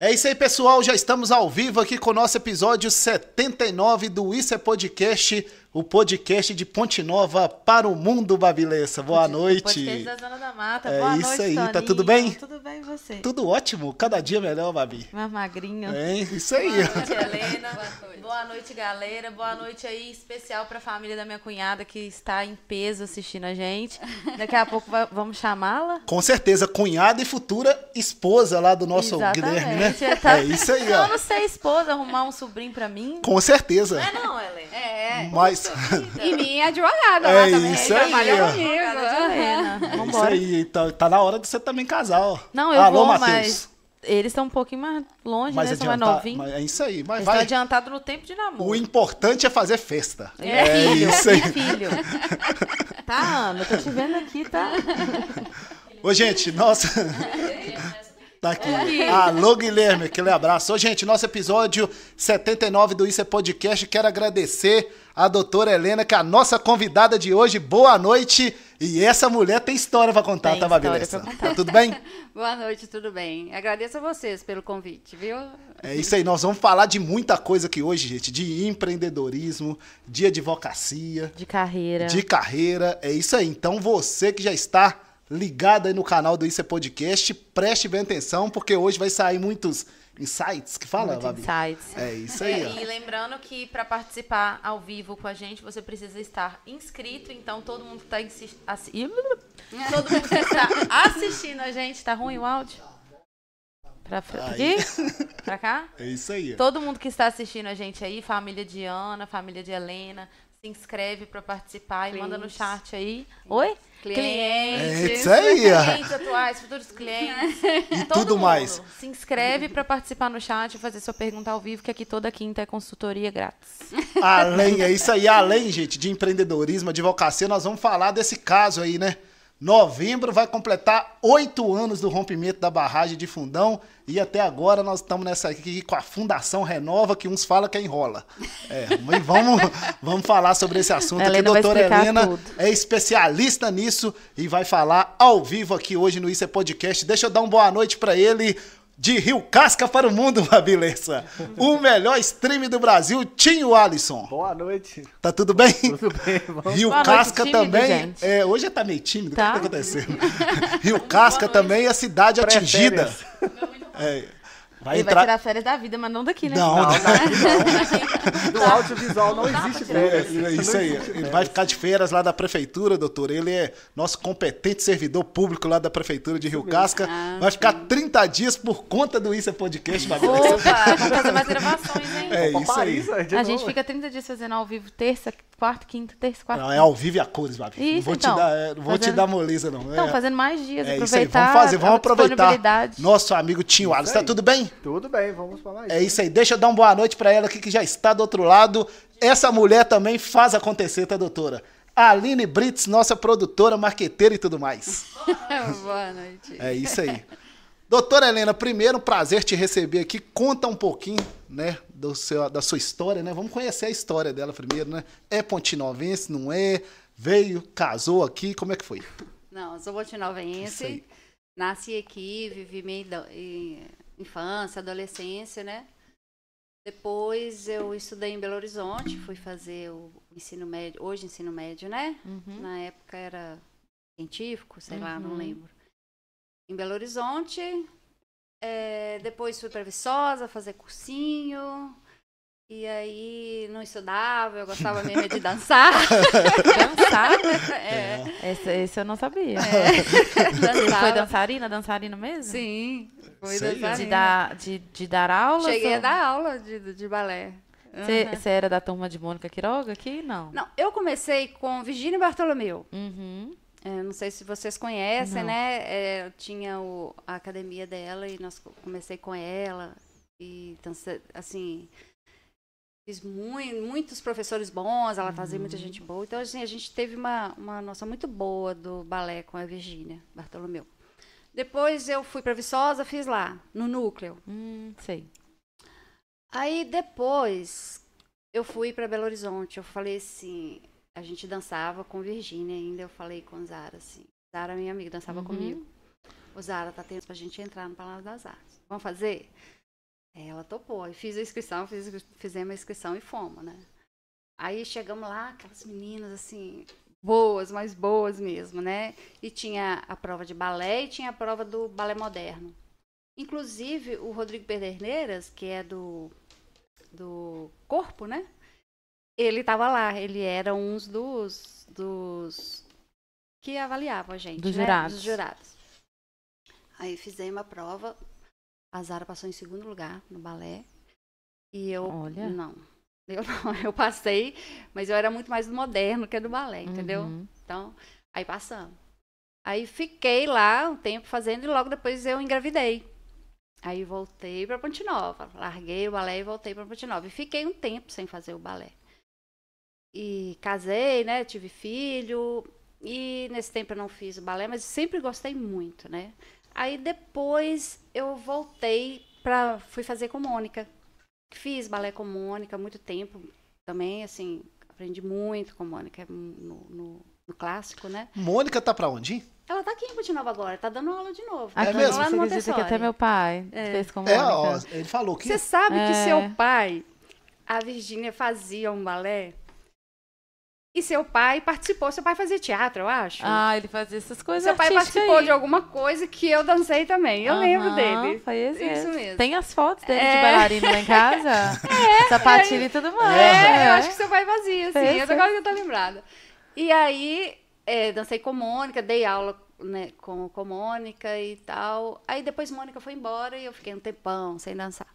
É isso aí, pessoal. Já estamos ao vivo aqui com o nosso episódio 79 do Isso é Podcast, o podcast de Ponte Nova para o mundo, Babilessa. Boa noite. Podcast da Zona da Mata. É Boa isso noite, aí, tá Toninho. tudo bem? Tudo bem, e você? Tudo ótimo, cada dia melhor, Babi. Mais magrinho. É, isso aí. Boa noite, Helena. Boa noite. Galera. Boa noite aí, especial pra família da minha cunhada que está em peso assistindo a gente. Daqui a pouco va- vamos chamá-la. Com certeza, cunhada e futura esposa lá do nosso Guilherme, né? Exatamente. Tá- É isso aí, Eu ó. não sei, esposa, arrumar um sobrinho pra mim. Com certeza. Não é não, Helena? É. Mas E minha advogada É lá também. isso aí, ó. comigo. Advogada de Helena. é isso Vambora. aí, tá, tá na hora de você também casar, ó. Não, eu Alô, vou, Matheus. mas eles estão um pouquinho mais longe, Mas né? São mais novinhos. mas é isso aí, mas Eles vai. estão adiantados no tempo de namoro. O importante é fazer festa. É, filho, isso aí. filho. Tá, Ana, tô te vendo aqui, tá? Ô, gente, nossa. Tá aqui. Alô, Guilherme, aquele abraço. Ô, gente, nosso episódio 79 do Isso é Podcast. Quero agradecer a doutora Helena, que é a nossa convidada de hoje. Boa noite. E essa mulher tem história pra contar, Tem tá, Babilessa? Tá tudo bem? Boa noite, tudo bem? Agradeço a vocês pelo convite, viu? É isso aí, nós vamos falar de muita coisa aqui hoje, gente. De empreendedorismo, de advocacia, De carreira. de carreira. É isso aí. Então você que já está ligado aí no canal do Isso é Podcast, preste bem atenção, porque hoje vai sair muitos insights que fala, Muito Babi? insights. É isso aí, É, ó. e lembrando que para participar ao vivo com a gente, você precisa estar inscrito. Então, todo mundo que está assi- todo mundo que está assistindo a gente, tá ruim o áudio? Pra, aqui? Pra cá? É isso aí. Todo mundo que está assistindo a gente aí, família de Ana, família de Helena, se inscreve para participar e manda no Clientes. chat aí. Oi? É isso aí, ó. Clientes atuais, futuros clientes. E Todo tudo mundo mais. Se inscreve para participar no chat e fazer sua pergunta ao vivo, que aqui toda quinta é consultoria grátis. Além, é isso aí. Além, gente, de empreendedorismo, advocacia, nós vamos falar desse caso aí, né? Novembro vai completar oito anos do rompimento da barragem de Fundão e até agora nós estamos nessa aqui com a Fundação Renova, que uns falam que enrola. É, mas vamos, vamos falar sobre esse assunto aqui. Helena vai Doutora Helena tudo. é especialista nisso e vai falar ao vivo aqui hoje no Isso é Podcast. Deixa eu dar uma boa noite para ele. De Rio Casca para o mundo, Babilessa. O melhor stream do Brasil, Tinho Alisson. Boa noite. Tá tudo bem? Tudo bem? Vamos... Rio Boa noite, Casca tímido, também. É, hoje tá meio tímido. Tá. O que tá acontecendo? Rio Casca também é a cidade atingida. Pré-férias. É, vai Ele vai entrar. tirar férias da vida, mas não daqui, né? Não, Não, não. não. Do audiovisual não pra existe. É, férias. é isso aí. Ele vai ficar de férias lá da prefeitura, doutor. Ele é nosso competente servidor público lá da prefeitura de Rio Casca. Ah, vai ficar 30 dias por conta do Isso é Podcast. Opa, vamos fazer mais gravações, hein? É isso aí. Paris, A gente fica 30 dias fazendo ao vivo, terça, quarta, quinta, terça, quarta. Não, é ao vivo e a cores, Babi. não Isso, vou então. te dar, é, não vou te Fazendo- dar moleza, não. Então, É- fazendo mais dias, É isso aí, aproveitar vamos fazer, vamos aproveitar. Nosso amigo Tinho Alisson, tá tudo bem? Tudo bem, vamos falar É isso aí, deixa eu dar uma boa noite pra ela aqui que já está do outro lado. Essa mulher também faz acontecer, tá, doutora? A Aline Brits, nossa produtora, marqueteira e tudo mais. Boa noite. É isso aí. Doutora Helena, primeiro um prazer te receber aqui. Conta um pouquinho, né, do seu, da sua história, né? Vamos conhecer a história dela primeiro, né? É pontinovense, não é? Veio, casou aqui, como é que foi? Não, eu sou botinovense. Nasci aqui, vivi minha infância, adolescência, né? Depois eu estudei em Belo Horizonte, fui fazer o ensino médio, hoje ensino médio, né? Uhum. Na época era científico, sei lá, não Uhum. lembro. Em Belo Horizonte. é, depois fui para Viçosa fazer cursinho. E aí não estudava, eu gostava mesmo de dançar. Dançar? É, Esse, esse eu não sabia. dançava. Foi dançarina, dançarina mesmo? Sim, foi Sei, é. De dançarina. dar, de, de dar aula? Cheguei a dar aula de, de balé. Você Uhum. era da turma de Mônica Quiroga aqui? Não. Não, eu comecei com Virginia Bartolomeu. Uhum. É, não sei se vocês conhecem, Não. né? É, eu tinha o- a academia dela e nós co- comecei com ela. E então, assim, fiz mui- muitos professores bons, ela fazia muita gente boa. Então, assim, a gente teve uma, uma noção muito boa do balé com a Virgínia Bartolomeu. Depois eu fui para Viçosa, fiz lá, no núcleo. Hum, sei. Aí depois eu fui para Belo Horizonte. Eu falei assim, a gente dançava com Virgínia ainda. Eu falei com Zara assim, Zara minha amiga dançava Uhum. comigo. O Zara tá tendo pra gente entrar no Palácio das Artes. Vamos fazer? Aí ela topou. Aí fiz a inscrição, fiz, fizemos a inscrição e fomos, né? Aí chegamos lá, aquelas meninas assim, boas, mas boas mesmo, né? E tinha a prova de balé e tinha a prova do balé moderno. Inclusive, o Rodrigo Pederneiras, que é do, do corpo, né? Ele estava lá, ele era um dos, dos que avaliavam a gente, Dos né? jurados. Dos jurados. Aí fizemos a prova, a Zara passou em segundo lugar no balé. E eu, Olha. não. Eu não, eu passei, mas eu era muito mais do moderno que do balé, entendeu? Uhum. Então, aí passamos. Aí fiquei lá um tempo fazendo e logo depois eu engravidei. Aí voltei para Ponte Nova. Larguei o balé e voltei para Ponte Nova. E fiquei um tempo sem fazer o balé. E casei, né? Tive filho. E nesse tempo eu não fiz o balé, mas sempre gostei muito, né? Aí depois eu voltei para fui fazer com Mônica. Fiz balé com Mônica há muito tempo também, assim, aprendi muito com Mônica no, no- no clássico, né? Mônica tá pra onde? Ela tá aqui em Ponte Nova agora, tá dando aula de novo. Aqui, É mesmo? Lá no Você acredita que até meu pai É. fez com É, ó, Mônica. ele falou que. Você sabe que É. seu pai, a Virgínia fazia um balé e seu pai participou. Seu pai fazia teatro, eu acho. Ah, ele fazia essas coisas seu pai participou aí. de alguma coisa que eu dancei também. Eu lembro dele. Foi esse Isso mesmo. Tem as fotos dele É. de bailarino lá em casa? Sapatilha e tudo mais. É, eu acho que seu pai fazia, assim. Fez, Essa agora que eu tô lembrada. E aí, é, dancei com Mônica, dei aula né, com, com Mônica e tal. Aí depois Mônica foi embora e eu fiquei um tempão sem dançar.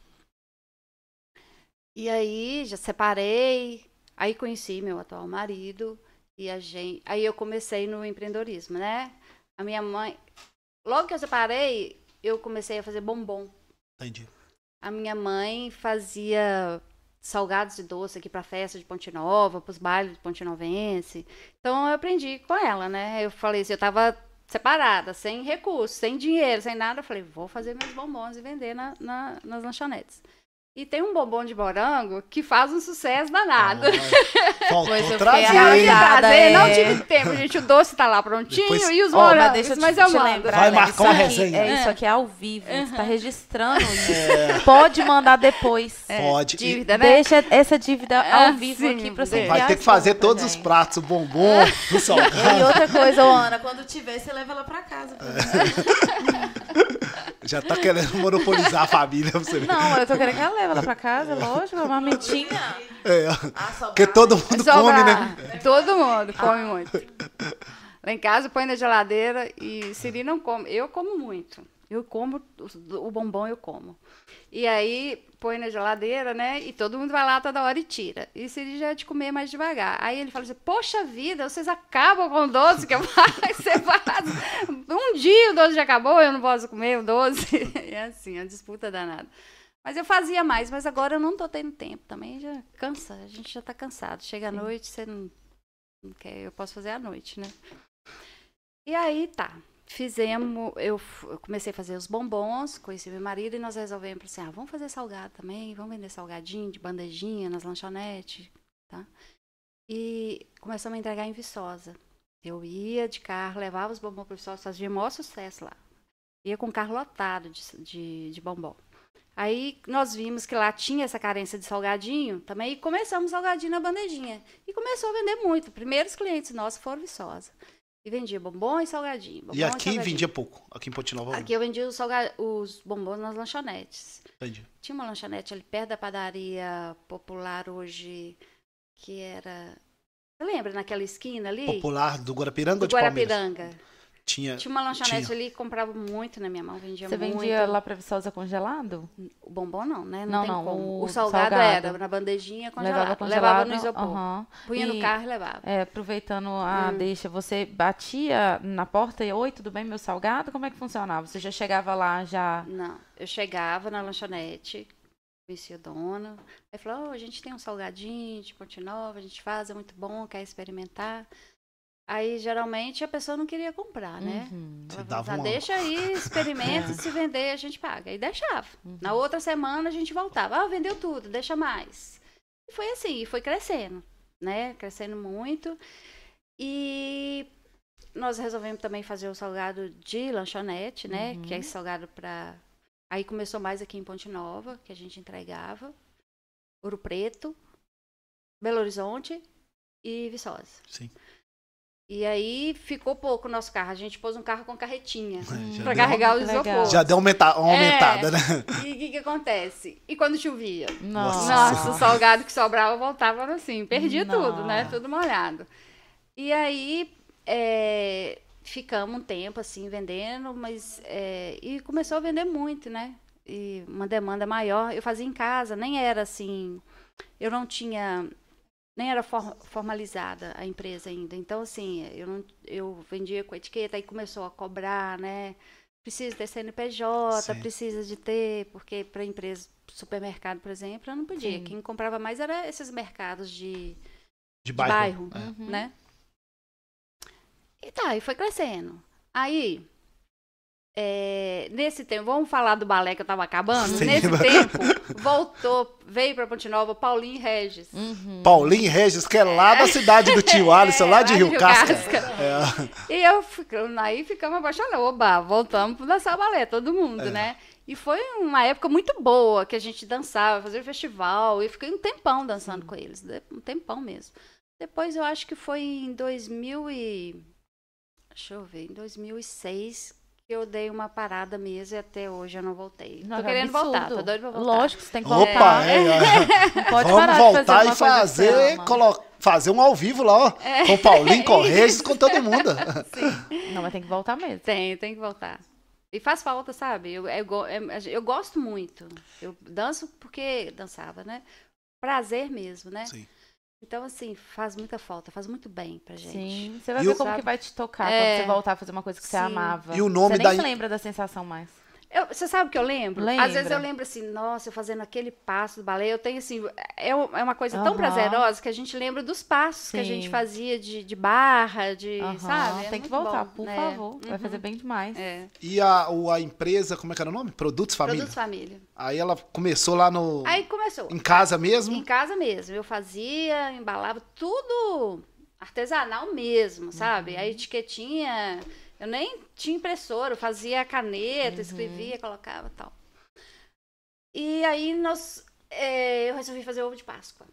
E aí, já separei. Aí conheci meu atual marido. E a gente. Aí eu comecei no empreendedorismo, né? A minha mãe. Logo que eu separei, eu comecei a fazer bombom. Entendi. A minha mãe fazia salgados e doce aqui para festa de Ponte Nova, para os bailes de Ponte Novense. Então eu aprendi com ela, né? Eu falei assim, eu tava separada, sem recursos, sem dinheiro, sem nada. Eu falei, vou fazer meus bombons e vender na, na- nas lanchonetes. E tem um bombom de morango que faz um sucesso danado. Ah, Faltou Pois eu trazer. fiquei E eu ia trazer, não é. tive tempo, gente. O doce tá lá prontinho Depois- e os Ó, mas morangos, deixa eu te, mas eu te mando. lembrar, Vai né? marcar Isso uma resenha. É, isso aqui é ao vivo. Você tá registrando isso. É, Pode mandar depois. pode. E Dívida, né? Deixa essa dívida Ah, ao vivo sim, aqui pra você vai ter que fazer todos os pratos, o bombom, o E salgado. outra coisa, Ana, quando tiver, você leva ela pra casa. Já tá querendo monopolizar a família pra você ver. Não, eu tô querendo que ela leve ela pra casa, lógico, uma marmitinha. É, Ah, porque todo mundo Sobra. come, né? Todo mundo come muito. Lá em casa põe na geladeira e Siri não come. Eu como muito. Eu como, o bombom eu como. E aí põe na geladeira, né? E todo mundo vai lá toda hora e tira. E Siri já é de comer mais devagar. Aí ele fala assim: Poxa vida, vocês acabam com o doce que eu faço. Faz. Um dia o doce já acabou, eu não posso comer o doce. É assim, a disputa danada. Mas eu fazia mais, mas agora eu não tô tendo tempo também. Já cansa, a gente já tá cansado. Chega à noite, você não, não quer. Eu posso fazer à noite, né? E aí tá. Fizemos, eu, comecei a fazer os bombons, conheci meu marido e nós resolvemos assim: ah, vamos fazer salgado também, vamos vender salgadinho de bandejinha nas lanchonetes, tá? E começamos a entregar em Viçosa. Eu ia de carro, levava os bombons para Viçosa, fazia maior sucesso lá. Ia com o carro lotado de, de, de bombom. Aí nós vimos que lá tinha essa carência de salgadinho também e começamos salgadinho na bandejinha. E começou a vender muito. Primeiros clientes nossos foram Viçosa. E vendia bombom e salgadinho. bombom E aqui salgadinho. vendia pouco. Aqui em Pontinova. Aqui eu vendia os, os bombons nas lanchonetes. Entendi. Tinha uma lanchonete ali perto da padaria popular hoje, que era. Você lembra naquela esquina ali? Popular do Guarapiranga do ou de Palmeiras? Tinha. Tinha uma lanchonete Tinha. ali que comprava muito na minha mão, vendia Você muito. vendia lá pra Viçosa congelado? O bombom não, né? Não, Não, tem não, como. o O, salgado, salgado. era na bandejinha congelado. Levava congelado. Levava no isopor. Punha no E- carro e levava. É, aproveitando a Hum. deixa, você batia na porta e, oi, tudo bem, meu salgado? Como é que funcionava? Você já chegava lá, já... Não, eu chegava na lanchonete, conhecia o dono, aí falou, "Ô, a gente tem um salgadinho de Ponte Nova, a gente faz, é muito bom, quer experimentar? Aí, geralmente, a pessoa não queria comprar, né? Uhum. Ela dava uma- deixa aí, experimenta, se vender a gente paga. E deixava. Na outra semana a gente voltava, ah, vendeu tudo, deixa mais. E foi assim, e foi crescendo, né? Crescendo muito. E nós resolvemos também fazer o salgado de lanchonete, né? Que é esse salgado para Aí começou mais aqui em Ponte Nova, que a gente entregava. Ouro Preto, Belo Horizonte e Viçosa. Sim. E aí ficou pouco o nosso carro. A gente pôs um carro com carretinha É, já para carregar o isopor. Já deu uma, É. aumentada, né? E o que, que acontece? E quando chovia? Nossa. Nossa, o salgado que sobrava voltava assim, perdia tudo, né? Nossa. Tudo molhado. E aí é, ficamos um tempo assim vendendo, mas é, e começou a vender muito, né? E uma demanda maior. Eu fazia em casa, nem era assim, eu não tinha nem era for- formalizada a empresa ainda. Então assim, eu não, eu vendia com etiqueta, aí começou a cobrar, né? Precisa ter CNPJ, Sim. precisa de ter, porque para empresa, supermercado, por exemplo, eu não podia. Sim. Quem comprava mais era esses mercados de, De de bairro. bairro, É. Uhum. né? E tá, e foi crescendo. Aí, é, nesse tempo, vamos falar do balé que eu tava acabando? Sim. Nesse tempo, voltou, veio pra Ponte Nova Paulinho Regis. Uhum. Paulinho Regis, que é lá da cidade do tio Alisson, lá de lá de Rio Rio Casca. Casca. É. E eu fico- aí ficamos apaixonados. Oba, voltamos pro dançar balé, todo mundo, É. né? E foi uma época muito boa que a gente dançava, fazia festival, e fiquei um tempão dançando com eles, de- um tempão mesmo. Depois eu acho que foi em 2000 e deixa eu ver, em 2006 que eu dei uma parada mesmo e até hoje eu não voltei. Não, tô é querendo voltar, absurdo. tô doido pra voltar. Lógico, você tem que voltar. Opa, é, é. Não pode Vamos parar de voltar fazer e fazer, fazer um ao vivo lá, ó, com o Paulinho, com o Regis, com todo mundo. Não, mas tem que voltar mesmo. Tem, tem que voltar. E faz falta, sabe? Eu, eu, go- é- eu gosto muito. Eu danço porque dançava, né? Prazer mesmo, né? Sim. Então, assim, faz muita falta, faz muito bem pra gente. Sim, você vai E ver o- como Sabe? que vai te tocar É. quando você voltar a fazer uma coisa que você Sim. amava. E o nome você nem da se lembra da sensação mais. Eu- você sabe o que eu lembro? Lembra. Às vezes eu lembro assim, nossa, eu fazendo aquele passo do balé, eu tenho assim, é, é uma coisa tão Aham. prazerosa que a gente lembra dos passos que a gente Sim. fazia de, de barra, de, Aham, sabe? É tem que voltar, bom, por né? favor. Vai Uhum. fazer bem demais. É. E a, o- a empresa, como é que era o nome? Produtos Família. Produtos família. Aí ela começou lá no. Aí começou. Em casa mesmo. Em casa mesmo. Eu fazia, embalava tudo artesanal mesmo, sabe? A etiquetinha. Eu nem tinha impressora, eu fazia caneta, escrevia, colocava e tal. E aí nós. é, eu resolvi fazer ovo de Páscoa.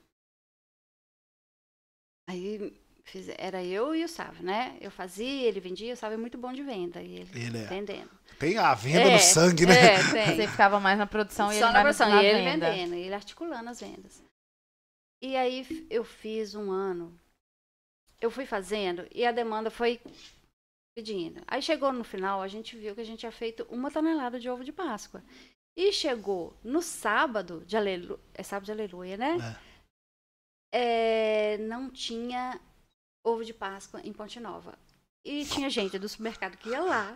Aí fiz- era eu e o Sávio, né? Eu fazia, ele vendia, o Sávio é muito bom de venda. E ele, Ele é. vendendo. Tem a venda É, no sangue, né? É, tem. Você ficava mais na produção e Só ele na produção, na e ele venda. vendendo, e ele articulando as vendas. E aí eu fiz um ano, eu fui fazendo e a demanda foi pedindo. Aí chegou no final, a gente viu que a gente tinha feito uma tonelada de ovo de Páscoa. E chegou no sábado de aleluia, é sábado de aleluia, né? É, não tinha ovo de Páscoa em Ponte Nova. E tinha gente do supermercado que ia lá.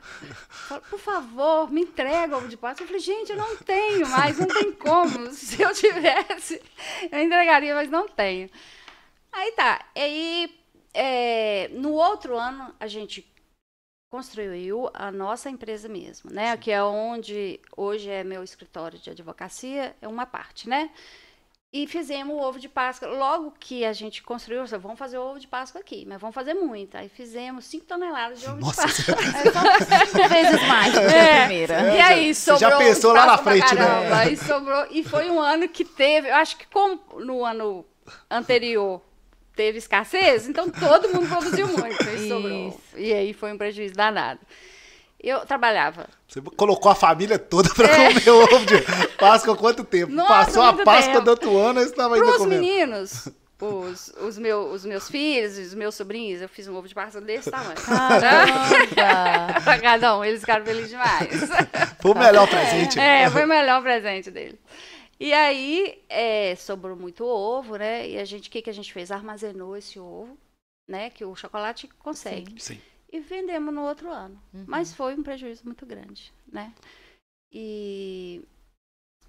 Falou, por favor, me entrega ovo de Páscoa. Eu falei, gente, eu não tenho mais, não tem como. Se eu tivesse, eu entregaria, mas não tenho. Aí tá. Aí, é, no outro ano, a gente construiu a nossa empresa mesmo, né? Que é onde hoje é meu escritório de advocacia, é uma parte, né? E fizemos o ovo de Páscoa. Logo que a gente construiu, falei, vamos fazer o ovo de Páscoa aqui, mas vamos fazer muito. Aí fizemos 5 toneladas de ovo Nossa de Páscoa. É só vezes mais É. primeira. E aí, Você já sobrou pensou lá na frente, né? Aí sobrou, e foi um ano que teve, eu acho que como no ano anterior teve escassez, então todo mundo produziu muito. Sobrou. E aí foi um prejuízo danado. Eu trabalhava. Você colocou a família toda pra É. comer ovo de Páscoa há quanto tempo? Nossa, Passou a Páscoa tempo. do outro ano e você estava ainda Para os comendo. meninos, os, os, meu, os meus filhos, os meus sobrinhos, eu fiz um ovo de Páscoa desse tamanho. Caramba! Pra cada um, eles ficaram felizes demais. Foi o melhor presente. É, foi o melhor presente dele. E aí, é, sobrou muito ovo, né? E a gente, o que, que a gente fez? Armazenou esse ovo, né? Que o chocolate consegue. Sim. E vendemos no outro ano. Uhum. Mas foi um prejuízo muito grande, né? E,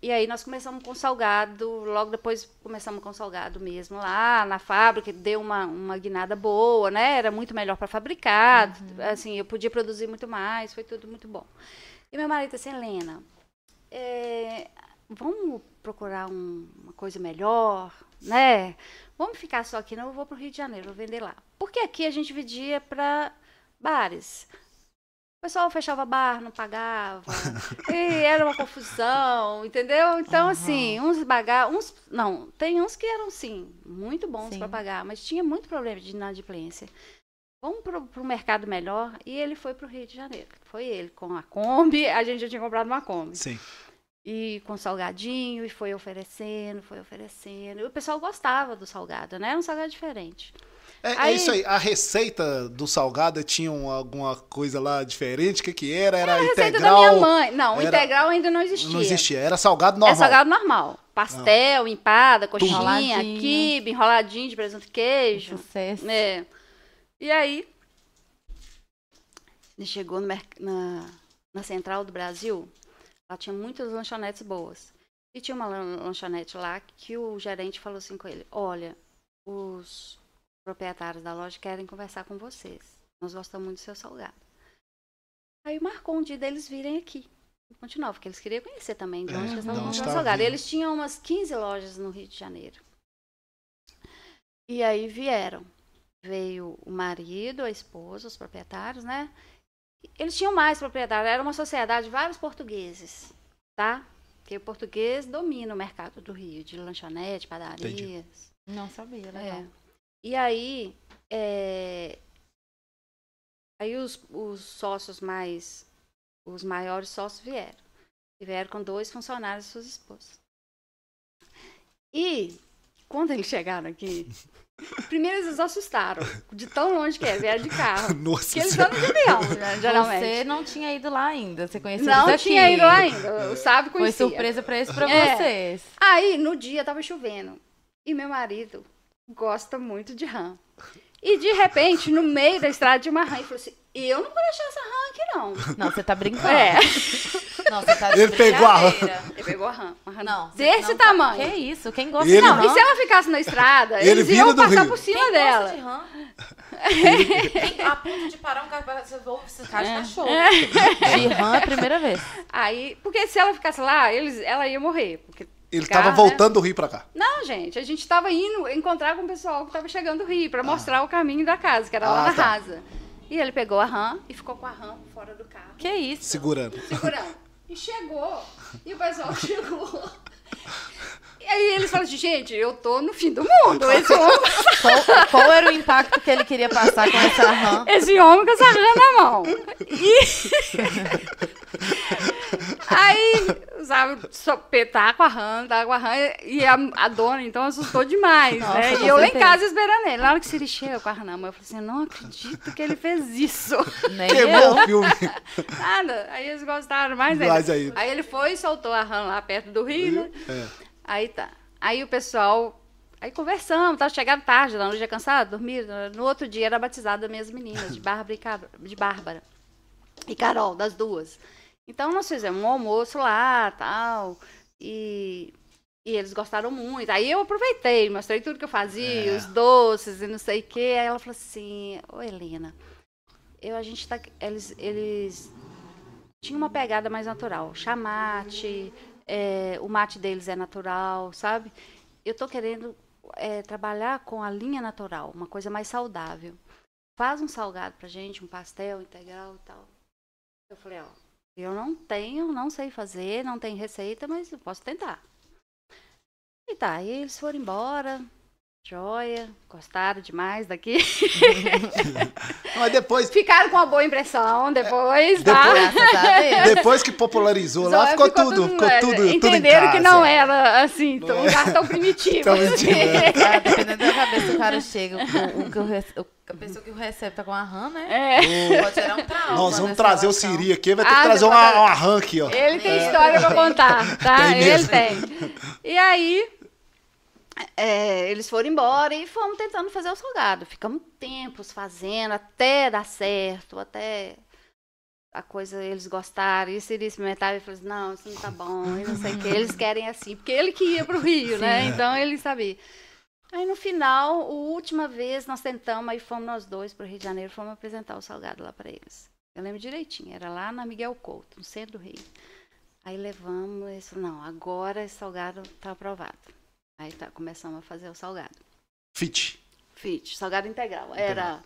e aí nós começamos com salgado, logo depois começamos com salgado mesmo lá na fábrica, deu uma, uma guinada boa, né? Era muito melhor para fabricar, assim, eu podia produzir muito mais, foi tudo muito bom. E meu marido disse, Helena, é, vamos procurar um- uma coisa melhor, né? Vamos ficar só aqui, não, eu vou para o Rio de Janeiro, vou vender lá. Porque aqui a gente vendia para bares. pessoal fechava bar, não pagava. e era uma confusão, entendeu? Então, assim, uns bagar, uns. Não, tem uns que eram, sim, muito bons para pagar, mas tinha muito problema de inadimplência. Vamos para o mercado melhor. E ele foi para o Rio de Janeiro. Foi ele com a Kombi. A gente já tinha comprado uma Kombi. Sim. E com salgadinho, e foi oferecendo, foi oferecendo. E o pessoal gostava do salgado, né? Era um salgado diferente. É, é Aí- isso aí. A receita do salgado tinha um- alguma coisa lá diferente? O que que era? Era A receita integral? da minha mãe. Não, o era- integral ainda não existia. Não existia. Era salgado normal. É salgado normal. Pastel, empada, coxinha, quibe, enroladinho de presunto e queijo. Sucesso. É. E aí, ele chegou no na, na Central do Brasil, lá tinha muitas lanchonetes boas. E tinha uma lan- lanchonete lá que o gerente falou assim com ele: Olha, os proprietários da loja querem conversar com vocês. Nós gostamos muito do seu salgado. Aí marcou um dia deles virem aqui. Nova, porque eles queriam conhecer também de É, onde que eles estavam comprando salgado. Vindo. eles tinham umas 15 lojas no Rio de Janeiro. E aí vieram. Veio o marido, a esposa, os proprietários, né? Eles tinham mais proprietários. Era uma sociedade de vários portugueses, tá? Porque o português domina o mercado do Rio, de lanchonete, padarias. Não sabia, legal. É. E aí, é, aí os, os sócios mais, os maiores sócios vieram. E vieram com dois funcionários e suas esposas. E quando eles chegaram aqui, primeiro eles assustaram, de tão longe que é, vieram de carro. Nossa Porque eles andam de avião, né, geralmente. Você não tinha ido lá ainda. Você conheceu não eles aqui. tinha ido lá ainda, o sábio Foi conhecia. surpresa pra isso pra É. vocês. Aí, no dia, tava chovendo. E meu marido gosta muito de rã. E, de repente, no meio da estrada tinha uma rã. E falou assim, eu não vou deixar essa rã aqui, não. Não, você tá brincando. É. Não, você tá de Ele pegou a rã. Ele pegou a rã. Uma rã Não. desse não, tá- tamanho. Que isso? Quem gosta Ele- de Não, rã? e se ela ficasse na estrada, Ele eles iam passar Rio. por cima Quem dela. gosta de rã? Quem- a ponto de parar um carro, você ouve esse cara de É. cachorro. De rã é a primeira vez. Aí, porque se ela ficasse lá, eles, ela ia morrer. Porque Ele carro, tava né? voltando do Rio pra cá. Não, gente, a gente tava indo encontrar com o pessoal que tava chegando do Rio, pra mostrar o caminho da casa, que era lá Ah, na tá. rasa. E ele pegou a rã e ficou com a rã fora do carro. Que isso? Segurando. segurando. E chegou. E o pessoal chegou. E aí eles falam assim, gente, eu tô no fim do mundo. Esse homem, Qual, qual era o impacto que ele queria passar com essa rã? esse homem com essa rã na mão. E... Aí, sabe, sopetar com a rã, tá com a rã. E a, a dona, então, assustou demais, Nossa, né? E eu lá em casa esperando ele. Na hora que ele chega com a rã na mão, eu falei assim, eu não acredito que ele fez isso. Nem Queimou eu. o filme. Nada. Aí eles gostaram mais ainda. Mais ainda. Aí ele foi e soltou a rã lá perto do rio, né? É. Aí tá. Aí o pessoal. Aí conversamos, tava chegando tarde, lá no dia cansado, dormir. No outro dia era batizada minhas meninas, de Bárbara e Cabra- de Bárbara. E Carol, das duas. Então nós fizemos um almoço lá, tal. E, e eles gostaram muito. Aí eu aproveitei, mostrei tudo que eu fazia, É. os doces e não sei o quê. Aí ela falou assim, ô Helena, eu, a gente tá. Eles, eles tinham uma pegada mais natural. Chamate, é, o mate deles é natural, sabe? Eu tô querendo é, trabalhar com a linha natural, uma coisa mais saudável. Faz um salgado pra gente, um pastel integral e tal. Eu falei, ó, eu não tenho, não sei fazer, não tenho receita, mas eu posso tentar. E tá, aí eles foram embora, joia, gostaram demais daqui. Mas depois, Ficaram com uma boa impressão depois, tá? A Deus. depois que popularizou lá, Só ficou, tudo, ficou é, tudo, tudo em Entenderam casa. que não era assim, tão, um lugar tão primitivo. Tão assim. Ah, dependendo da cabeça que o cara chega, o, o que o rece- o- a pessoa que o recebe tá com a rã, né? É. Pode gerar um trauma. Nós vamos trazer o. Siri aqui, vai ter Ah, que trazer uma, uma rã aqui, ó. Ele tem É. história pra contar, tá? Tem Ele tem. E aí, é, eles foram embora e fomos tentando fazer o salgado. Ficamos tempos fazendo até dar certo, até a coisa eles gostarem. E se eles experimentaram, ele falou assim, não, isso não tá bom, e não sei o que. Eles querem assim, porque ele que ia pro Rio, né? Então ele sabia. Aí no final, a última vez nós tentamos, aí fomos nós dois pro Rio de Janeiro, fomos apresentar o salgado lá para eles. Eu lembro direitinho, era lá na Miguel Couto, no centro do Rio. Aí levamos, eles falaram, não, agora esse salgado tá aprovado. Aí tá, começamos a fazer o salgado. Fit. Fit, salgado integral. Era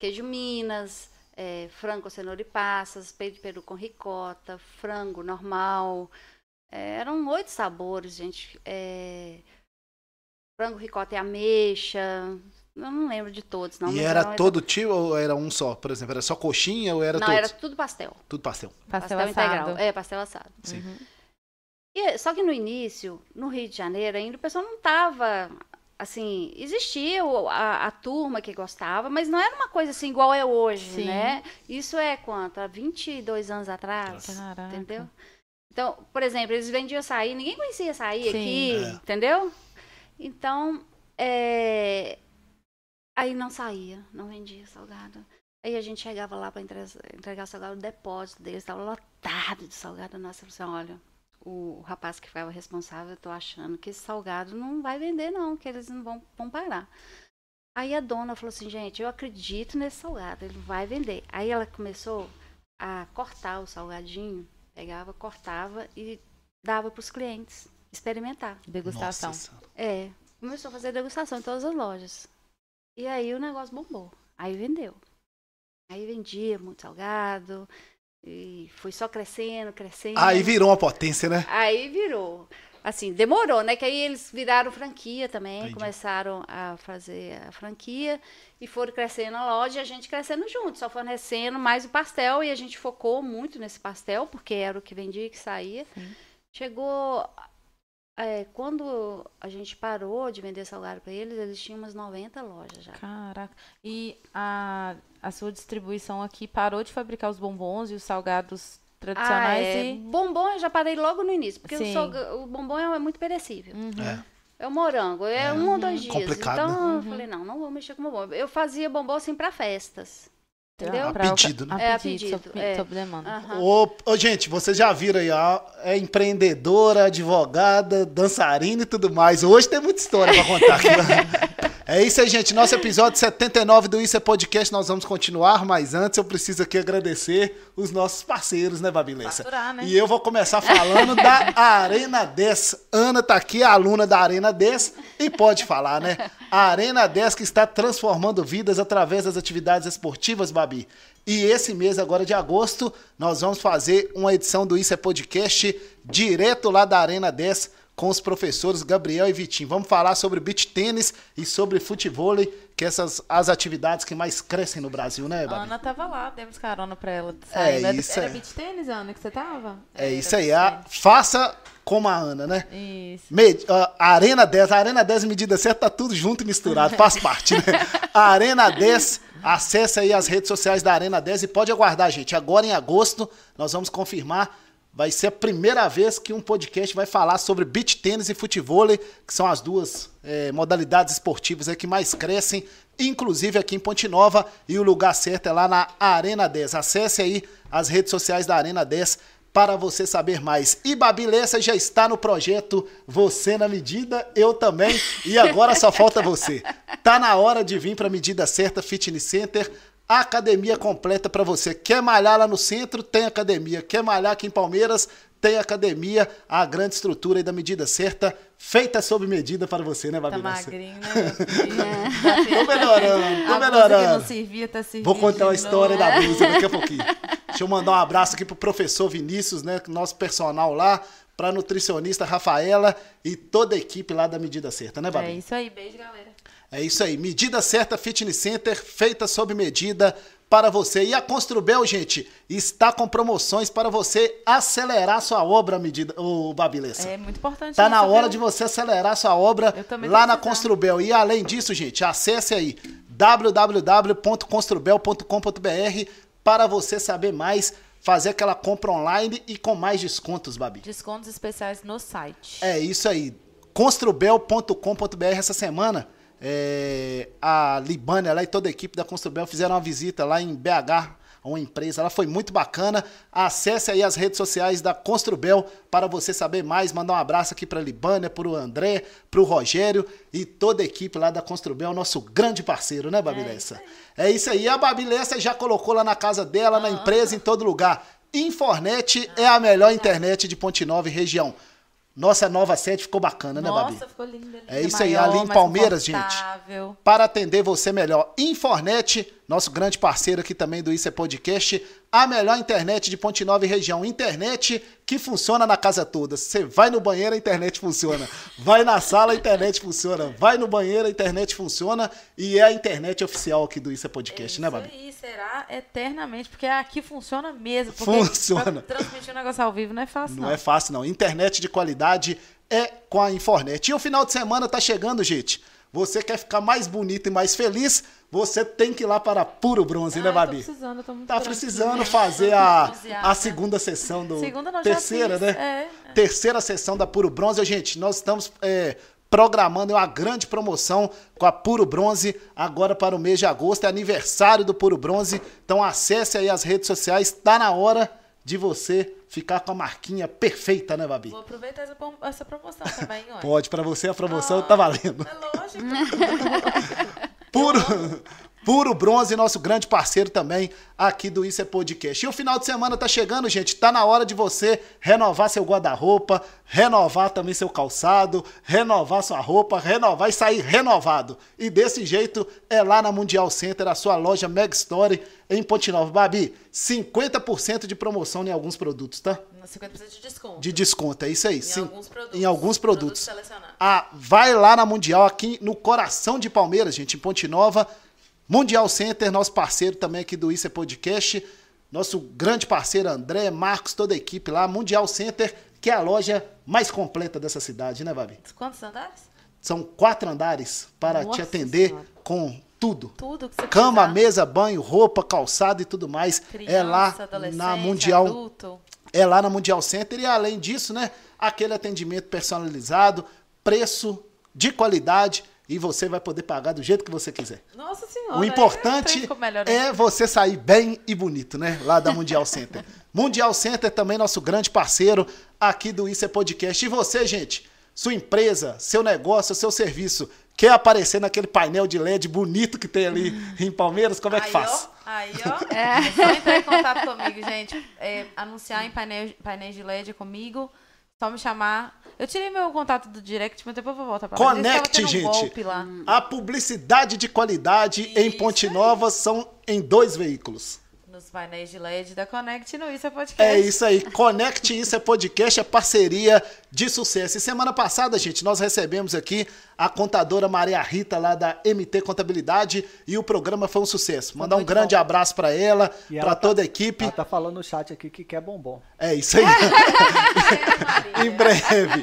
queijo Minas, é, frango cenoura e passas, peito de peru com ricota, frango normal. É, eram oito sabores, gente. É, frango, ricota e ameixa. Eu não lembro de todos, não. e era todo tipo ou era um só? Por exemplo, era só coxinha ou era Não, todos? era tudo pastel. Tudo pastel. Pastel, assado. É, pastel assado. Sim. Uhum. E, só que no início, no Rio de Janeiro, ainda o pessoal não estava. Assim, existia a, a turma que gostava, mas não era uma coisa assim igual é hoje, Sim. né? Isso é quanto? Há 22 anos atrás, Caraca. entendeu? Então, por exemplo, eles vendiam açaí, ninguém conhecia açaí Sim. aqui, É. entendeu? Então, é, aí não saía, não vendia salgado. Aí a gente chegava lá para entregar salgado, o depósito deles estava lotado de salgado. Nossa, eu falei assim, olha, o rapaz que ficava responsável, eu tô achando que esse salgado não vai vender não, que eles não vão, vão parar. Aí a dona falou assim, gente, eu acredito nesse salgado, ele vai vender. Aí ela começou a cortar o salgadinho, pegava, cortava e dava para os clientes experimentar. Degustação. Nossa. É, começou a fazer degustação em todas as lojas. E aí o negócio bombou. Aí vendeu. Aí vendia muito salgado. E foi só crescendo, crescendo. Aí virou uma potência, né? Aí virou. Assim, demorou, né? Que aí eles viraram franquia também, Entendi. começaram a fazer a franquia e foram crescendo a loja e a gente crescendo junto, só fornecendo mais o pastel e a gente focou muito nesse pastel, porque era o que vendia e que saía. Sim. Chegou. é, quando a gente parou de vender salgado para eles, eles tinham umas 90 lojas já. Caraca. E a, a sua distribuição aqui parou de fabricar os bombons e os salgados Ah, tradicionais é, e. bombom eu já parei logo no início, porque o, o bombom é muito perecível. Uhum. É. É o morango, é, É. um ou dois dias. Complicado, então eu Uhum. falei, não, não vou mexer com bombom. Eu fazia bombom assim para festas. Entendeu? A pedido, né? A É, a pedido, pedido, sob, é. sob demanda. Aham. Ô, ô, gente, vocês já viram aí, ó, é empreendedora, advogada, dançarina e tudo mais. Hoje tem muita história pra contar aqui. É isso aí, gente. Nosso episódio 79 do Isso é Podcast, nós vamos continuar, mas antes eu preciso aqui agradecer os nossos parceiros, né, Babilessa? Faturar, né? E eu vou começar falando da Arena 10. Ana tá aqui, aluna da Arena 10, e pode falar, né? A Arena 10 que está transformando vidas através das atividades esportivas, Babi. E esse mês agora de agosto, nós vamos fazer uma edição do Isso é Podcast direto lá da Arena 10 com os professores Gabriel e Vitinho. Vamos falar sobre beach tênis e sobre futebol, que essas as atividades que mais crescem no Brasil, né, Babi? Ana tava lá, demos carona pra ela. É, saindo. Era- isso Era é. beach tênis, Ana, que você tava? É Era isso aí. a- faça como a Ana, né? Isso. Me- a Arena 10, a Arena 10 medida certa, tá tudo junto e misturado, faz parte, né? A Arena 10, acesse aí as redes sociais da Arena 10 e pode aguardar, gente. Agora em agosto, nós vamos confirmar. Vai ser a primeira vez que um podcast vai falar sobre beach tênis e futebol, que são as duas eh, modalidades esportivas que mais crescem, inclusive aqui em Ponte Nova. E o lugar certo é lá na Arena 10. Acesse aí as redes sociais da Arena 10 para você saber mais. E Babi Lessa já está no projeto Você na Medida, eu também, e agora só falta você. Tá na hora de vir para a Medida Certa Fitness Center, academia completa para você. Quer malhar lá no centro? Tem academia. Quer malhar aqui em Palmeiras? Tem academia, a grande estrutura aí da medida certa, feita sob medida para você, né, Tá Babi Lessa? magrinho, né? filho? Tô melhorando, tô A melhorando. não servia, tá servindo. Vou contar de história novo. da blusa daqui a pouquinho. Deixa eu mandar um abraço aqui pro professor Vinícius, né, nosso personal lá, pra nutricionista Rafaela e toda a equipe lá da Medida Certa, né, É Babi? isso aí, beijo, galera. É isso aí, Medida Certa Fitness Center, feita sob medida para você. E a Construbel, gente, está com promoções para você acelerar sua obra, medida, o Babilessa. É muito importante Tá na hora viu? de você acelerar sua obra lá na. Construbel. E além disso, gente, acesse aí www.construbel.com.br para você saber mais, fazer aquela compra online e com mais descontos, Babi. Descontos especiais no site. É isso aí. Construbel.com.br essa semana. É, a Libânia lá e toda a equipe da Construbel fizeram uma visita lá em BH, uma empresa. Ela foi muito bacana. Acesse aí as redes sociais da Construbel para você saber mais. Mandar um abraço aqui para a Libânia, para o André, para o Rogério e toda a equipe lá da Construbel, nosso grande parceiro, né, Babilessa? É isso aí. A Babilessa já colocou lá na casa dela, na empresa, em todo lugar. Infornet é a melhor internet de Ponte Nova e região. Nossa nova sede ficou bacana, né, Babi? Nossa, ficou linda. linda É isso aí, maior, ali em Palmeiras, gente. Para atender você melhor. Infornet, nosso grande parceiro aqui também do Isso é Podcast, a melhor internet de Ponte Nova e região. Internet que funciona na casa toda. Você vai no banheiro, a internet funciona. Vai na sala, a internet funciona. Vai no banheiro, a internet funciona. E é a internet oficial aqui do Isso é Podcast, Isso né, Babi? aí será eternamente, porque aqui funciona mesmo. Funciona. transmitir um negócio ao vivo não é fácil, não. Não é fácil, não. Internet de qualidade é com a Infornet. E o final de semana tá chegando, gente. Você quer ficar mais bonito e mais feliz? Você tem que ir lá para Puro Bronze, né, Ah, eu tô Babi? precisando, eu tô muito Tá precisando fazer a, a segunda sessão do. Segunda não, já terceira, fiz, né? é. Terceira sessão da Puro Bronze. Gente, nós estamos é, programando uma grande promoção com a Puro Bronze agora para o mês de agosto. É aniversário do Puro Bronze. Então acesse aí as redes sociais. Tá na hora de você ficar com a marquinha perfeita, né, Babi? Vou aproveitar essa, essa promoção também, ó. Pode, para você a promoção tá valendo. É lógico. Puro, puro bronze, nosso grande parceiro também aqui do Isso é Podcast. E o final de semana tá chegando, gente. Tá na hora de você renovar seu guarda-roupa, renovar também seu calçado, renovar sua roupa, renovar e sair renovado. E desse jeito é lá na Mundial Center, a sua loja Meg Story em Ponte Nova. Babi, 50% de promoção em alguns produtos, tá? 50% de desconto. De desconto, é isso aí. Em sim. alguns produtos. Em alguns produtos. selecionados. Ah, vai lá na Mundial, aqui no coração de Palmeiras, gente, em Ponte Nova. Mundial Center, nosso parceiro também aqui do Isso é Podcast. Nosso grande parceiro André, Marcos, toda a equipe lá. Mundial Center, que é a loja mais completa dessa cidade, né, Babi? Quantos andares? São quatro andares para te Nossa atender Senhora. com tudo. Tudo que você Cama, precisar. mesa, banho, roupa, calçado e tudo mais. Criança, é lá na Mundial adulto. É lá na Mundial Center e além disso, né, aquele atendimento personalizado, preço de qualidade e você vai poder pagar do jeito que você quiser. Nossa senhora. O importante é você sair bem e bonito, né? Lá da Mundial Center. Mundial Center também nosso grande parceiro aqui do Isso é Podcast. E você, gente, sua empresa, seu negócio, seu serviço, quer aparecer naquele painel de LED bonito que tem ali em Palmeiras? Como é que aí, faz? Ó, aí, ó. É. só entrar em contato comigo, gente. É, anunciar em painel, painéis de LED comigo. Só me chamar. Eu tirei meu contato do direct, mas depois eu vou voltar pra Conecte, um gente. golpe lá. A publicidade de qualidade em Isso Ponte aí. Nova são em dois veículos. Painéis de LED da Connect no Isso é Podcast. É isso aí. Conecte Isso é Podcast, é parceria de sucesso. E semana passada, gente, nós recebemos aqui a contadora Maria Rita, lá da MT Contabilidade, e o programa foi um sucesso. Mandar um grande bom. abraço para ela, para tá- toda a equipe. Ela tá falando no chat aqui que quer bombom. É isso aí. em breve.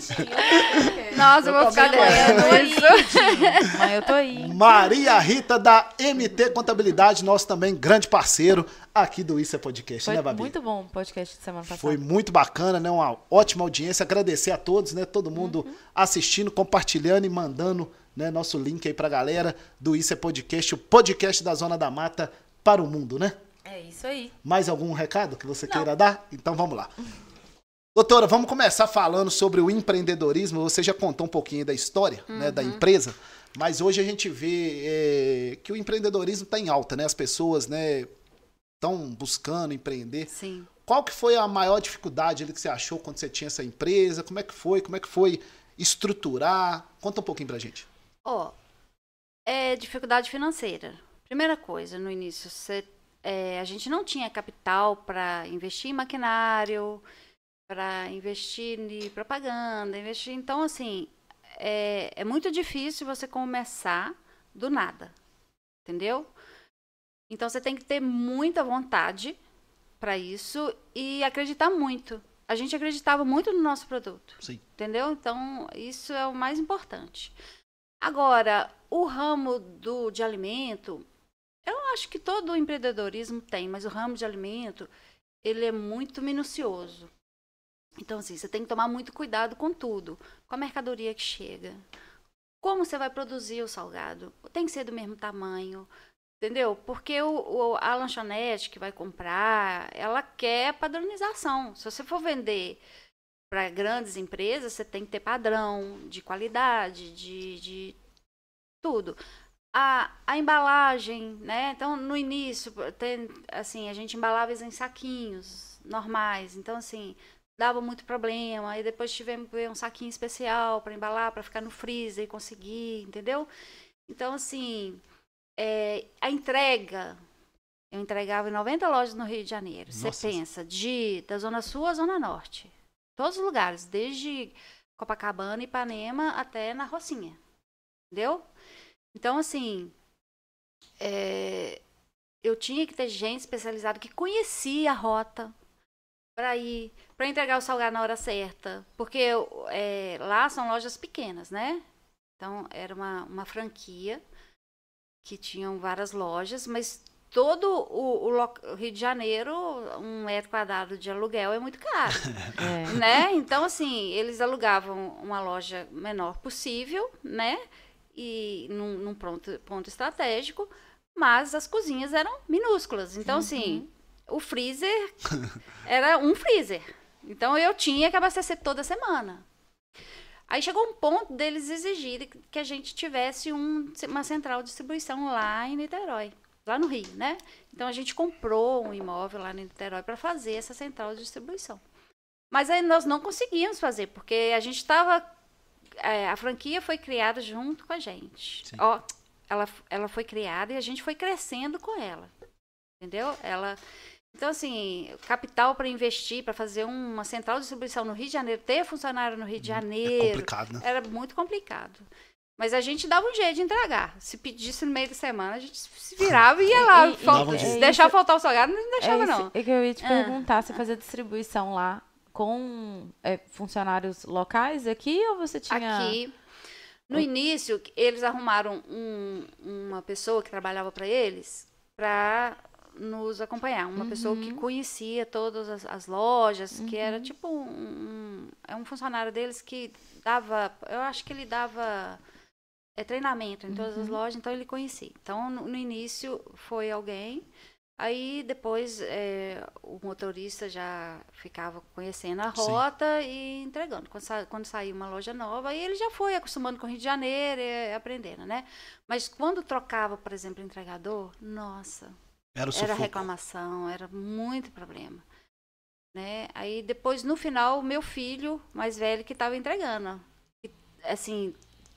Nossa, eu vou ficar devendo isso. Mãe, eu tô aí. Maria Rita da MT Contabilidade, nosso também grande parceiro aqui do Isso é Podcast, Foi né, Babi? muito bom o podcast de semana passada. Foi muito bacana, né? Uma ótima audiência. Agradecer a todos, né? Todo mundo assistindo, compartilhando e mandando né, nosso link aí pra galera do Isso é Podcast, o podcast da Zona da Mata para o mundo, né? É isso aí. Mais algum recado que você queira dar? Então vamos lá. Doutora, vamos começar falando sobre o empreendedorismo. Você já contou um pouquinho da história né, da empresa, mas hoje a gente vê é, que o empreendedorismo está em alta, né? As pessoas né, estão buscando empreender. Sim. Qual que foi a maior dificuldade ali que você achou quando você tinha essa empresa? Como é que foi? Como é que foi estruturar? Conta um pouquinho pra gente. Ó, é dificuldade financeira. Primeira coisa, no início, você, é, a gente não tinha capital para investir em maquinário, para investir em propaganda, investir. Então, assim, é, é muito difícil você começar do nada, entendeu? Então, você tem que ter muita vontade para isso e acreditar muito. A gente acreditava muito no nosso produto. Sim. Entendeu? Então, isso é o mais importante. Agora, o ramo do, de alimento, eu acho que todo empreendedorismo tem, mas o ramo de alimento, ele é muito minucioso. Então, assim, você tem que tomar muito cuidado com tudo. Com a mercadoria que chega. Como você vai produzir o salgado? Tem que ser do mesmo tamanho. Entendeu? Porque o, o- a lanchonete que vai comprar, ela quer padronização. Se você for vender para grandes empresas, você tem que ter padrão de qualidade, de, de tudo. A, a embalagem, né? Então, no início, tem, assim, a gente embalava em saquinhos normais. Então, assim, dava muito problema. Aí depois tivemos que ver um saquinho especial para embalar, para ficar no freezer e conseguir, entendeu? Então, assim, é, a entrega. Eu entregava em 90 lojas no Rio de Janeiro. Você Nossa. pensa, de, da Zona Sul à Zona Norte. Todos os lugares, desde Copacabana, Ipanema, até na Rocinha. Entendeu? Então, assim, é, eu tinha que ter gente especializada que conhecia a rota para ir, para entregar o salgado na hora certa. Porque é, lá são lojas pequenas, né? Então, era uma, uma franquia que tinham várias lojas, mas todo o, o Rio de Janeiro, um metro quadrado de aluguel é muito caro É. né? Então, assim, eles alugavam uma loja menor possível, né? E num, num pronto, ponto estratégico, mas as cozinhas eram minúsculas. Então, assim, o freezer era um freezer. Então, eu tinha que abastecer toda semana. Aí chegou um ponto deles exigirem que a gente tivesse um- uma central de distribuição lá em Niterói, lá no Rio, né? Então a gente comprou um imóvel lá em Niterói para fazer essa central de distribuição. Mas aí nós não conseguimos fazer, porque a gente estava. a franquia foi criada junto com a gente. Sim. Ó, ela, ela foi criada e a gente foi crescendo com ela. Entendeu? Ela. Então, assim, capital para investir, para fazer uma central de distribuição no Rio de Janeiro, ter funcionário no Rio de É Janeiro, complicado, né? era muito complicado. Mas a gente dava um jeito de entregar. Se pedisse no meio da semana, a gente se virava e ia lá. E- e- Fal- Dava um se deixar faltar o salgado, não deixava, é isso não. é que eu ia te Ah. perguntar, você fazia distribuição lá com é, funcionários locais aqui ou você tinha... Aqui, no início, eles arrumaram um- uma pessoa que trabalhava para eles para nos acompanhar. Uma pessoa que conhecia todas as, as lojas, que era tipo um, um- É um funcionário deles que dava. Eu acho que ele dava. é, treinamento em todas as lojas, então ele conhecia. Então, no, no início foi alguém, aí depois é, o motorista já ficava conhecendo a Sim. rota e entregando. Quando, sa quando saía uma loja nova, aí ele já foi acostumando com o Rio de Janeiro e aprendendo, né? Mas quando trocava, por exemplo, entregador, nossa, Era o era reclamação, era muito problema. Né? Aí depois, no final, o meu filho mais velho que estava entregando. E, assim,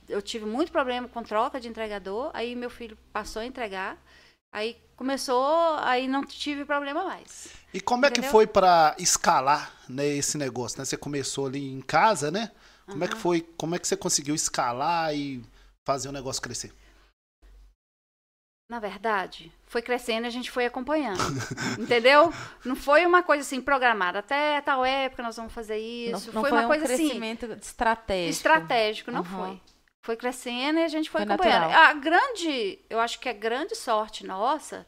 eu tive muito problema com troca de entregador, aí meu filho passou a entregar, aí começou, aí não tive problema mais. E como é que foi pra escalar né, esse negócio? Né? Você começou ali em casa, né? Como é que foi? Como é que você conseguiu escalar e fazer o negócio crescer? Na verdade, foi crescendo e a gente foi acompanhando. entendeu? Não foi uma coisa assim programada. Até tal época nós vamos fazer Não, isso. não foi, foi, uma um coisa assim. crescimento estratégico. Estratégico, não Aham. foi. Foi crescendo e a gente foi, Foi acompanhando. natural. A grande, eu acho que a grande sorte nossa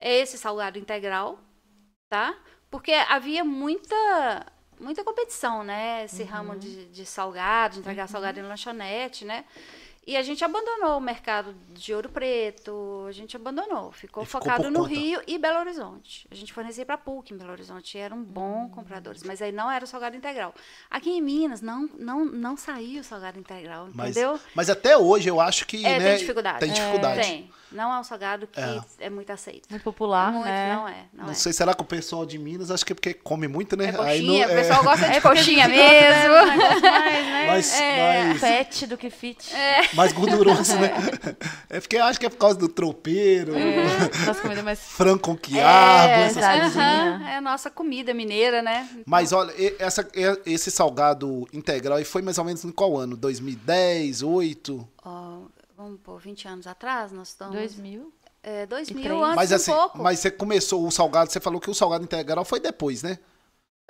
é esse salgado integral, tá? Porque havia muita muita competição, né? Esse Uhum. ramo de, de salgado, de entregar salgado em lanchonete, né? E a gente abandonou o mercado de Ouro Preto, a gente abandonou, ficou E ficou focado por no conta. Rio e Belo Horizonte. A gente fornecia para PUC em Belo Horizonte, eram bons compradores, mas aí não era o salgado integral. Aqui em Minas não não não saiu o salgado integral, Mas, entendeu? mas até hoje eu acho que. É, né, tem dificuldade. Tem dificuldade. Tem. Não é um salgado que É. é, muito aceito. Muito popular, muito, né? não é. Não, Não é. sei, será que o pessoal de Minas, acho que é porque come muito, né? É Aí coxinha, não- o pessoal gosta de coxinha Gosta, né, mesmo. mais, né? Mas, É. mas- Fat do que fit. mais gorduroso, né? É porque eu acho que é por causa do tropeiro, É, nossa comida mais frango com quiabo, É, essas coisas. aham, é a nossa comida mineira, né? Mas olha, e- essa, e- esse salgado integral aí foi mais ou menos em qual ano? 2010, 2008? Ó, vamos pôr 20 anos atrás, nós estamos. 2000. É, 2000 três. antes Mas um assim, pouco. mas você começou o salgado, você falou que o salgado integral foi depois, né?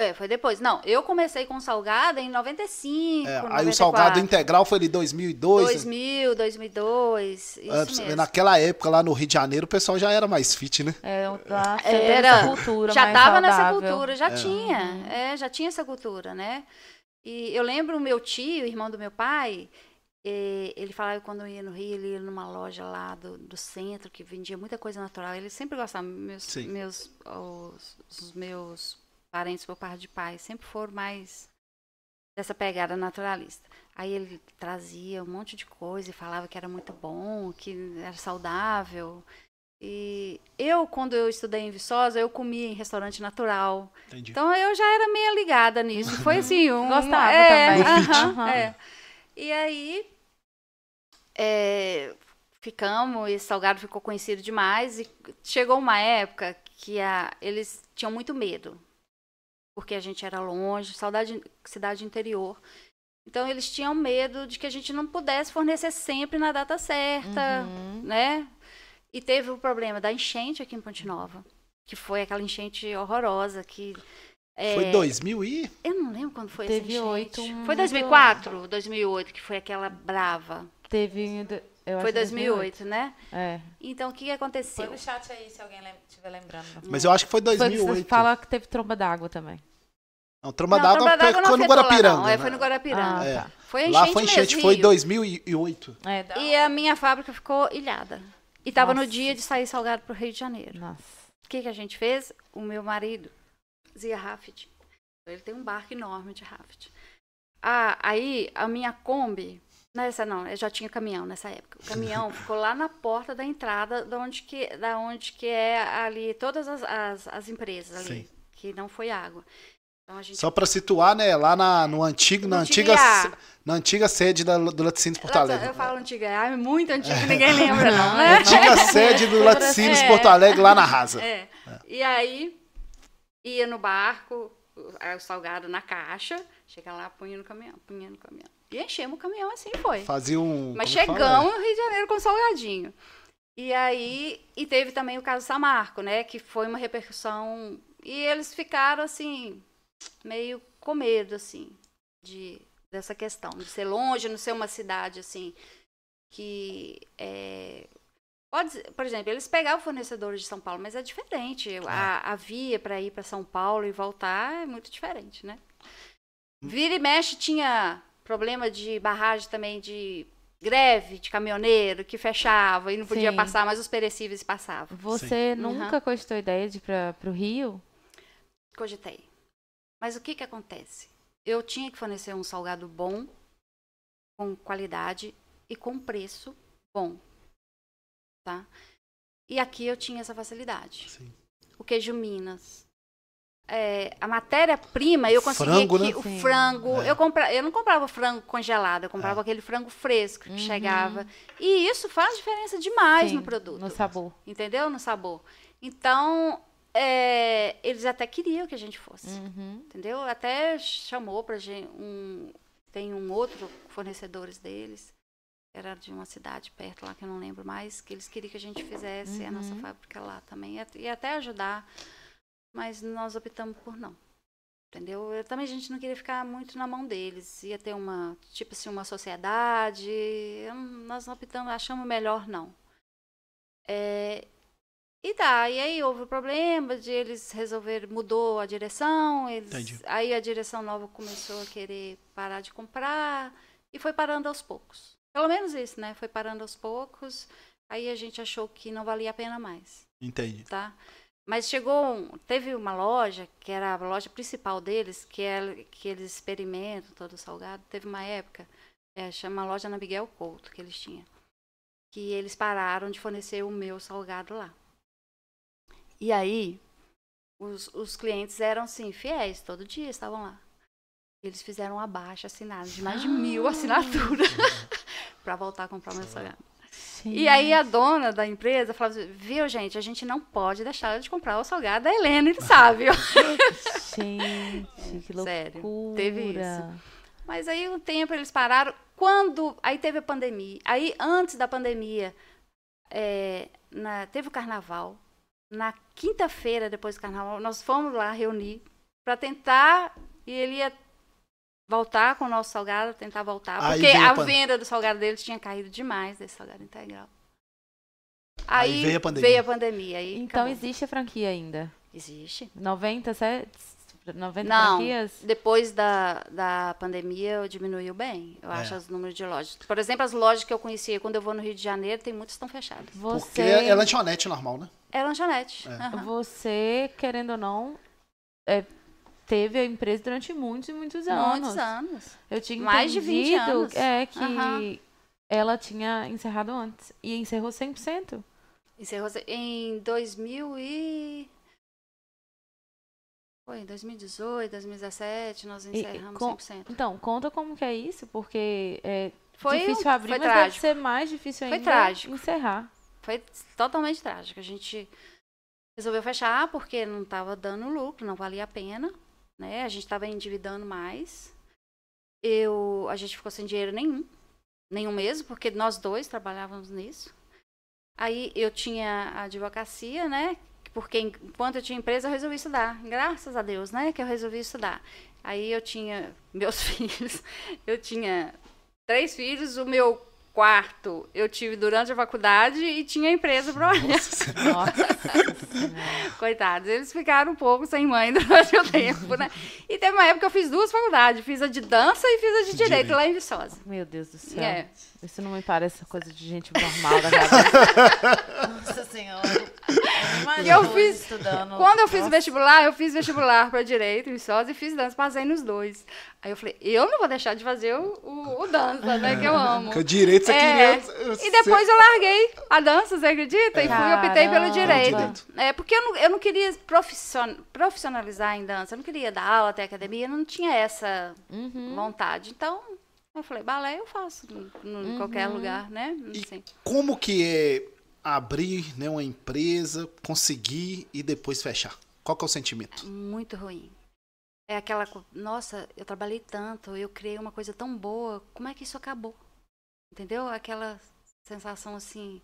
É, foi depois. Não, eu comecei com salgado em 95, É, aí 94. o salgado integral foi de 2002. 2000, 2002, isso mesmo. naquela época lá no Rio de Janeiro o pessoal já era mais fit, né? É, lá Era. essa cultura já mais estava nessa cultura, já É. tinha, é, já tinha essa cultura, né? E eu lembro o meu tio, irmão do meu pai, eh, ele falava que quando ia no Rio, ele ia numa loja lá do, do centro que vendia muita coisa natural. Ele sempre gostava, meus, Sim. meus, os, os meus parentes por parte de pai sempre foram mais dessa pegada naturalista. Aí ele trazia um monte de coisa e falava que era muito bom, que era saudável. E eu, quando eu estudei em Viçosa, eu comia em restaurante natural. Entendi. Então eu já era meio ligada nisso. Foi assim, um. Gostava é, também. Fit. aham, é. E aí. é, ficamos, esse salgado ficou conhecido demais. E chegou uma época que a, eles tinham muito medo. Porque a gente era longe, saudade, cidade interior. Então eles tinham medo de que a gente não pudesse fornecer sempre na data certa, Uhum. né? E teve o problema da enchente aqui em Ponte Nova, que foi aquela enchente horrorosa que é, Foi 2000 e... eu não lembro quando foi Teve essa oito, enchente. um Foi muito- 2004, 2008, que foi aquela brava. Teve. Eu foi acho que 2008, né? É. Então o que que Põe aconteceu? no chat aí se alguém estiver lembrando. Mas eu acho que foi Foi que você 2008. fala que teve tromba d'água também. Não, Tromba d'Água no lá, Guarapiranga. não. É, né? foi no Guarapiranga. Ah, É. tá. Foi a Lá enchente foi enchente, mesmo, foi Rio. 2008. É, da... E a minha fábrica ficou ilhada. E tava no dia de sair salgado pro Rio de Janeiro. Nossa. O que, que a gente fez? O meu marido fazia rafting. Ele tem um barco enorme de rafting. Ah, aí a minha Kombi, nessa não, eu já tinha caminhão nessa época. O caminhão ficou lá na porta da entrada, da onde que, da onde que é ali todas as, as, as empresas ali, Sim. que não foi água. Então gente Só pra situar, né? Lá na, no antigo, na, antiga, na antiga sede da, do Laticínios Porto Alegre. Eu falo antiga, é muito antiga, ninguém lembra não, né? Antiga sede do Laticínios É. Porto Alegre, lá na Rasa. É. E aí, ia no barco, o salgado na caixa, chega lá, punha no caminhão, punha no caminhão. E enchemos o caminhão, assim foi. Fazia um... Mas chegamos no Rio de Janeiro com salgadinho. E aí, e teve também o caso Samarco, né, que foi uma repercussão, e eles ficaram, assim, meio com medo, assim, de, dessa questão, de ser longe, não ser uma cidade, assim, que é, Pode, por exemplo, eles pegavam fornecedores de São Paulo, mas é diferente. A, a via para ir para São Paulo e voltar é muito diferente, né? Vira e mexe tinha problema de barragem também de greve de caminhoneiro que fechava e não podia Sim. passar, mas os perecíveis passavam. Você Sim. nunca cogitou a ideia de ir pra, pro Rio? Cogitei. Mas o que que acontece? Eu tinha que fornecer um salgado bom, com qualidade e com preço bom, tá? E aqui eu tinha essa facilidade. Sim. O queijo Minas. É, a matéria-prima, eu conseguia Frango, que né? o Sim. frango. É. Eu, compra, eu não comprava frango congelado, eu comprava aquele frango fresco que Uhum. chegava. E isso faz diferença demais Sim, no produto No sabor. entendeu? No sabor. Então, é, eles até queriam que a gente fosse, Uhum. entendeu? Até chamou pra gente um tem um outro fornecedores deles, era de uma cidade perto lá que eu não lembro mais, que eles queriam que a gente fizesse a nossa Uhum. fábrica lá também e até ajudar, mas nós optamos por não. Entendeu? Eu, também a gente não queria ficar muito na mão deles. Ia ter uma, tipo assim, uma sociedade. eu nós optamos, achamos melhor não. É, e tá, e aí houve o problema de eles resolver mudou a direção, eles, Entendi. aí a direção nova começou a querer parar de comprar e foi parando aos poucos. Pelo menos isso, né? Foi parando aos poucos. Aí a gente achou que não valia a pena mais, Entendi. tá? Mas chegou, teve uma loja que era a loja principal deles, que é que eles experimentam todo o salgado. Teve uma época, é, chama loja na Miguel Couto que eles tinham, que eles pararam de fornecer o meu salgado lá. E aí, os, os clientes eram, assim, fiéis, todo dia estavam lá. Eles fizeram uma baixa assinada de mais de mil assinaturas para voltar a comprar o meu salgado. E aí a dona da empresa falava assim, viu, gente, a gente não pode deixar de comprar o salgado da Helena, ele sabe. Gente, que loucura. Sério, teve isso. Mas aí um tempo eles pararam. Quando. Aí teve a pandemia. Aí, antes da pandemia, é, na- teve o carnaval. Na quinta-feira, depois do carnaval, nós fomos lá reunir para tentar. E ele ia voltar com o nosso salgado, tentar voltar. Aí Porque a a venda do salgado deles tinha caído demais desse salgado integral. Aí Aí, veio a pandemia. Veio a pandemia. Aí Então acabou. existe a franquia ainda? Existe. 90, set- 90 Não. franquias? Depois da, da pandemia, diminuiu bem, eu É. acho, os números de lojas. Por exemplo, as lojas que eu conhecia quando eu vou no Rio de Janeiro, tem muitas que estão fechadas. Porque Você, é lanchonete normal, né? É lanchonete. É. aham. você querendo ou não, é, teve a empresa durante muitos e muitos anos. Muitos anos. Eu tinha Mais de 20 entendido, anos. É, que Aham. ela tinha encerrado antes. E encerrou 100%. Encerrou em 2000 e... Foi em 2018, 2017, nós E- encerramos com- 100%. Então, conta como que é isso, porque é Foi, difícil abrir, foi mas deve trágico. ser mais difícil Foi ainda trágico. encerrar. Foi totalmente trágico. A gente resolveu fechar porque não estava dando lucro, não valia a pena, né? A gente estava endividando mais. Eu, a gente ficou sem dinheiro nenhum, nenhum mesmo, porque nós dois trabalhávamos nisso. Aí eu tinha a advocacia, né? Porque enquanto eu tinha empresa, eu resolvi estudar. Graças a Deus, né? Que eu resolvi estudar. Aí eu tinha meus filhos. Eu tinha três filhos. O meu quarto eu tive durante a faculdade e tinha empresa para olhar. Nossa. Coitados, eles ficaram um pouco sem mãe durante o tempo, né? E teve uma época que eu fiz duas faculdades. Fiz a de dança e fiz a de direito, Direito. lá em Viçosa. Meu Deus do céu. É. Isso não me parece coisa de gente normal da cabeça. Nossa senhora. E eu fiz- estudando. Quando eu fiz Nossa. vestibular, eu fiz vestibular para direito em Viçosa e fiz dança, passei nos dois. Aí eu falei, eu não vou deixar de fazer o, o, o dança, né? Que eu amo. Que o direito você É, queria. E depois eu larguei a dança, você acredita? E fui, optei pelo direito. Direito. É, porque eu não, eu não queria profission- profissionalizar em dança, eu não queria dar aula até academia, eu não tinha essa Uhum. vontade. Então, eu falei, balé eu faço em qualquer Uhum. lugar, né? E- Assim. Como que é abrir né, uma empresa, conseguir e depois fechar? Qual que é o sentimento? Muito ruim. É aquela, nossa, eu trabalhei tanto, eu criei uma coisa tão boa, como é que isso acabou? Entendeu? Aquela sensação assim.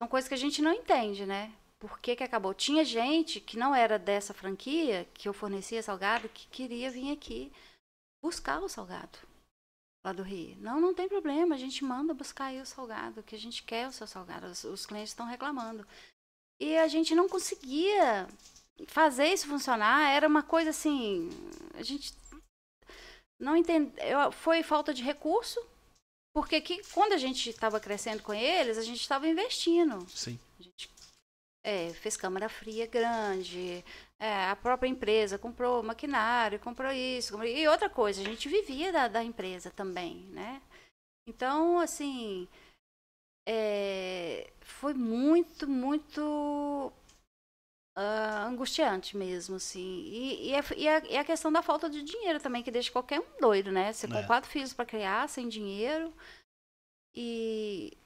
São coisas que a gente não entende, né? Por que, que acabou? Tinha gente que não era dessa franquia, que eu fornecia salgado, que queria vir aqui buscar o salgado lá do Rio. Não, não tem problema, a gente manda buscar aí o salgado, que a gente quer o seu salgado. Os, os clientes estão reclamando. E a gente não conseguia fazer isso funcionar. Era uma coisa assim, a gente não entende, eu- foi falta de recurso. Porque que, quando a gente estava crescendo com eles, a gente estava investindo. Sim. A gente é, fez câmara fria grande, é, a própria empresa comprou maquinário, comprou isso. comprou- E outra coisa, a gente vivia da, da empresa também, né? Então, assim, é, foi muito, muito ah, angustiante mesmo, assim. E, e, a, e, a, e a questão da falta de dinheiro também, que deixa qualquer um doido, né? Você com É. quatro filhos para criar, sem dinheiro. E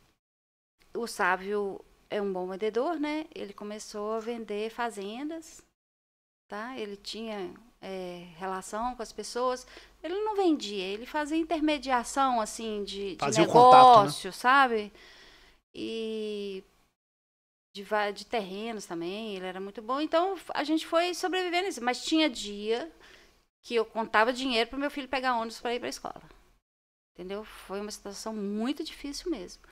o Sávio é um bom vendedor, né? Ele começou a vender fazendas, tá? Ele tinha é, relação com as pessoas. Ele não vendia, ele fazia intermediação, assim, de, de Fazia o contato, né? negócio, sabe? E de, de terrenos também, ele era muito bom. Então, a gente foi sobrevivendo isso. Mas tinha dia que eu contava dinheiro para meu filho pegar ônibus para ir para a escola. Entendeu? Foi uma situação muito difícil mesmo.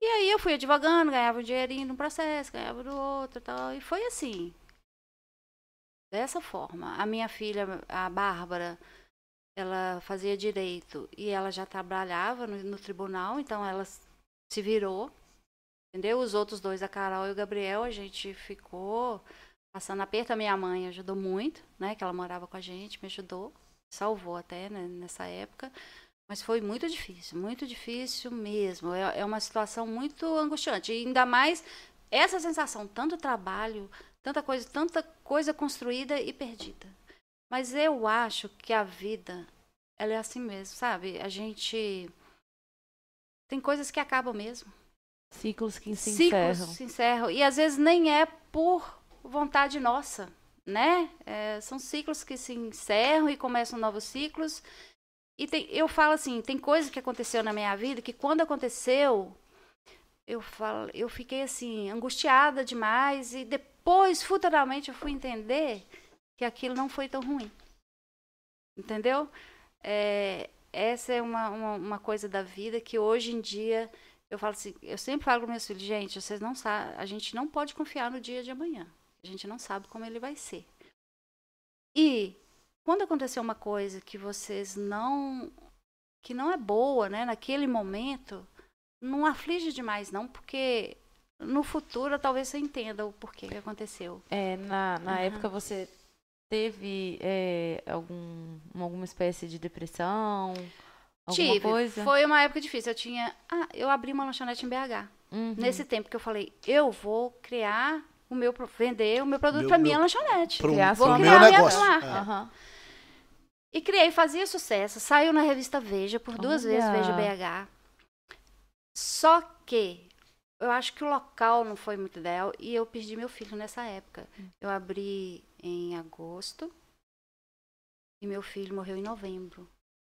E aí eu fui advogando, ganhava um dinheirinho num processo, ganhava do outro e tal. E foi assim. Dessa forma. A minha filha, a Bárbara, ela fazia direito e ela já trabalhava no, no tribunal, então ela se virou. Entendeu? Os outros dois, a Carol e o Gabriel, a gente ficou passando aperto. A minha mãe ajudou muito, né? Que ela morava com a gente, me ajudou. Salvou até né, nessa época. Mas foi muito difícil, muito difícil mesmo. É, é uma situação muito angustiante. E ainda mais essa sensação, tanto trabalho, tanta coisa, tanta coisa construída e perdida. Mas eu acho que a vida, ela é assim mesmo, sabe? A gente tem coisas que acabam mesmo. Ciclos que se Ciclos encerram. se encerram. E às vezes nem é por vontade nossa, né? É, são ciclos que se encerram e começam novos ciclos. E tem, eu falo assim, tem coisa que aconteceu na minha vida que quando aconteceu, eu falo, eu fiquei assim, angustiada demais e depois, futuramente, eu fui entender que aquilo não foi tão ruim. Entendeu? É, essa é uma, uma, uma coisa da vida que hoje em dia eu falo assim, eu sempre falo para meus filhos, gente, vocês não sabem, a gente não pode confiar no dia de amanhã. A gente não sabe como ele vai ser. E quando acontecer uma coisa que vocês não que não é boa, né, naquele momento, não aflige demais não, porque no futuro talvez você entenda o porquê que aconteceu. É, na, na Aham. época você teve é, algum, alguma espécie de depressão? Alguma Tive. coisa? Foi uma época difícil. Eu tinha, ah, eu abri uma lanchonete em BH. Uhum. Nesse tempo que eu falei, eu vou criar o meu, vender o meu produto Meu- para meu- minha lanchonete. Pro, Criar Vou pro sua meu criar minha negócio. marca. É. Aham. E criei, fazia sucesso. Saiu na revista Veja por duas Olha. vezes, Veja BH. Só que eu acho que o local não foi muito ideal e eu perdi meu filho nessa época. Eu abri em agosto e meu filho morreu em novembro.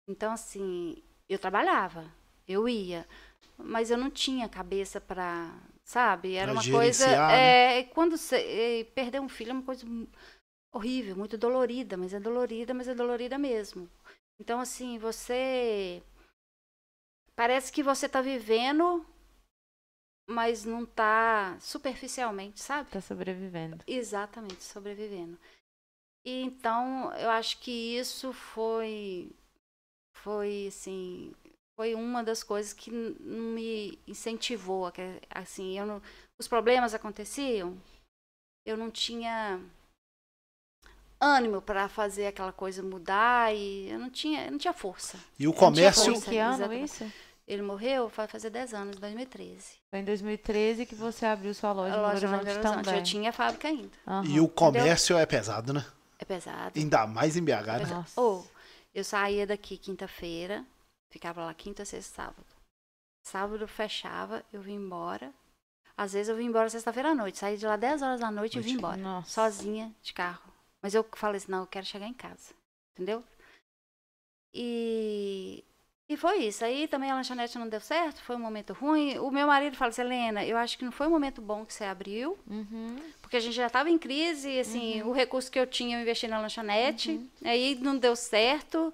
Então, assim, eu trabalhava, eu ia, mas eu não tinha cabeça para, sabe? Era Pra uma coisa. né? É, quando você é, perder um filho é uma coisa horrível, muito dolorida, mas é dolorida, mas é dolorida mesmo. Então, assim, você. Parece que você tá vivendo, mas não tá superficialmente, sabe? Tá sobrevivendo. Exatamente, sobrevivendo. E então, eu acho que isso foi foi assim, foi uma das coisas que não me incentivou, assim, eu não, os problemas aconteciam, eu não tinha ânimo para fazer aquela coisa mudar e eu não tinha, eu não tinha força. E o tinha comércio. força. Que ano exatamente. isso? Ele morreu vai fazer 10 anos, 2013. Foi em 2013 que você abriu sua loja, A loja no Belo Horizonte também. eu tinha fábrica ainda. Aham. E o comércio é pesado, né? É pesado. Ainda mais em BH, né? Nossa. Ou eu saía daqui quinta-feira, ficava lá quinta, sexta, sábado. Sábado fechava, eu vim embora. Às vezes eu vim embora sexta-feira à noite. Saí de lá 10 horas da noite e vim Noite. embora. Nossa. Sozinha, de carro. Mas eu falei assim, não, eu quero chegar em casa. Entendeu? E, e foi isso. Aí também a lanchonete não deu certo, foi um momento ruim. O meu marido fala assim, Helena, eu acho que não foi um momento bom que você abriu. Uhum. Porque a gente já estava em crise, e, assim, o recurso que eu tinha eu investi na lanchonete, aí não deu certo.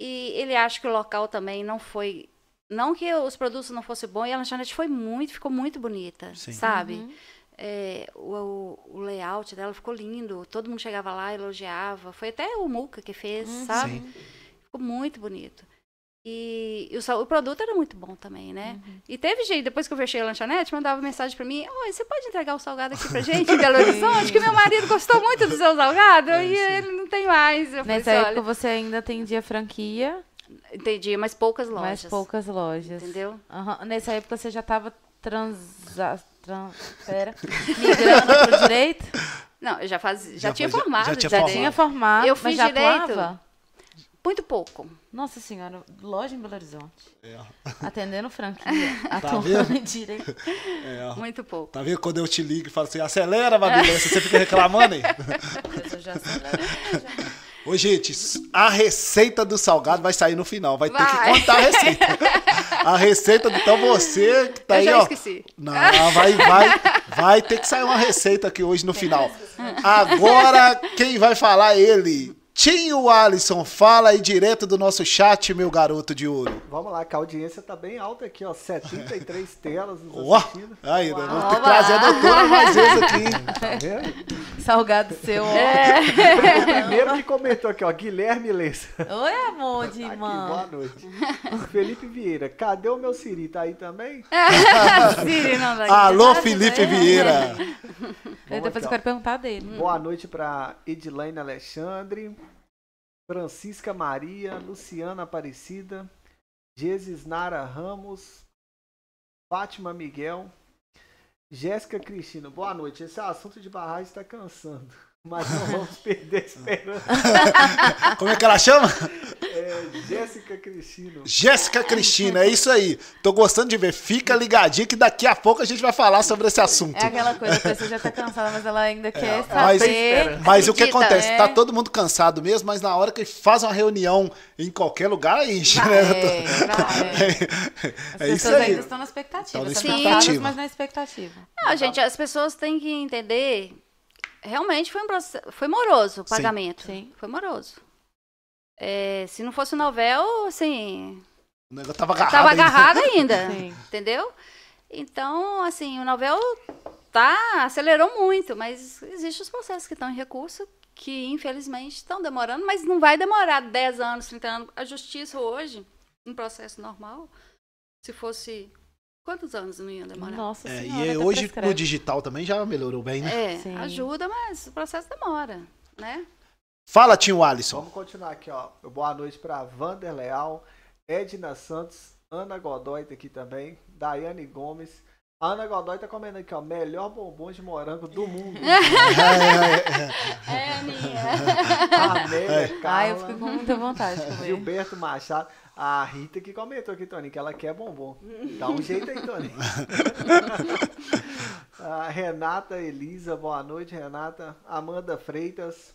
E ele acha que o local também não foi. Não que os produtos não fossem bons, e a lanchonete foi muito, ficou muito bonita, Sim. sabe? Uhum. É, o, o- o layout dela ficou lindo, todo mundo chegava lá, elogiava. Foi até o Muca que fez, Uhum. sabe? Sim. Ficou muito bonito. E, e o, o produto era muito bom também, né? Uhum. E teve gente, depois que eu fechei a lanchonete, mandava mensagem pra mim: Oi, você pode entregar o salgado aqui pra gente em Belo Horizonte? Que meu marido gostou muito do seu salgado É, e sim. ele não tem mais. Eu falei Nessa assim, época olha, você ainda atendia franquia, entendi, mas poucas lojas. mas poucas lojas. Entendeu? Aham. Nessa época você já estava transa... Tran... Pera. migrando pro direito? Não, eu já, faz, já, Já tinha fazia- formado. já tinha Já formado. tinha formado, Eu mas fiz já direito. atuava? Muito pouco. Nossa senhora, loja em Belo Horizonte. É. Atendendo franquia, Tá atuando vendo? em direito. É. Muito pouco. Tá vendo quando eu te ligo e falo assim, acelera, Babilônia, você fica reclamando aí? Mas eu já acelerei, já. Ô, gente, a receita do salgado vai sair no final. Vai, ter que Vai. contar a receita. A receita, do- então você que tá eu aí, já ó. esqueci. Não, vai, vai, vai ter que sair uma receita aqui hoje no final. Agora, quem vai falar é ele. Tinho Alisson, fala aí direto do nosso chat, meu garoto de ouro. Vamos lá, que a audiência tá bem alta aqui, ó. 73 telas nos Ó, assistindo. aí, vamos ter que trazer a doutora mais vezes aqui. hein? Tá vendo? Salgado seu. ó. É. O primeiro que comentou aqui, ó. Guilherme Lessa. Oi, amor de Aqui, irmã. boa noite. Felipe Vieira, cadê o meu Siri? Tá aí também? Siri não dá. Alô, Felipe né? Vieira. Aí Vamos depois aqui, eu quero perguntar dele. Boa noite para Edilaine Alexandre, Francisca Maria, Luciana Aparecida, Jesus Nara Ramos, Fátima Miguel, Jéssica Cristina. Boa noite. Esse assunto de barragem está cansando, mas não vamos perder a esperança. Como é que ela chama? É, Jéssica Cristina. Jéssica Cristina, é isso aí. Tô gostando de ver. Fica ligadinho que daqui a pouco a gente vai falar sobre esse assunto. É aquela coisa, a pessoa já tá cansada, mas ela ainda quer mas- saber. Mas o que acontece? é. Tá todo mundo cansado mesmo, mas na hora que faz uma reunião em qualquer lugar, enche, né? É, vai. As É isso pessoas aí. ainda estão na expectativa. Estão na Estão expectativa. cansadas, mas na expectativa. Não, gente, as pessoas têm que entender. Realmente foi um processo, foi moroso o Sim. pagamento. Sim. Foi moroso. É, se não fosse o novel, assim, O negócio tava agarrado. tava ainda. agarrada ainda. Sim. Entendeu? Então, assim, o novel tá, acelerou muito, mas existem os processos que estão em recurso que, infelizmente, estão demorando, mas não vai demorar 10 anos, 30 anos. A justiça hoje, um processo normal, se fosse. Quantos anos não ia demorar? Nossa É, senhora. e até hoje prescreve. no digital também já melhorou bem, né? É, Sim. ajuda, mas o processo demora, né? Fala, tio Alisson. Vamos continuar aqui, ó. Boa noite para Vander Leal, Edna Santos, Ana Godoy tá aqui também, Daiane Gomes, A Ana Godoy tá comendo aqui, ó. Melhor bombom de morango do mundo. É, Aninha. Amélia, Ai, eu fico com muita vontade de comer. Gilberto Machado. A Rita que comentou aqui, Tony, que ela quer bombom. Dá um jeito aí, Tony. a Renata Elisa, boa noite, Renata. Amanda Freitas.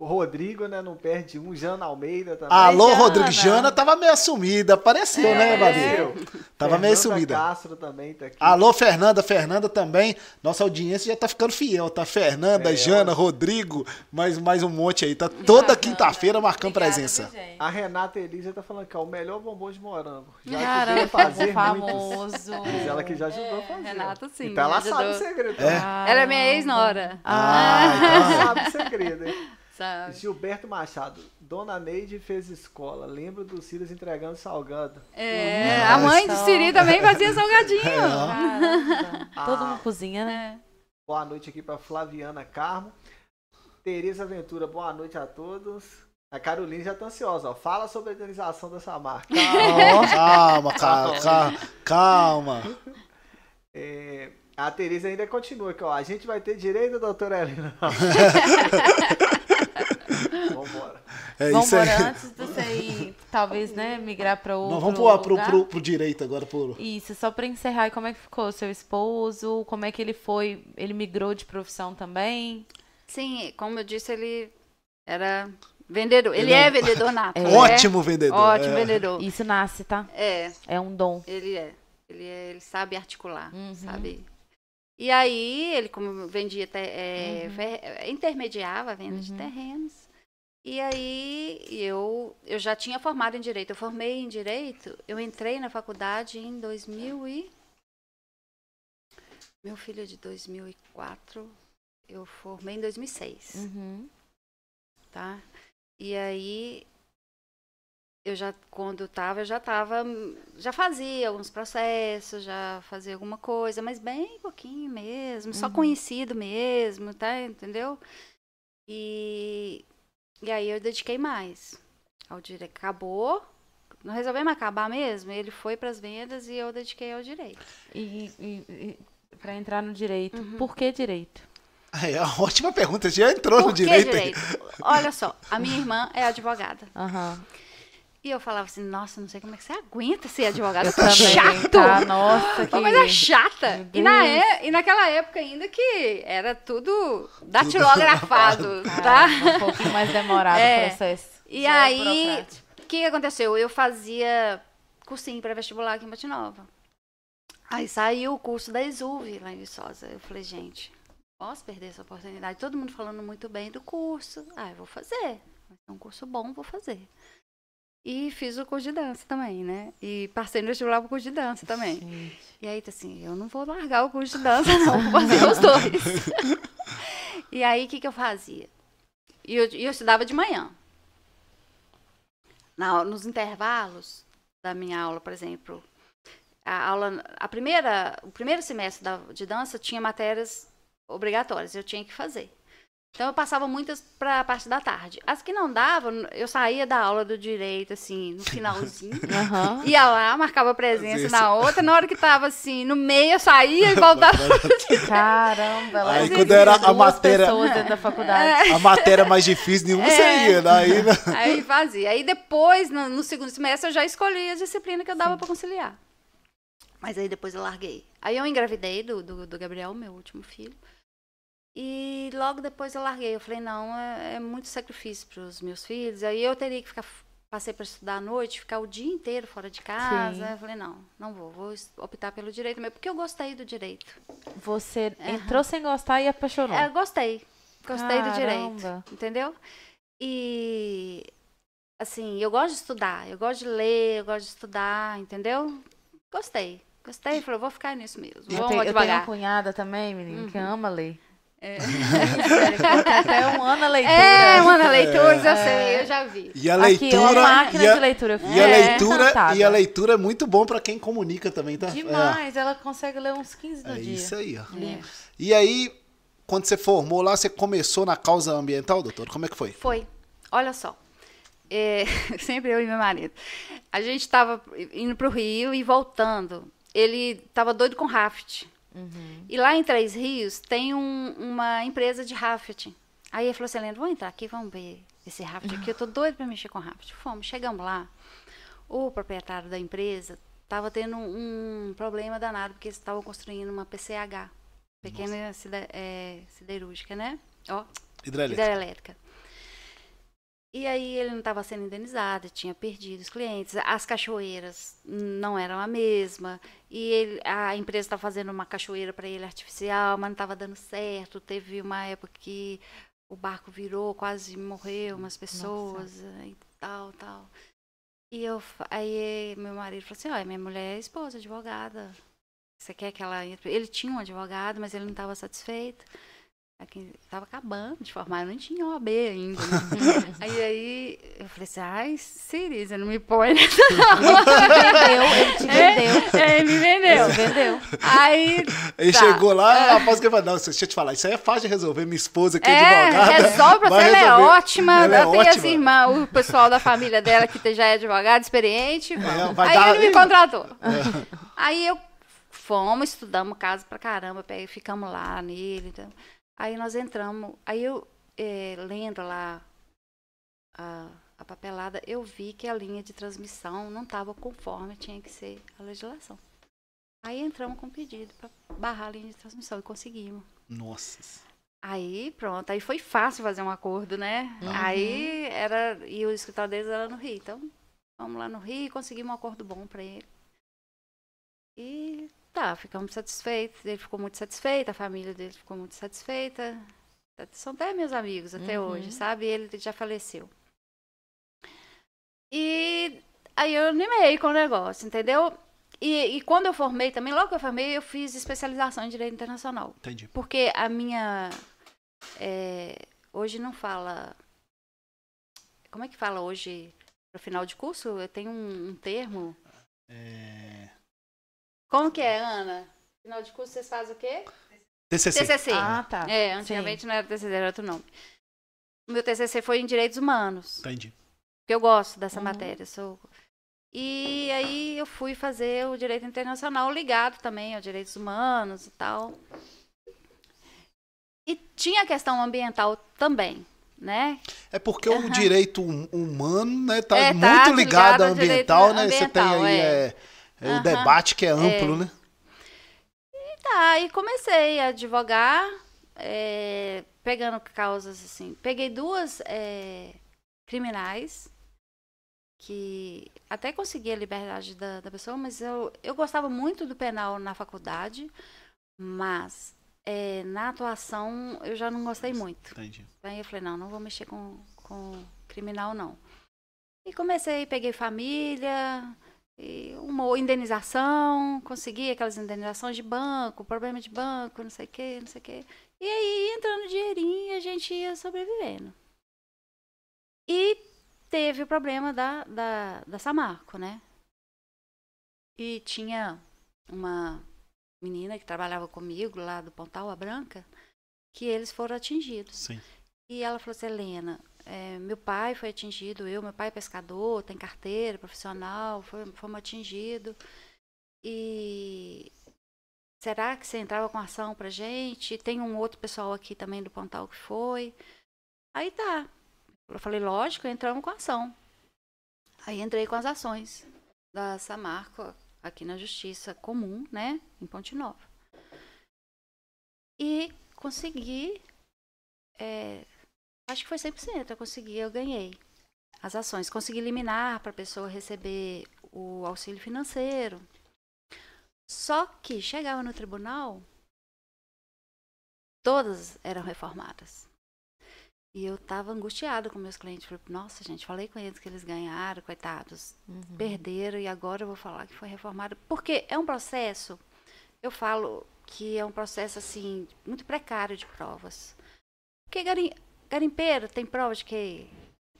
O Rodrigo, né, não perde um. Jana Almeida também. Alô, Jana. Rodrigo. Jana tava meio assumida. Apareceu, né, Babi? Apareceu. Tava meio Fernanda sumida. Castro também tá aqui. Alô, Fernanda. Fernanda também. Nossa audiência já tá ficando fiel, tá? Fernanda, É, Jana, Rodrigo, mais, mais um monte aí. Tá toda quinta-feira marcando Obrigada, presença. A Renata Elisa tá falando que é o melhor bombom de morango. Já Caramba, veio fazer famoso. muitos. Diz ela que já ajudou a fazer. Renata, sim, Então ela me sabe o ajudou. segredo. É? Ela é minha ex-nora. Ah, então. Ela sabe o segredo, hein? Sabe? Gilberto Machado. Dona Neide fez escola. Lembro dos filhos entregando salgado. É, a mãe de Siri também fazia salgadinho. Caramba. Todo mundo cozinha, né? Boa noite aqui para Flaviana Carmo. Tereza Ventura, boa noite a todos. A Caroline já tá ansiosa, ó. Fala sobre a organização dessa marca. Calma, calma, calma, calma. É, a Tereza ainda continua aqui, ó. A gente vai ter direito, doutora Helena? Vambora. É vamos isso aí. embora antes de você ir, talvez, né, migrar pra outro Não, vamos pro, pro, lugar. pro, pro direito agora. Pro... Isso, só pra encerrar, como é que ficou seu esposo? Como é que ele foi? Ele migrou de profissão também? Sim, como eu disse, ele era vendedor. Ele, Ele é é vendedor nato. É. ele Ótimo vendedor. Ótimo é. vendedor. Isso nasce, tá? É, É um dom. ele é. Ele, é, ele sabe articular, Uhum. sabe? E aí, ele como vendia, te- é, Uhum. é, intermediava a venda de Uhum. terrenos. E aí, eu, eu já tinha formado em Direito. Eu formei em Direito, eu entrei na faculdade em 2000 e... Meu filho é de 2004, eu formei em 2006 Uhum. tá? E aí eu já quando eu tava, eu já tava, já fazia alguns processos, já fazia alguma coisa, mas bem pouquinho mesmo, só Uhum. conhecido mesmo, tá? Entendeu? E e aí eu dediquei mais ao direito. Acabou, não resolvemos acabar mesmo, ele foi para as vendas e eu dediquei ao direito. E, e, e para entrar no direito, Uhum. por que direito? É uma ótima pergunta. Já entrou Por no que direito. aí. Olha só, a minha irmã é advogada. Aham. E eu falava assim, nossa, não sei como é que você aguenta ser advogada. Eu Tá chato! tá? Nossa, que... Uma coisa chata. Meu E, na é, e naquela época ainda que era tudo datilografado, tá? Caramba, um pouquinho mais demorado É. o processo. E Já é aí, o que que aconteceu? Eu fazia cursinho para vestibular aqui em Batinova. Aí saiu o curso da Exuve lá em Viçosa. Eu falei, gente, posso perder essa oportunidade? Todo mundo falando muito bem do curso. Ah, eu vou fazer. É um curso bom, vou fazer. E fiz o curso de dança também, né? E passei no vestibular pro curso de dança também. Gente. E aí, tá assim, eu não vou largar o curso de dança, não, vou fazer os dois. e aí, o que, que eu fazia? E eu, eu estudava de manhã. Na, nos intervalos da minha aula, por exemplo, a aula, a primeira, o primeiro semestre da- de dança tinha matérias obrigatórias, eu tinha que fazer. Então eu passava muitas para a parte da tarde. As que não davam, eu saía da aula do direito assim, no finalzinho. Aham. Ia lá, marcava presença Isso. na outra, na hora que tava assim, no meio, eu saía e voltava. Caramba, ela Aí quando era a matéria- pessoas dentro da faculdade. A matéria mais difícil, nenhuma É. você ia. Daí, né? Aí fazia. Aí depois, no, no segundo semestre, eu já escolhi a disciplina que eu dava para conciliar. Mas aí depois eu larguei. Aí eu engravidei do, do, do Gabriel, meu último filho. E logo depois eu larguei. Eu falei, não, é, é muito sacrifício para os meus filhos. Aí eu teria que ficar. Passei para estudar à noite, ficar o dia inteiro fora de casa. Sim. Eu falei, não, não vou. Vou optar pelo direito mesmo, porque eu gostei do direito. Você Aham. entrou sem gostar e apaixonou. É, eu gostei. Gostei do direito. Caramba. Entendeu? E assim, eu gosto de estudar, eu gosto de ler, eu gosto de estudar, entendeu? Gostei. Gostei, falei, vou ficar nisso mesmo. Eu tenho, eu tenho uma cunhada também, menino, que ama ler. É. Até um ano a leitura. É, mano, leituras, eu sei, eu já vi. E a Aqui, uma leitura. máquina e a, de leitura. E a fiquei leitura, encantada. e a leitura é muito bom pra quem comunica também, tá? Demais, ela consegue ler uns 15 no É, é dia. isso aí, ó. Livros. E aí, quando você formou lá, você começou na causa ambiental, doutor? Como é que foi? Foi. Olha só. É, sempre eu e meu marido. A gente estava indo pro Rio e voltando. Ele estava doido com raft. Uhum. E lá em Três Rios tem um- uma empresa de rafting. Aí ele falou assim, Helena, vamos entrar aqui, vamos ver esse rafting aqui. Eu tô doido pra mexer com rafting. Fomos, chegamos lá. O proprietário da empresa estava tendo um problema danado, porque eles estavam construindo uma PCH. Pequena side- é, siderúrgica, né? Ó, Hidrelétrica. hidrelétrica. E aí ele não estava sendo indenizado, tinha perdido os clientes, as cachoeiras não eram a mesma, e ele- a empresa estava fazendo uma cachoeira para ele artificial, mas não estava dando certo. Teve uma época que o barco virou, quase morreu umas pessoas e tal, tal. E eu, aí meu marido falou assim, olha, minha mulher é esposa, advogada. Você quer que ela entre? Ele tinha um advogado, mas ele não estava satisfeito. Aqui estava acabando de formar, eu não tinha OAB ainda. né? aí, aí eu falei assim, ai, Siri, você não me põe nessa Vendeu, ele te vendeu. É, ele me vendeu. Ele vendeu. Aí, Ele Tá. chegou lá, após que ele falou, não, deixa eu te falar, isso aí é fácil de resolver, minha esposa que é, é, advogada. resolve pra você, ela é resolver. ótima. Ela é ela tem ótima. as irmãs, o pessoal da família dela que já é advogado, experiente. vamos. vai aí dar- ele me contratou. Aí eu fomos, estudamos caso pra caramba, ficamos lá nele. Então. Aí nós entramos, aí eu, eh, lendo lá a, a papelada, eu vi que a linha de transmissão não estava conforme tinha que ser a legislação. Aí entramos com pedido para barrar a linha de transmissão e conseguimos. Nossa. Aí, pronto, aí foi fácil fazer um acordo, né? Uhum. Aí era. E o escritório deles era no Rio. Então, vamos lá no Rio e conseguimos um acordo bom para ele. E tá, ficamos satisfeitos. Ele ficou muito satisfeito, a família dele ficou muito satisfeita. São até meus amigos até Uhum. hoje, sabe? Ele já faleceu. E aí eu animei com o negócio, entendeu? E, e quando eu formei também, logo que eu formei, eu fiz especialização em Direito Internacional. Entendi. Porque a minha. é, hoje não fala. Como é que fala hoje? No final de curso, eu tenho um, um termo. É... Como que é, Ana? Final de curso vocês fazem o quê? TCC. TCC. Ah, tá. É, antigamente não era TCC, era outro nome. O meu TCC foi em Direitos Humanos. Entendi. Porque eu gosto dessa Uhum. matéria. Sou... E aí eu fui fazer o Direito Internacional ligado também aos Direitos Humanos e tal. E tinha a questão ambiental também, né? É porque o direito hum- humano, né, tá É, tá muito ligado ligado ao ambiental, né? Você tem ambiental, aí é. é, é o Aham. debate que é amplo, né? Tá, aí comecei a advogar, é, pegando causas assim. Peguei duas é, criminais, que até consegui a liberdade da, da pessoa, mas eu, eu gostava muito do penal na faculdade, mas é, na atuação eu já não gostei muito. Entendi. Aí eu falei, não, não vou mexer com, com criminal, não. E comecei, peguei família, e uma indenização, consegui aquelas indenizações de banco, problema de banco, não sei o quê, não sei o quê. E aí, entrando dinheirinho, a gente ia sobrevivendo. E teve o problema da, da, da Samarco, né? E tinha uma menina que trabalhava comigo lá do Pontal, a Branca, que eles foram atingidos. Sim. E ela falou assim, Helena, é, meu pai foi atingido, eu, meu pai é pescador, tem carteira profissional, foi, fomos atingidos. E será que você entrava com ação pra gente? Tem um outro pessoal aqui também do Pontal que foi. Aí tá. Eu falei, lógico, entramos com ação. Aí entrei com as ações da Samarco aqui na Justiça Comum, né, em Ponte Nova. E consegui é, acho que foi 100%, eu consegui, eu ganhei as ações. Consegui eliminar para a pessoa receber o auxílio financeiro. Só que chegava no tribunal, todas eram reformadas. E eu estava angustiada com meus clientes. Falei, nossa, gente, falei com eles que eles ganharam, coitados, Uhum. perderam e agora eu vou falar que foi reformado. Porque é um processo, eu falo que é um processo, assim, muito precário de provas. Porque garim, garimpeiro tem prova de que.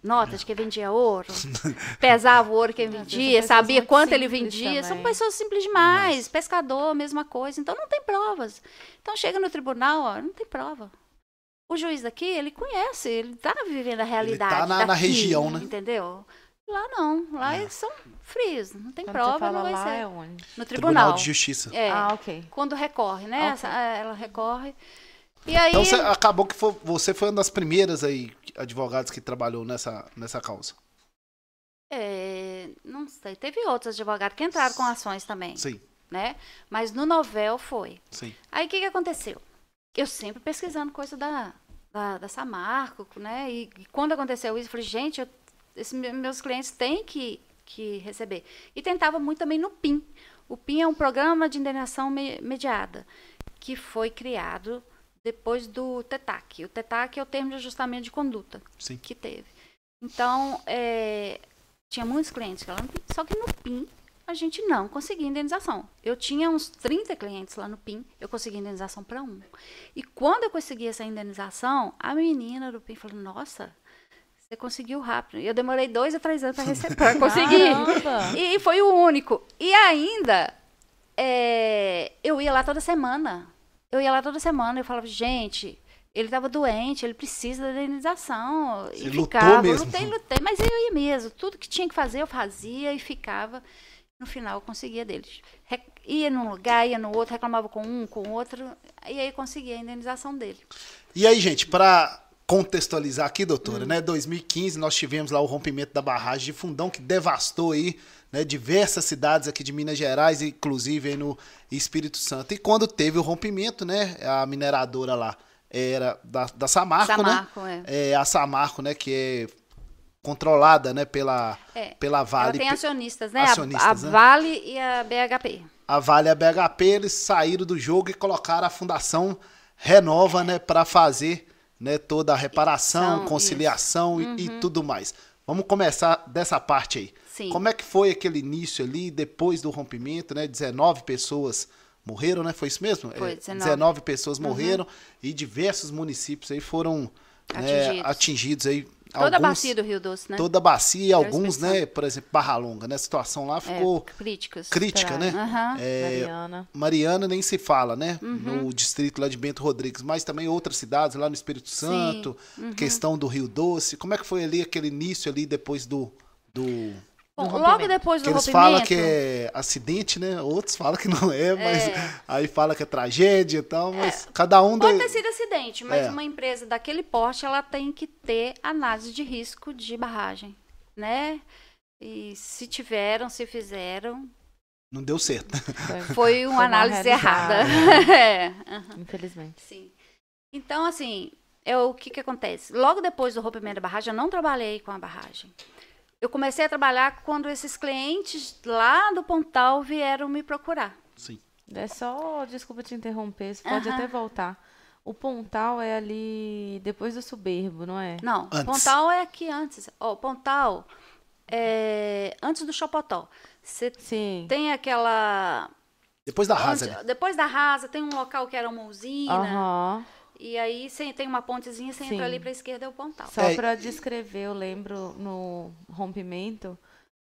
Nota de que vendia ouro, pesava o ouro que ele são vendia, sabia quanto ele vendia. São também. pessoas simples demais. Pescador, mesma coisa. Então não tem provas. Então chega no tribunal, ó, não tem prova. O juiz aqui, ele conhece, ele tá vivendo a realidade. na- na daqui, região, né? Entendeu? Lá não, lá eles são frios, não tem Quando prova, fala não vai lá, ser. é onde? No Tribunal tribunal. de Justiça. É, Ah, ok. quando recorre, né? Ok. Essa- ela recorre. E aí, Então você, acabou que foi- você foi uma das primeiras aí advogados que trabalhou nessa, nessa causa. é, não sei, teve outros advogados que entraram com ações também, Sim, né? Mas no novel foi. sim. Aí o que, que aconteceu? Eu sempre pesquisando coisa da, da, da Samarco, né? E, e quando aconteceu isso, eu falei, gente, eu- esses me- meus clientes têm que, que receber. E tentava muito também no PIN. O PIN é um programa de indenização me- mediada, que foi criado depois do TETAC. O TETAC é o termo de ajustamento de conduta Sim. que teve. Então, é, tinha muitos clientes que lá no PIN, só que no PIN a gente não conseguia indenização. Eu tinha uns 30 clientes lá no PIN, eu consegui indenização para um. E quando eu consegui essa indenização, a menina do PIN falou: Nossa, você conseguiu rápido. E eu demorei dois a três anos para conseguir. Caramba! E foi o único. E ainda, é, eu ia lá toda semana. Eu ia lá toda semana. Eu falava, gente, ele estava doente, ele precisa da indenização. Você e ficava. mesmo? Lutei, lutei, mas eu ia mesmo. Tudo que tinha que fazer, eu fazia e ficava. No final, eu conseguia deles. Re- ia num lugar, ia no outro, reclamava com um, com outro. E aí, conseguia a indenização dele. E aí, gente, para contextualizar aqui, doutora, Hum. né? 2015 nós tivemos lá o rompimento da barragem de Fundão que devastou aí, né, diversas cidades aqui de Minas Gerais, inclusive no Espírito Santo. E quando teve o rompimento, né, a mineradora lá era da, da Samarco, Samarco, né? é. É a Samarco, né, que é controlada, né, pela É, pela Ela Vale. tem acionistas, né? A- Acionistas, a, né? Vale e a BHP. a Vale e a BHP, eles saíram do jogo e colocaram a Fundação Renova, né, para fazer, né, toda a reparação, conciliação e, e tudo mais. Vamos começar dessa parte aí. Sim. Como é que foi aquele início ali, depois do rompimento, né? 19 pessoas morreram, né? Foi isso mesmo? Foi, É, 19. 19 pessoas morreram e diversos municípios aí foram né, Atingidos. atingidos aí. Toda a alguns- bacia do Rio Doce, né? Toda a bacia e alguns, né? Por exemplo, Barra Longa, né? A situação lá É, ficou críticas. crítica, né? Aham. É, Mariana. Mariana nem se fala, né? Uhum. No distrito lá de Bento Rodrigues, mas também outras cidades lá no Espírito Santo, Uhum. questão do Rio Doce. Como é que foi ali aquele início ali depois do. do... Bom, logo depois do Que eles rompimento... falam que é acidente, né? Outros falam que não é, mas É. aí fala que é tragédia e tal, mas cada um. Pode da- ter sido acidente, mas É. uma empresa daquele porte, ela tem que ter análise de risco de barragem, né? E se tiveram, se fizeram, Não deu certo. Foi, foi uma análise errada. é. aham. Infelizmente. Sim. Então, assim, é o que, que acontece? Logo depois do rompimento da barragem, eu não trabalhei com a barragem. Eu comecei a trabalhar quando esses clientes lá do Pontal vieram me procurar. Sim. É só, desculpa te interromper, você pode até voltar. O Pontal é ali depois do Soberbo, não é? Não, Antes. Pontal é aqui antes. Ó, Pontal é antes do Chopotó. Você Sim. tem aquela. Depois da rasa, onde- né? depois da rasa, tem um local que era uma usina. Aham. E aí você tem uma pontezinha, você Sim. entra ali pra esquerda é o Pontal. Só É, pra descrever, eu lembro no rompimento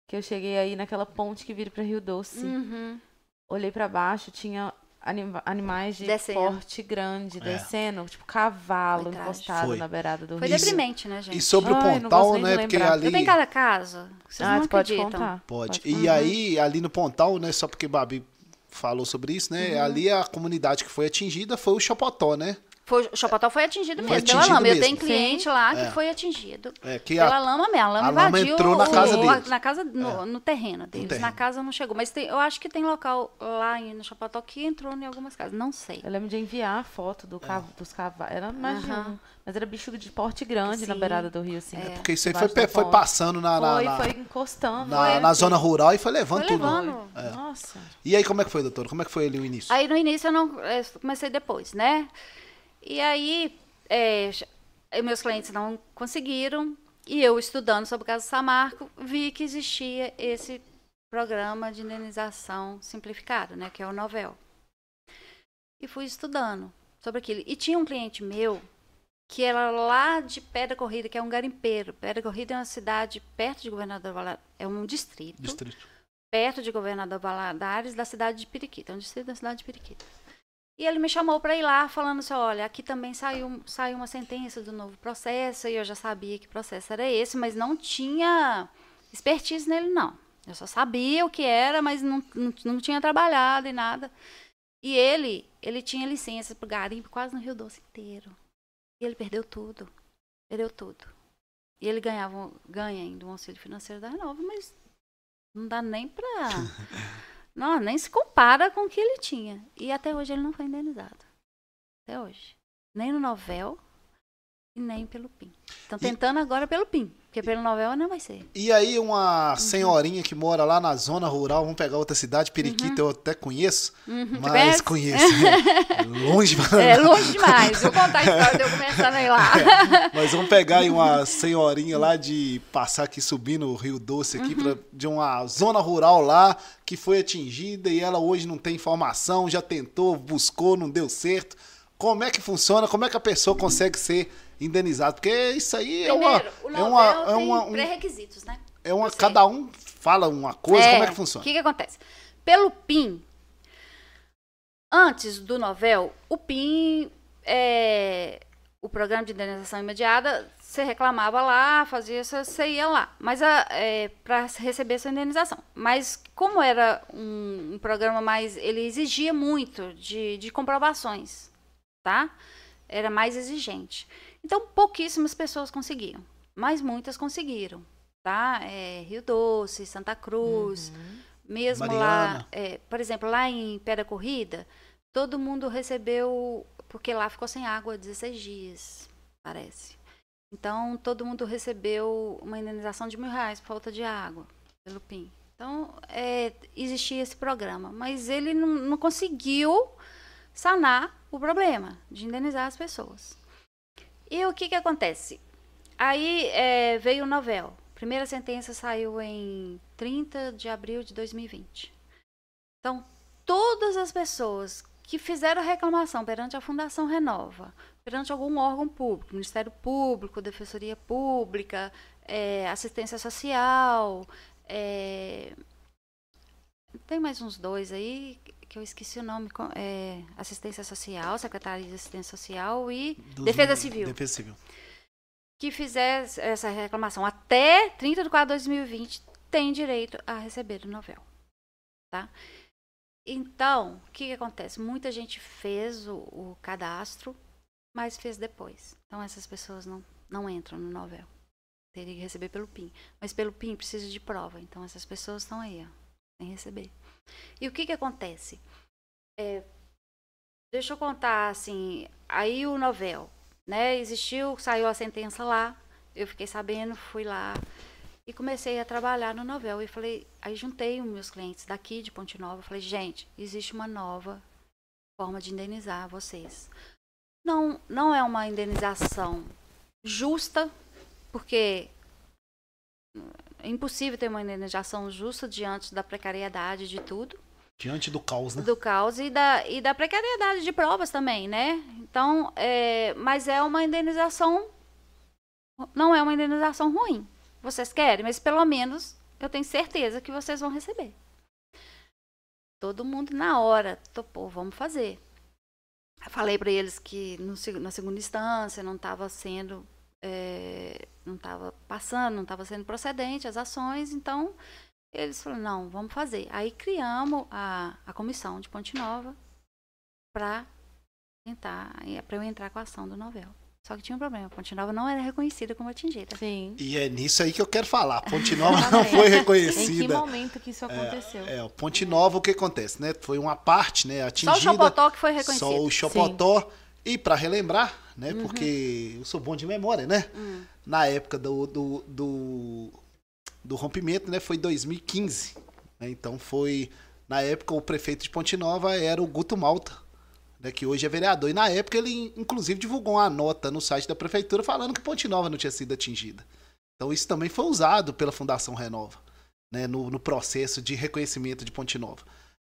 que eu cheguei aí naquela ponte que vira pra Rio Doce. Uhum. Olhei pra baixo, tinha anima- animais de Descendo. porte grande É. descendo, tipo cavalo Foi encostado Foi. na beirada do Foi rio. Isso- deprimente, né, gente? E sobre o Ai, não Pontal, né? Porque ali. Eu tenho cada caso. Vocês Ah, não tu pode contar. Pode. Pode E aí, ali no Pontal, né? Só porque Babi falou sobre isso, né? Uhum. Ali a comunidade que foi atingida foi o Chopotó, né? Foi, o Chopotó foi atingido Foi mesmo pela atingido lama. Eu mesmo. tenho cliente lá que É. foi atingido. É, que Pela a, lama mesmo. A lama a lama invadiu entrou na casa o-. Na casa, no, no terreno deles. terreno. Na casa não chegou. Mas tem- eu acho que tem local lá no Chapató que entrou em algumas casas. Não sei. Eu lembro de enviar a foto do cav- dos cavalos. Era mais. Mas era bicho de porte grande na Sim. beirada do rio, assim. É. porque isso aí foi, foi passando na, na, Foi, na, foi encostando. na- foi na assim. zona rural e foi levando Foi tudo. levando. É. Nossa. E aí, como é que foi, doutor? Como é que foi ali o início? Aí no início eu não. eu comecei depois, né? E aí, é, meus clientes não conseguiram. E eu, estudando sobre o caso Samarco, vi que existia esse programa de indenização simplificado, né? Que é o Novel. E fui estudando sobre aquilo. E tinha um cliente meu que era lá de Pedra Corrida, que é um garimpeiro. Pedra Corrida é uma cidade perto de Governador Valadares, é um distrito Distrito. perto de Governador Valadares, da cidade de Periquita, é um distrito da cidade de Periquita. E ele me chamou para ir lá, falando assim, olha, aqui também saiu, saiu uma sentença do novo processo, e eu já sabia que processo era esse, mas não tinha expertise nele, não. Eu só sabia o que era, mas não, não, não tinha trabalhado e nada. E ele, ele tinha licença pro garimpo quase no Rio Doce inteiro. E ele perdeu tudo. Perdeu tudo. E ele ganhava, ganha ainda um auxílio financeiro da Renova, mas não dá nem pra. não, nem se compara com o que ele tinha. E até hoje ele não foi indenizado. Até hoje. Nem no Novel e nem pelo PIN. Estão tentando agora pelo PIN. Porque pelo Novel não vai ser. E aí, uma senhorinha que mora lá na zona rural, vamos pegar outra cidade, Periquita, eu até conheço, Uhum. mas conheço. né? longe, É longe demais. Vou contar a história de eu começando aí lá. mas vamos pegar aí uma senhorinha lá de passar aqui subindo o Rio Doce aqui, pra, de uma zona rural lá, que foi atingida e ela hoje não tem informação, já tentou, buscou, não deu certo. Como é que funciona? Como é que a pessoa consegue ser indenizada? Porque isso aí é uma. Primeiro, o é uma, é uma, um- pré-requisitos, né? é uma sei. cada um fala uma coisa, como é que funciona? O que, que acontece? Pelo PIN, antes do Novel, o PIN, é, o programa de indenização imediata, você reclamava lá, fazia isso, você ia lá, mas para receber sua indenização. Mas como era um, um programa mais, ele exigia muito de, de comprovações, tá? Era mais exigente. Então pouquíssimas pessoas conseguiam, mas muitas conseguiram tá? É, Rio Doce, Santa Cruz, mesmo lá, Mariana. é, por exemplo, lá em Pé da Corrida, todo mundo recebeu, porque lá ficou sem água 16 dias, parece. Então, todo mundo recebeu uma indenização de mil reais por falta de água pelo PIN. Então, é, existia esse programa, mas ele não, não conseguiu sanar o problema de indenizar as pessoas. E o que, que acontece? Aí é, veio o Novel. Primeira sentença saiu em 30 de abril de 2020. Então, todas as pessoas que fizeram reclamação perante a Fundação Renova, perante algum órgão público, Ministério Público, Defensoria Pública, é, Assistência Social, é, tem mais uns dois aí que eu esqueci o nome, é, Assistência Social, Secretaria de Assistência Social e Dos- Defesa Civil Defesa Civil. que fizer essa reclamação até 30 de 4 de 2020 tem direito a receber o novel. Tá? Então, o que, que acontece? Muita gente fez o, o cadastro, mas fez depois. Então, essas pessoas não, não entram no novel. Teria que receber pelo PIN. Mas pelo PIN precisa de prova. Então, essas pessoas estão aí, ó, sem receber. E o que, que acontece? É, deixa eu contar, assim, aí o novel né? Existiu, saiu a sentença lá, eu fiquei sabendo, fui lá e comecei a trabalhar no Novel. E falei, aí juntei os meus clientes daqui de Ponte Nova, falei, gente, existe uma nova forma de indenizar vocês. Não, não é uma indenização justa, porque é impossível ter uma indenização justa diante da precariedade de tudo Diante do caos, né? do caos e da, e da precariedade de provas também, né? Então, é, mas é uma indenização, não é uma indenização ruim. Vocês querem, mas pelo menos eu tenho certeza que vocês vão receber. Todo mundo na hora topou, vamos fazer. Eu falei para eles que no na segunda instância não estava sendo, é, não estava passando, não estava sendo procedente as ações, então eles falaram, não, vamos fazer. Aí criamos a, a comissão de Ponte Nova para tentar, para eu entrar com a ação do Novel. Só que tinha um problema, Ponte Nova não era reconhecida como atingida. Sim. E é nisso aí que eu quero falar. Ponte Nova não foi Em que reconhecida. momento que isso aconteceu? É, o Ponte Nova, o que acontece, né? Foi uma parte, né, Só atingida. o Chapotó que foi reconhecido. Só o Chopotó. E para relembrar, né? Porque eu sou bom de memória, né? Hum. Na época do, do, do, do rompimento, né? Foi 2015. né, Então foi. Na época, o prefeito de Ponte Nova era o Guto Malta, né, que hoje é vereador. E na época ele, inclusive, divulgou uma nota no site da prefeitura falando que Ponte Nova não tinha sido atingida. Então isso também foi usado pela Fundação Renova, né, no, no processo de reconhecimento de Ponte Nova.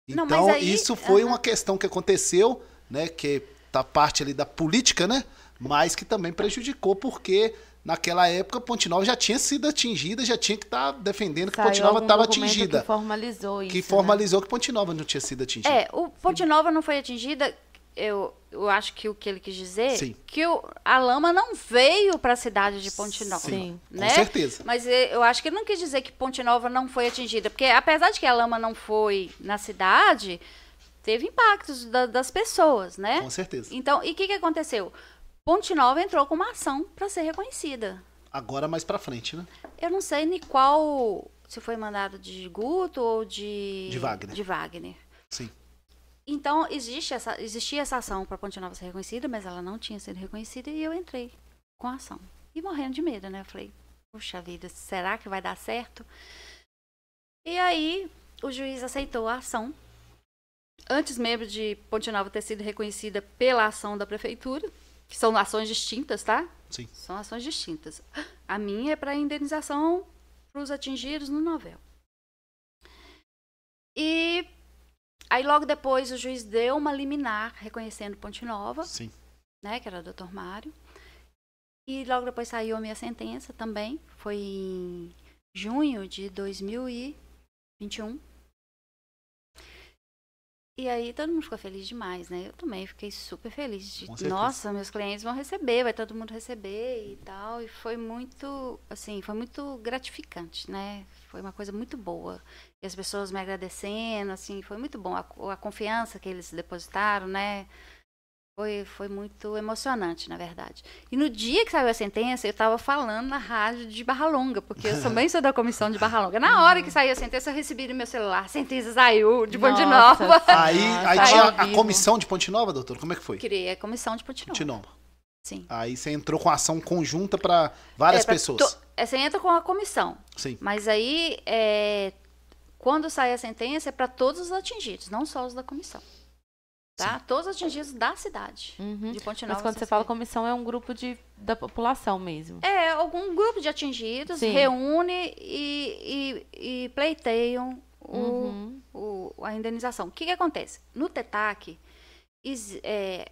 Não, Então mas aí- isso foi aham. uma questão que aconteceu, né, que tá parte ali da política, né, mas que também prejudicou porque naquela época Ponte Nova já tinha sido atingida, já tinha que estar defendendo que Saiu Ponte Nova estava atingida, Que formalizou isso. que né? formalizou que Ponte Nova não tinha sido atingida. É, o Ponte Nova não foi atingida eu, eu acho que o que ele quis dizer Sim. que o, a lama não veio para a cidade de Ponte Nova. Sim. Com né? certeza. Mas eu acho que ele não quis dizer que Ponte Nova não foi atingida, porque apesar de que a lama não foi na cidade, teve impactos da- das pessoas, né? Com certeza. Então, e o que, que aconteceu? Ponte Nova entrou com uma ação para ser reconhecida. Agora mais pra frente, né? Eu não sei nem qual, se foi mandado de Guto ou de De Wagner. De Wagner. Sim. Então, existe essa, existia essa ação para Ponte Nova ser reconhecida, mas ela não tinha sido reconhecida e eu entrei com a ação. E morrendo de medo, né? Eu falei, puxa vida, será que vai dar certo? E aí, o juiz aceitou a ação. Antes mesmo de Ponte Nova ter sido reconhecida pela ação da prefeitura, que são ações distintas, tá? Sim. São ações distintas. A minha é para indenização para os atingidos no novel. E aí logo depois o juiz deu uma liminar reconhecendo Ponte Nova, Sim. né, que era o doutor Mário. E logo depois saiu a minha sentença também, foi em junho de 2021. E aí todo mundo ficou feliz demais, né? Eu também fiquei super feliz. De. Nossa, meus clientes vão receber, vai todo mundo receber e tal. E foi muito, assim, foi muito gratificante, né? Foi uma coisa muito boa. E as pessoas me agradecendo, assim, foi muito bom. A, a confiança que eles depositaram, né? Foi, foi muito emocionante, na verdade. E no dia que saiu a sentença, eu estava falando na rádio de Barra Longa, porque eu também sou da comissão de Barra Longa. Na hora que saiu a sentença, eu recebi no meu celular, a sentença saiu de Ponte Nossa Nova. Aí, aí Saiu tinha a comissão de Ponte Nova, doutor? Como é que foi? Criei a comissão de Ponte Nova. Ponte Nova. Sim. Aí você entrou com ação conjunta pra várias É, pra pessoas. to- é, Você entra com a comissão, Sim. mas aí, é, quando sai a sentença, é para todos os atingidos, não só os da comissão. Tá? Todos os atingidos da cidade Uhum. de Ponte Nova. Mas quando você fala comissão, é um grupo de, da população mesmo. É, algum grupo de atingidos Sim. reúne e, e, e pleiteiam o, Uhum. o- a indenização. O que, que acontece? No TETAC, is- é,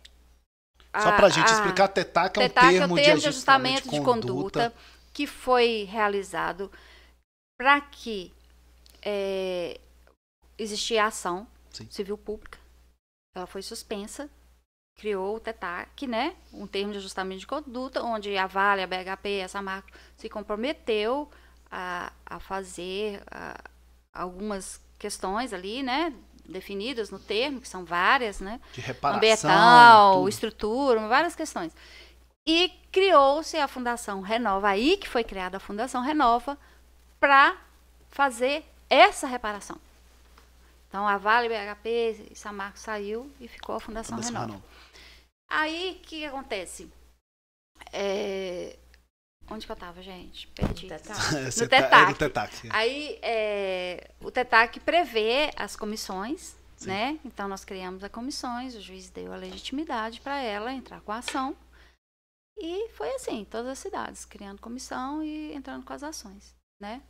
Só a- pra gente a- explicar, TETAC é um TETAC é termo, o termo de ajustamento de conduta, que foi realizado para que é, existia ação Sim. civil pública. Ela foi suspensa, criou o TETAC, né? Um termo de ajustamento de conduta, onde a Vale, a BHP, a Samarco se comprometeu a, a fazer a- algumas questões ali, né? Definidas no termo, que são várias, né? De reparação. ambiental, tudo. estrutura, várias questões. E criou-se a Fundação Renova, aí que foi criada a Fundação Renova, para fazer essa reparação. Então, a Vale, BHP e Samarco saiu e ficou a Fundação, Fundação Renova. Renova. Aí, o que, acontece? É, Onde que eu tava, gente? Perdi. Você No tá- é TETAC. no TETAC. Aí, é, o TETAC prevê as comissões, Sim. né? Então, nós criamos as comissões, o juiz deu a legitimidade para ela entrar com a ação. E foi assim, todas as cidades, criando comissão e entrando com as ações, né?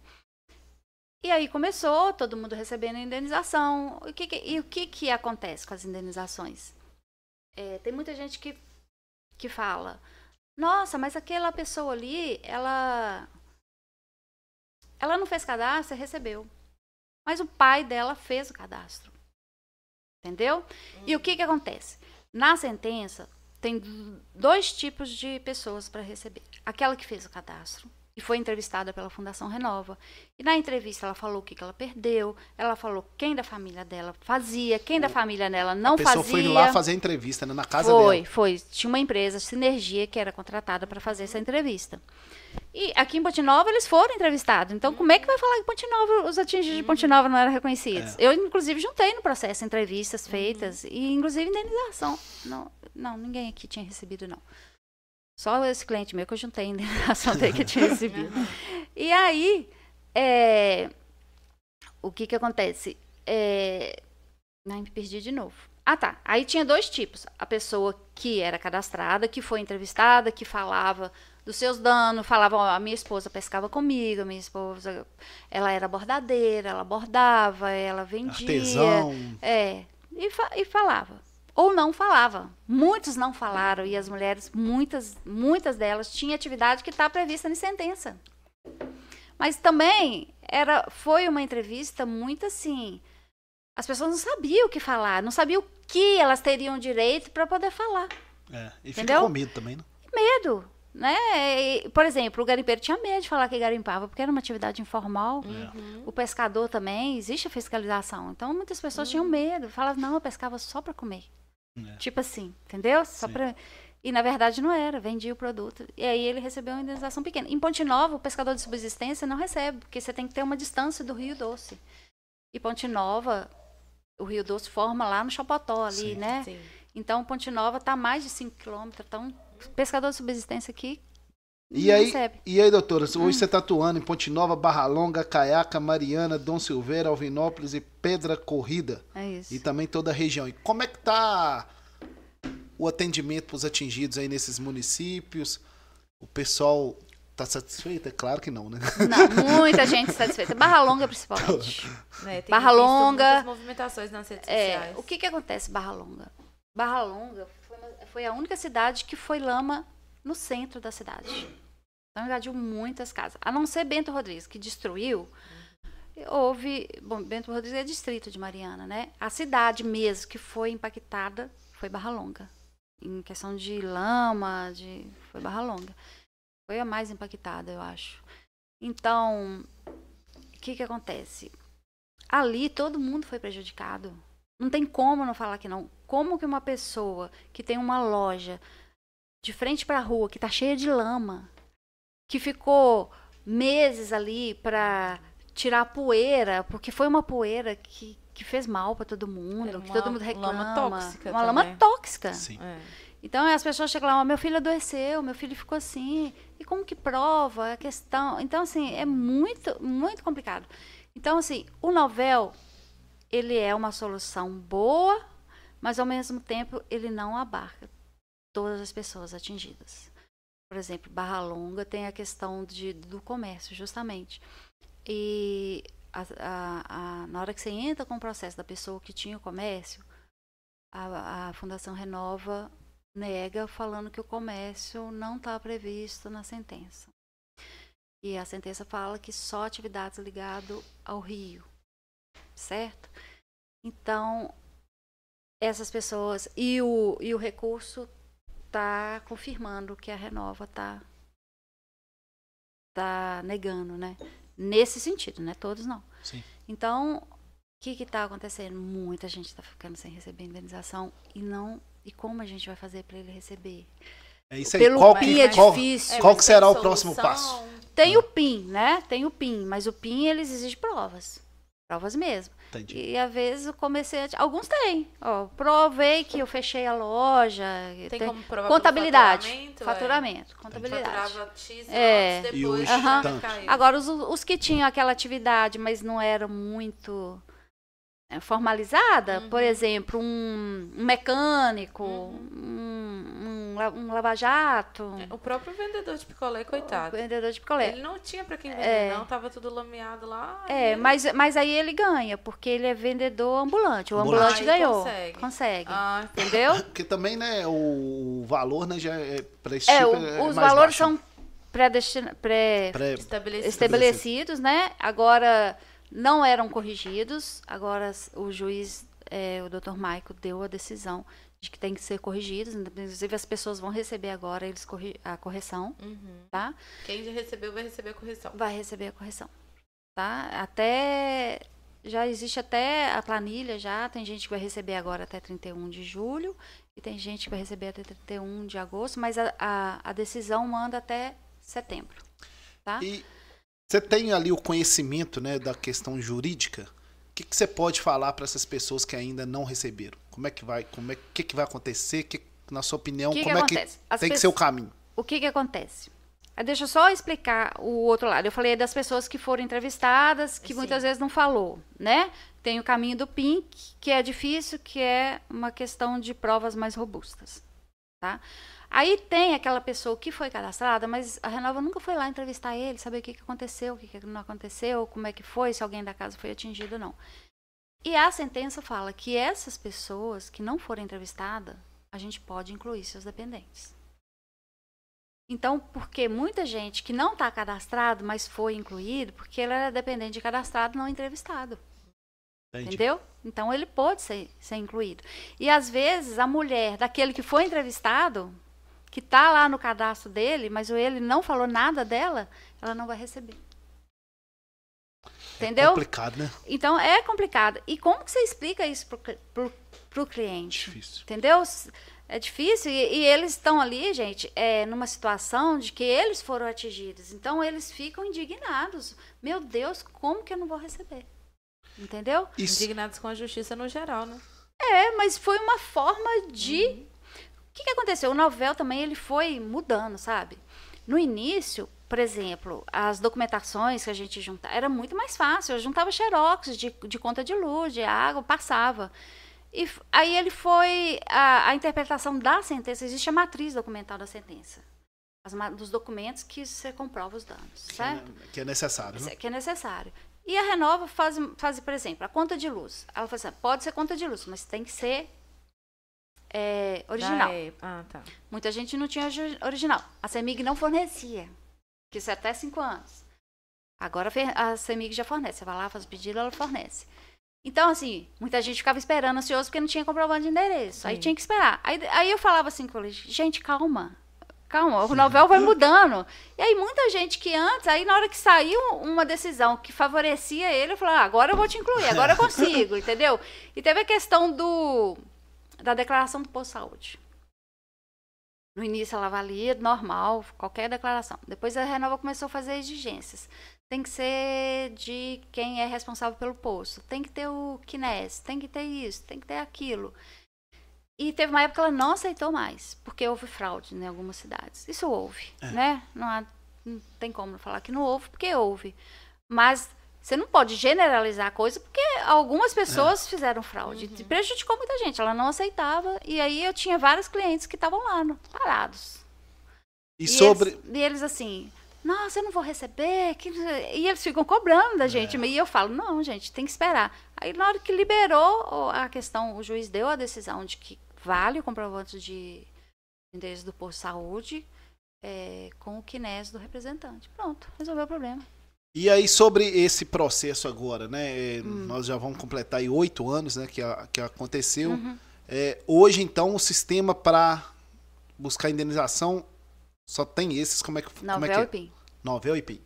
E aí começou, todo mundo recebendo indenização. Que que- e o que, que acontece com as indenizações? É, tem muita gente que, que fala, nossa, mas aquela pessoa ali, ela ela não fez cadastro e recebeu. Mas o pai dela fez o cadastro. Entendeu? E o que, que acontece? Na sentença, tem dois tipos de pessoas para receber. Aquela que fez o cadastro e foi entrevistada pela Fundação Renova. E na entrevista ela falou o que, que ela perdeu, ela falou quem da família dela fazia, quem da família dela não a pessoa fazia. foi lá fazer a entrevista né, na casa Foi, dela. foi. Tinha uma empresa, Sinergia, que era contratada para fazer essa entrevista. E aqui em Ponte Nova eles foram entrevistados. Então, como é que vai falar que Ponte Nova, os atingidos de Ponte Nova não eram reconhecidos? É. Eu, inclusive, juntei no processo entrevistas feitas e, inclusive, indenização. Não, não, ninguém aqui tinha recebido, não. Só esse cliente meu que eu juntei a indenização dele que tinha recebido. E aí, é, o que que acontece? É, Ai, me perdi de novo. Ah, tá. Aí tinha dois tipos. A pessoa que era cadastrada, que foi entrevistada, que falava dos seus danos, falava, ó, a minha esposa pescava comigo, a minha esposa, ela era bordadeira, ela bordava, ela vendia. Artesão. É, e, fa- e falava. Ou não falava. Muitos não falaram, e as mulheres, muitas, muitas delas, tinham atividade que está prevista em sentença. Mas também era, foi uma entrevista muito assim. As pessoas não sabiam o que falar, não sabiam que elas teriam direito para poder falar. É, e fica Entendeu? com medo também, né? Medo, né? E, por exemplo, o garimpeiro tinha medo de falar que garimpava, porque era uma atividade informal. Uhum. O pescador também, existe a fiscalização. Então, muitas pessoas tinham medo. Falavam, não, eu pescava só para comer. É. Tipo assim, entendeu? Só Sim. pra... E na verdade não era, vendia o produto. E aí ele recebeu uma indenização pequena. Em Ponte Nova, o pescador de subsistência não recebe, porque você tem que ter uma distância do Rio Doce. E Ponte Nova, o Rio Doce forma lá no Chapotó ali, Sim. né? Sim. Então Ponte Nova está a mais de 5 quilômetros. Então, pescador de subsistência aqui E não aí, recebe. e aí, doutora, hoje Hum. você está atuando em Ponte Nova, Barra Longa, Caiaca, Mariana, Dom Silveira, Alvinópolis e Pedra Corrida. É isso. E também toda a região. E como é que tá o atendimento para os atingidos aí nesses municípios? O pessoal tá satisfeito? É claro que não, né? Não, muita gente satisfeita. Barra Longa, principalmente. Tem Barra Longa. muitas movimentações nas redes É, sociais. o que que acontece em Barra Longa? Barra Longa foi, uma- foi a única cidade que foi lama no centro da cidade. Então invadiu muitas casas. A não ser Bento Rodrigues, que destruiu. Houve. Bom, Bento Rodrigues é distrito de Mariana, né? A cidade mesmo que foi impactada foi Barra Longa. Em questão de lama, de. Foi Barra Longa. Foi a mais impactada, eu acho. Então, o que que acontece? Ali todo mundo foi prejudicado. Não tem como não falar que não. Como que uma pessoa que tem uma loja de frente para a rua, que tá cheia de lama, que ficou meses ali para tirar a poeira, porque foi uma poeira que, que fez mal para todo mundo, Era que todo mundo reclama. lama tóxica uma lama também. tóxica. Sim. É. Então as pessoas chegam lá, "Ó, meu filho adoeceu, meu filho ficou assim, e como que prova a questão? Então assim, é muito, muito complicado. Então assim, o novel ele é uma solução boa, mas ao mesmo tempo ele não abarca todas as pessoas atingidas. Por exemplo, Barra Longa tem a questão de, do comércio, justamente. E a- a- a- na hora que você entra com o processo da pessoa que tinha o comércio, a, Fundação Renova nega falando que o comércio não está previsto na sentença. E a sentença fala que só atividades ligadas ao rio, certo? Então, essas pessoas e o, e o recurso está confirmando que a Renova está tá negando, né? Nesse sentido, né? Todos não. Sim. Então, o que está acontecendo? Muita gente está ficando sem receber indenização e não. E como a gente vai fazer para ele receber? É isso aí. Pelo qual PIN é qual, difícil. qual que será tem o próximo passo? Tem o PIN, né? Tem o PIN, mas o PIN eles exigem provas. Provas mesmo. Entendi. E às vezes eu comecei a. Alguns têm. Ó, provei que eu fechei a loja. Tem, tem como provar contabilidade. faturamento? Faturamento. É. Contabilidade. Faturava X É. anos, E depois hoje, caiu. Agora, os, os que tinham aquela atividade, mas não era muito é, formalizada, Uhum. por exemplo, um, um mecânico, Uhum. um, um, um lava-jato, O próprio vendedor de picolé, coitado. vendedor de picolé. Ele não tinha pra quem vender, É. não. Tava tudo lameado lá. É, ele- mas, mas aí ele ganha, porque ele é vendedor ambulante. O Ambulante. ganhou. consegue. Consegue. Ah, Entendeu? Porque também, né, o, o valor, né, já é para esse É, tipo o- é os mais valores baixo. são pré- Pré- estabelecido. estabelecidos, né? Agora não eram corrigidos. Agora o juiz, é, o Dr. Maico, deu a decisão de que tem que ser corrigidos. Inclusive as pessoas vão receber agora eles corri- a correção, Uhum. tá? Quem já recebeu vai receber a correção. Vai receber a correção, tá? Até já existe até a planilha já. Tem gente que vai receber agora até 31 de julho e tem gente que vai receber até 31 de agosto, mas a, a, a decisão manda até setembro, tá? E você tem ali o conhecimento, né, da questão jurídica. O que, que você pode falar para essas pessoas que ainda não receberam? Como é que vai, como é que, que vai acontecer? Que, na sua opinião, que que como é que acontece? As tem que ser o caminho? o que que acontece? Ah, Deixa eu só explicar o outro lado. Eu falei das pessoas que foram entrevistadas, que Sim. muitas vezes não falou, né? Tem o caminho do PIN, que é difícil, que é uma questão de provas mais robustas, tá? Aí tem aquela pessoa que foi cadastrada, mas a Renova nunca foi lá entrevistar ele, saber o que, que aconteceu, o que, que não aconteceu, como é que foi, se alguém da casa foi atingido ou não. E a sentença fala que essas pessoas que não foram entrevistadas, a gente pode incluir seus dependentes. Então, porque muita gente que não está cadastrado, mas foi incluído, porque ele era dependente de cadastrado não entrevistado. Entendi. Entendeu? Então ele pode ser, ser incluído. E às vezes a mulher daquele que foi entrevistado, que está lá no cadastro dele, mas ele não falou nada dela, ela não vai receber. Entendeu? Complicado, né? Então é complicado. E como que você explica isso pro, pro cliente? Difícil. Entendeu? É difícil. E, e eles estão ali, gente, é, numa situação de que eles foram atingidos. Então eles ficam indignados. Meu Deus, como que eu não vou receber? Entendeu? Isso, Indignados com a justiça no geral, né? É, mas foi uma forma de. O que, que aconteceu? O novel também ele foi mudando, sabe? No início, por exemplo, as documentações que a gente juntava era muito mais fácil. Eu juntava xerox de, de conta de luz, de água, passava. E aí ele foi. A, a interpretação da sentença, existe a matriz documental da sentença. As dos documentos que você comprova os danos, que é, certo? que é necessário, né? que é necessário. E a Renova faz, faz, por exemplo, a conta de luz. Ela fala assim, pode ser conta de luz, mas tem que ser é, original. Ah, tá. Muita gente não tinha origi- original. A CEMIG não fornecia, que isso é até cinco anos. Agora a CEMIG já fornece. Você vai lá, faz o pedido, ela fornece. Então, assim, muita gente ficava esperando, ansioso, porque não tinha comprovante de endereço. Aí Sim. tinha que esperar. Aí, aí eu falava assim com eles, gente, calma. Calma, o novel vai mudando. E aí muita gente que antes, aí na hora que saiu uma decisão que favorecia ele, eu falei, ah, agora eu vou te incluir, agora eu consigo, entendeu? E teve a questão do da declaração do posto de saúde. No início ela valia normal, qualquer declaração. Depois a Renova começou a fazer exigências. Tem que ser de quem é responsável pelo posto. Tem que ter o KINES, tem que ter isso, tem que ter aquilo. E teve uma época que ela não aceitou mais, porque houve fraude em algumas cidades. Isso houve, né? Não, há- não tem como falar que não houve, porque houve. Mas você não pode generalizar a coisa, porque algumas pessoas fizeram fraude. E prejudicou muita gente. Ela não aceitava. E aí eu tinha vários clientes que estavam lá, parados. E sobre. Eles, e eles assim, nossa, eu não vou receber. que não sei-" E eles ficam cobrando da gente. E eu falo, não, gente, tem que esperar. Aí na hora que liberou a questão, o juiz deu a decisão de que vale o comprovante de endereço do posto de saúde é, com o quinés do representante. Pronto, resolveu o problema. E aí, sobre esse processo agora, né? Hum. Nós já vamos completar aí oito anos, né? Que, a- que aconteceu. Uhum. É, hoje, então, o sistema para buscar indenização só tem esses. Como é que, como é, Novel que e é? PIN. Novel e PIN.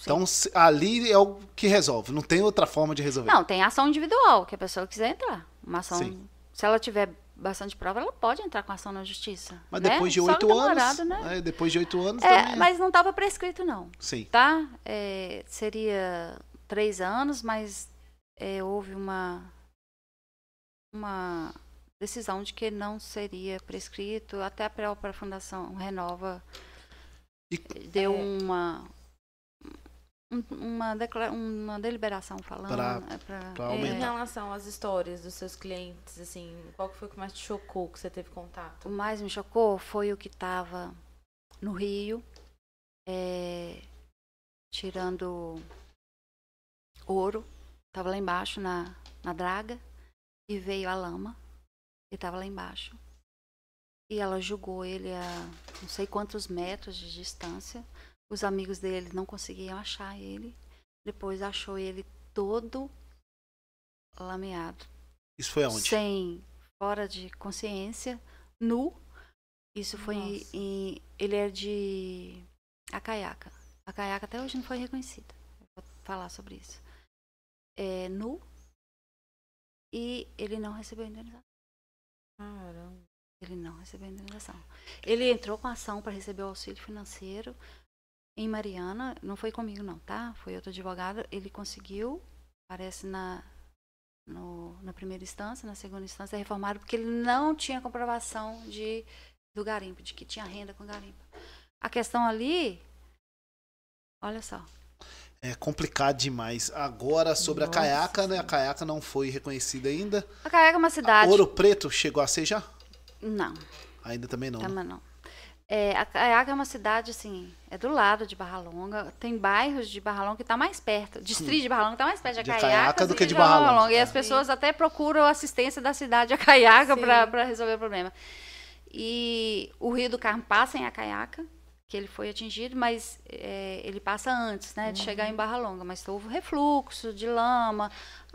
Então, ali é o que resolve. Não tem outra forma de resolver. Não, tem ação individual, que a pessoa quiser entrar. Uma ação. Sim. Se ela tiver bastante prova, ela pode entrar com ação na justiça. Mas né? depois de oito anos. né? é, depois de oito anos É, também. mas não estava prescrito, não. Sim. Tá? É, seria três anos, mas é, houve uma, uma decisão de que não seria prescrito. Até a própria Fundação Renova E- deu É. uma. Um- Uma, declara- uma deliberação falando. Pra- é, pra- pra é, Em relação às histórias dos seus clientes, assim, qual que foi o que mais te chocou que você teve O contato? mais me chocou foi o que estava no Rio, é, tirando ouro. Estava lá embaixo na, na draga e veio a lama e estava lá embaixo. E ela julgou ele a não sei quantos metros de distância. Os amigos dele não conseguiam achar ele. Depois achou ele todo lameado Isso foi aonde? sem fora de consciência, nu. Isso foi Nossa. em ele é de Acaiaca. Acaiaca até hoje não foi reconhecida. Eu Vou falar sobre isso. É nu e ele não recebeu indenização. Caramba. Ele não recebeu indenização. Ele entrou com ação para receber o auxílio financeiro em Mariana. Não foi comigo, não, tá? Foi outro advogado. Ele conseguiu, parece na, no- na primeira instância, na segunda instância, reformaram, porque ele não tinha comprovação de, do garimpo, de que tinha renda com garimpo. A questão ali, olha só. É complicado demais. Agora, sobre Nossa a caiaca, né? A caiaca não foi reconhecida ainda. A Caiaca é uma cidade. Ouro Preto chegou a ser já? Não. Ainda também não. né? Também não. É, a Caiaca é uma cidade, assim, é do lado de Barra Longa. Tem bairros de Barra Longa que tá mais perto. Distrito de Barra Longa tá mais perto de De Caiaca do que de Barra Longa. E É. as pessoas até procuram assistência da cidade de Acaiaca Sim. para resolver o problema. E o Rio do Carmo passa em Acaiaca, que ele foi atingido, mas é, ele passa antes, né, de chegar em Barra Longa. Mas houve refluxo de lama,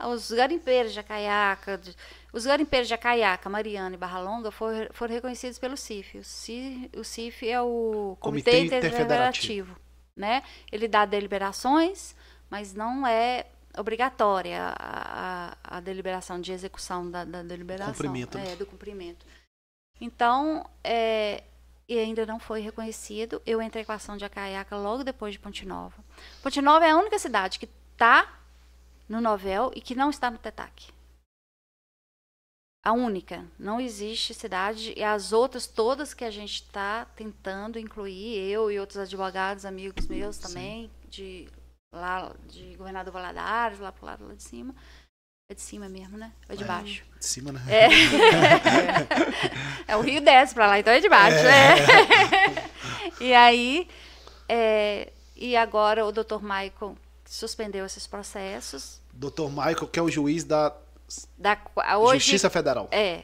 os garimpeiros de Acaiaca, de, os garimpeiros de Acaiaca, Mariana e Barra Longa foram, foram reconhecidos pelo CIF. O CIF, o CIF é o Comitê, Comitê Interfederativo, né? Ele dá deliberações, mas não é obrigatória a, a, a deliberação de execução da, da deliberação. Cumprimento, né? É, do cumprimento. Então, é, e ainda não foi reconhecido. Eu entrei com a ação de Acaiaca logo depois de Ponte Nova. Ponte Nova é a única cidade que está no Novel e que não está no TETAC. A única. Não existe cidade. E as outras todas que a gente está tentando incluir, eu e outros advogados, amigos meus também, de lá de Governador Valadares, lá pro lado lá de cima. É de cima mesmo, né? Ou é de É. baixo? De cima, né? É. é o rio desce pra lá, então é de baixo. né? e aí, é, e agora o Dr. Michael suspendeu esses processos. Doutor Michael, que é o juiz da Da, hoje, Justiça Federal. É,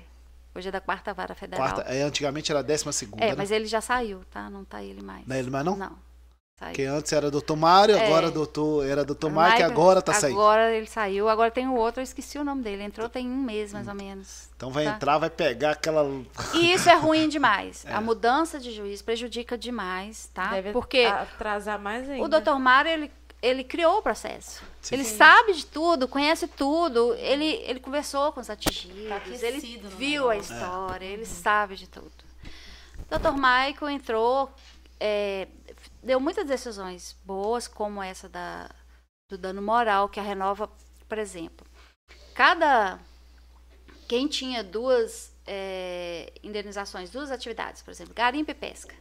hoje é da quarta vara federal. Quarta, é, antigamente era a décima segunda, É, né? mas ele já saiu, tá? Não tá ele mais. Não é ele mais não? Não. Saiu. Porque antes era doutor Mário, É. agora doutor, era doutor Mike, Michael- agora tá saindo. Agora ele saiu. Agora tem o outro, eu esqueci o nome dele. Entrou tem um mês, mais ou menos. Então vai tá. entrar, vai pegar aquela. E isso é ruim demais. É. A mudança de juiz prejudica demais, tá? Deve Porque atrasar mais ainda. o doutor Mário, ele, ele criou o processo. Sim. Ele sabe de tudo, conhece tudo. Ele, ele conversou com os atingidos, Tá ele viu a negócio. história, ele sabe de tudo. O doutor Michael entrou, é, deu muitas decisões boas, como essa da, do dano moral, que a Renova, por exemplo. Cada. Quem tinha duas é, indenizações, duas atividades, por exemplo, garimpo e pesca.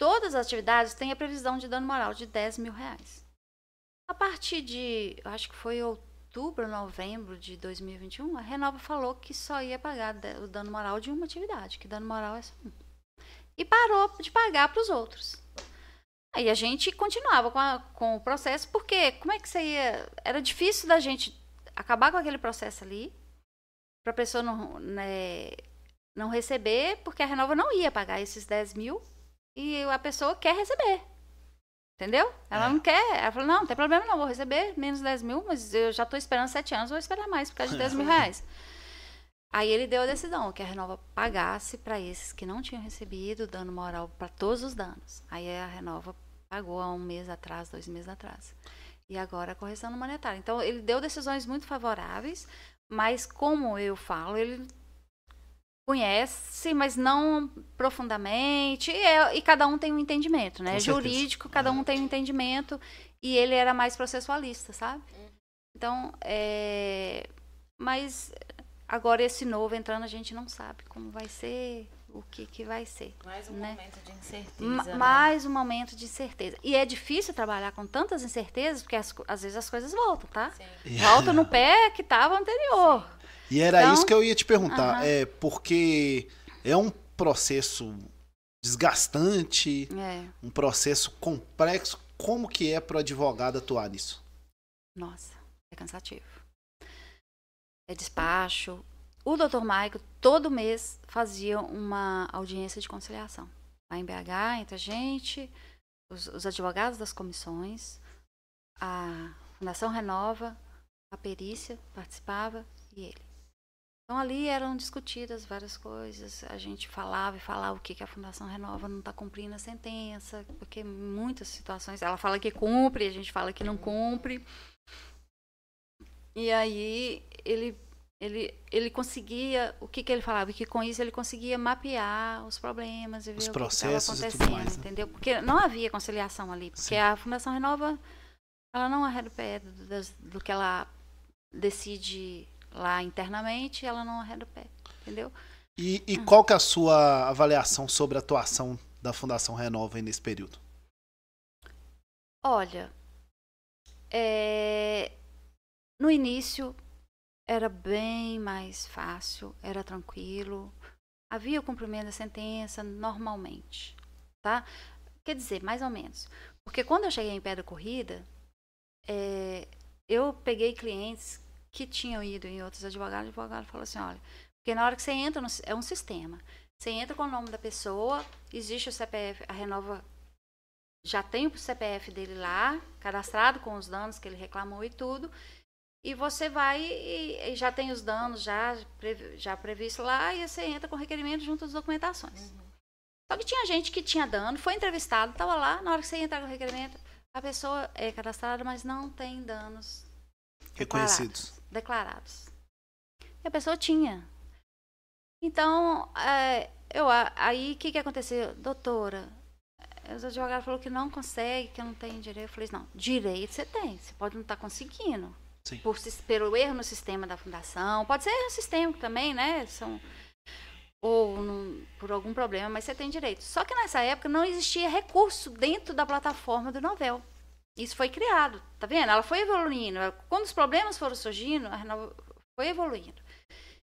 Todas as atividades têm a previsão de dano moral de 10 mil reais. A partir de, acho que foi outubro, novembro de 2021, a Renova falou que só ia pagar o dano moral de uma atividade, que dano moral é só um. E parou de pagar para os outros. Aí a gente continuava com, a- com o processo, porque como é que você ia. Era difícil da gente acabar com aquele processo ali, para a pessoa não, né, não receber, porque a Renova não ia pagar esses 10 mil e a pessoa quer receber. Entendeu? Ela É. não quer. Ela falou, não, não tem problema não, vou receber menos 10 mil, mas eu já estou esperando 7 anos, vou esperar mais por causa de 10 mil reais. Aí ele deu a decisão que a Renova pagasse para esses que não tinham recebido dano moral para todos os danos. Aí a Renova pagou há um mês atrás, dois meses atrás. E agora a correção no monetário. Então ele deu decisões muito favoráveis, mas como eu falo, ele conhece, mas não profundamente. E, é- e cada um tem um entendimento, né? Com certeza. Jurídico, cada um tem um entendimento. E ele era mais processualista, sabe? Então, é... Mas agora esse novo entrando, a gente não sabe como vai ser, o que, que vai ser. Mais um né? momento de incerteza. Né? Mais um momento de incerteza. E é difícil trabalhar com tantas incertezas, porque as às vezes as coisas voltam, tá? Sim. Volta no pé que estava anterior. E era Então- isso que eu ia te perguntar. É porque é um processo desgastante, É, um processo complexo. Como que é para o advogado atuar nisso? nossa, é cansativo. É despacho. O Dr. Maico, todo mês, fazia uma audiência de conciliação. Lá em BH, entre a gente, os, os advogados das comissões, a Fundação Renova, a perícia participava e ele. Então ali eram discutidas várias coisas. A gente falava e falava o que, que a Fundação Renova não está cumprindo a sentença, porque muitas situações ela fala que cumpre, a gente fala que não cumpre. E aí ele ele, ele conseguia, o que, que ele falava? Que com isso ele conseguia mapear os problemas e ver Os o que processos e tudo acontecendo, mais, né? entendeu? Porque não havia conciliação ali, porque Sim. a Fundação Renova, ela não arreda o pé do, do que ela decide lá internamente, ela não arreda o pé, entendeu? E, e qual que é a sua avaliação sobre a atuação da Fundação Renova nesse período? Olha, é, no início era bem mais fácil, era tranquilo, havia o cumprimento da sentença normalmente, tá? Quer dizer, mais ou menos. Porque quando eu cheguei em Pedra Corrida, é, eu peguei clientes que tinham ido em outros advogados, o advogado falou assim, olha, porque na hora que você entra, no, é um sistema. Você entra com o nome da pessoa, existe o CPF, a Renova já tem o CPF dele lá, cadastrado com os danos que ele reclamou e tudo. E você vai e, e já tem os danos já, previ- já previsto lá e você entra com o requerimento junto às documentações. Só que tinha gente que tinha dano, foi entrevistado, estava lá, na hora que você entrar com o requerimento, a pessoa é cadastrada, mas não tem danos Reconhecidos. Declarados. E a pessoa tinha. Então, é, eu, aí o que, que aconteceu? Doutora, eh, os advogados falaram que não consegue, que não tem direito. Eu falei, não, direito você tem, você pode não estar conseguindo. Sim. Por, pelo erro no sistema da fundação, pode ser erro sistêmico também, né? São, ou num- por algum problema, mas você tem direito. Só que nessa época não existia recurso dentro da plataforma do Novel. Isso foi criado, tá vendo? Ela foi evoluindo. Quando os problemas foram surgindo, a Renova foi evoluindo.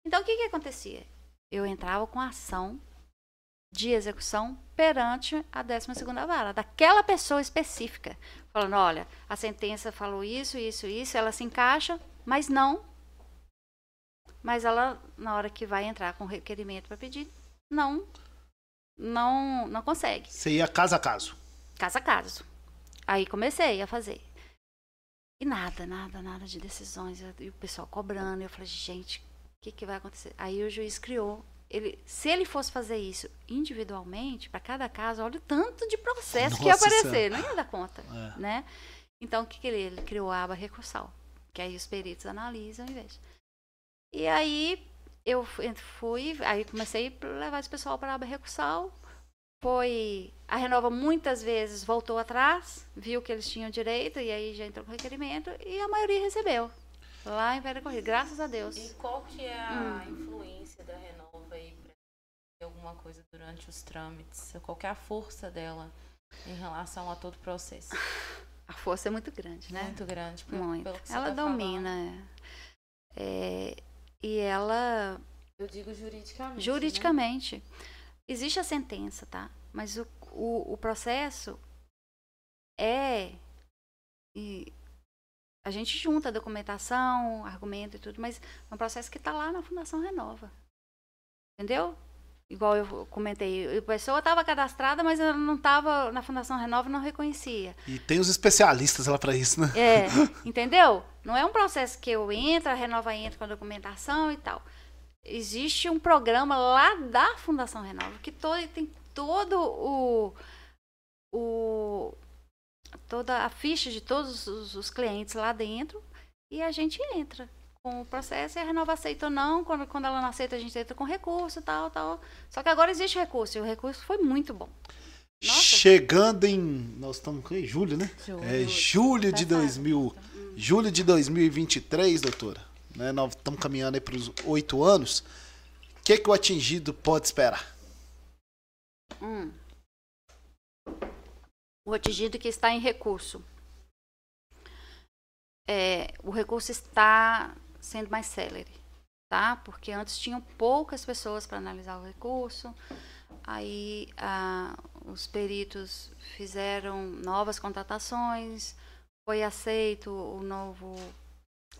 Então, o que que acontecia? Eu entrava com ação de execução perante a 12ª vara, daquela pessoa específica, falando, olha, a sentença falou isso, isso, isso, ela se encaixa, mas não. Mas ela, na hora que vai entrar com requerimento para pedir, não, não, não consegue Você ia caso a caso. caso a caso. Aí comecei a fazer. E nada, nada, nada de decisões. E o pessoal cobrando. E eu falei, gente, o que, que vai acontecer? Aí o juiz criou. Ele, se ele fosse fazer isso individualmente, para cada caso, olha o tanto de processo que ia Nossa aparecer. Não ia dar conta, É. né? Então, o que, que ele, ele criou a aba recursal. Que aí os peritos analisam e vejam. E aí, eu fui- aí comecei a levar esse pessoal para a aba recursal foi a Renova muitas vezes voltou atrás, viu que eles tinham direito e aí já entrou com requerimento e a maioria recebeu. Lá em Velha Corrida, graças a Deus. E qual que é a Hum. influência da Renova aí ter alguma coisa durante os trâmites? Qual que é a força dela em relação a todo o processo? A força é muito grande, né? Muito grande. pelo- Muito. pelo Ela tá domina. é. É, e ela, Eu digo juridicamente. né? Existe a sentença, tá? Mas o, o, o processo é. E a gente junta a documentação, argumento e tudo, mas é um processo que está lá na Fundação Renova. Entendeu? Igual eu comentei, a pessoa estava cadastrada, mas ela não estava na Fundação Renova e não reconhecia. E tem os especialistas lá pra isso, né? É, entendeu? Não é um processo que eu entro, a Renova entra com a documentação e tal. Existe um programa lá da Fundação Renova que todo, tem todo o, o toda a ficha de todos os, os clientes lá dentro e a gente entra com o processo e a Renova aceita ou não. Quando, quando ela não aceita, a gente entra com recurso, tal, tal. Só que agora existe recurso e o recurso foi muito bom. Nossa. Chegando em. Nós estamos em julho, né? Julho. É julho de Tá certo. 2000. Julho de 2023, doutora. Né? Nós estamos caminhando aí para os oito anos. O que, que o atingido pode esperar? Hum. O atingido que está em recurso. É, o recurso está sendo mais célere, tá? Porque antes tinham poucas pessoas para analisar o recurso. Aí os peritos fizeram novas contratações, foi aceito o novo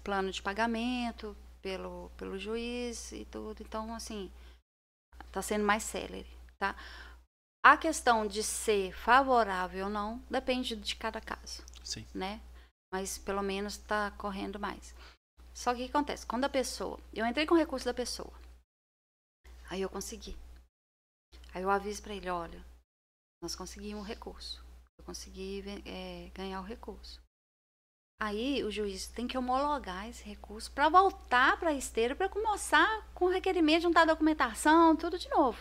plano de pagamento pelo, pelo juiz e tudo. Então, assim, está sendo mais célere, tá? A questão de ser favorável ou não depende de cada caso, Sim. né? Mas pelo menos está correndo mais. Só que o que acontece? Quando a pessoa. Eu entrei com o recurso da pessoa. Aí eu consegui. Aí eu aviso para ele: olha, nós conseguimos o recurso. Eu consegui eh, ganhar o recurso. Aí o juiz tem que homologar esse recurso para voltar para a esteira para começar com o requerimento, juntar a documentação, tudo de novo.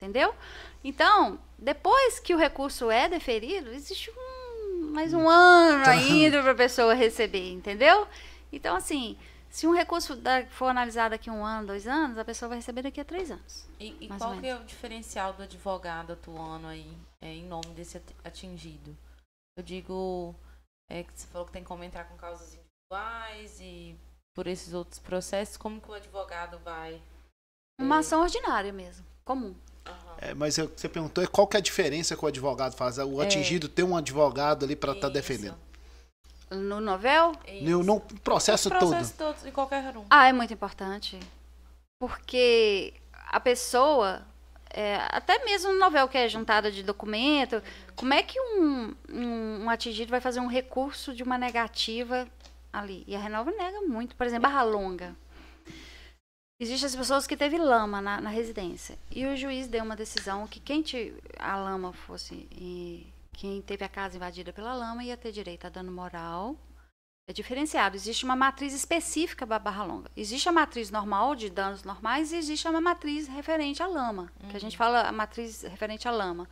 Entendeu? Então, depois que o recurso é deferido, existe um, mais um ano Tá. ainda para a pessoa receber, entendeu? Então, assim, se um recurso da- for analisado daqui a um ano, dois anos, a pessoa vai receber daqui a três anos. E, e qual é o diferencial do advogado atuando aí é, em nome desse ati- atingido? Eu digo é, que você falou que tem como entrar com causas individuais e por esses outros processos, como que o advogado vai? Uma é, ação ordinária mesmo, comum. É, mas eu- você perguntou é qual que é a diferença que o advogado faz? O É. atingido tem um advogado ali para estar Isso, defendendo. No novel, No, no processo todo. processos todos, em qualquer um. Ah, é muito importante. Porque a pessoa, é, até mesmo no novel que é juntada de documento, como é que um, um, um atingido vai fazer um recurso de uma negativa ali? E a Renova nega muito. Por exemplo, Barra Longa. Existem as pessoas que teve lama na, na residência. E o juiz deu uma decisão que quem te, a lama fosse. E, quem teve a casa invadida pela lama ia ter direito a dano moral. É diferenciado. Existe uma matriz específica para Barra Longa. Existe a matriz normal de danos normais e existe uma matriz referente à lama. Que a gente fala a matriz referente à lama.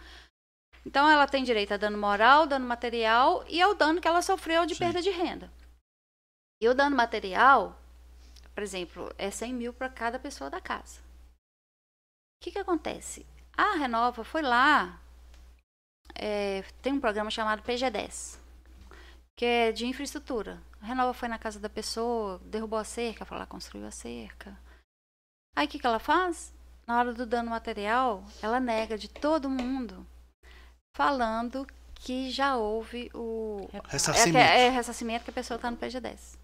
Então ela tem direito a dano moral, dano material e ao dano que ela sofreu de Sim. perda de renda. E o dano material, por exemplo, é 100 mil para cada pessoa da casa. O que, que acontece? A Renova foi lá, é, tem um programa chamado PG10, que é de infraestrutura. A Renova foi na casa da pessoa, derrubou a cerca, foi lá, construiu a cerca. Aí o que, que ela faz? Na hora do dano material, ela nega de todo mundo, falando que já houve o, é, que, Ressarcimento. é ressarcimento que a pessoa está no PG10.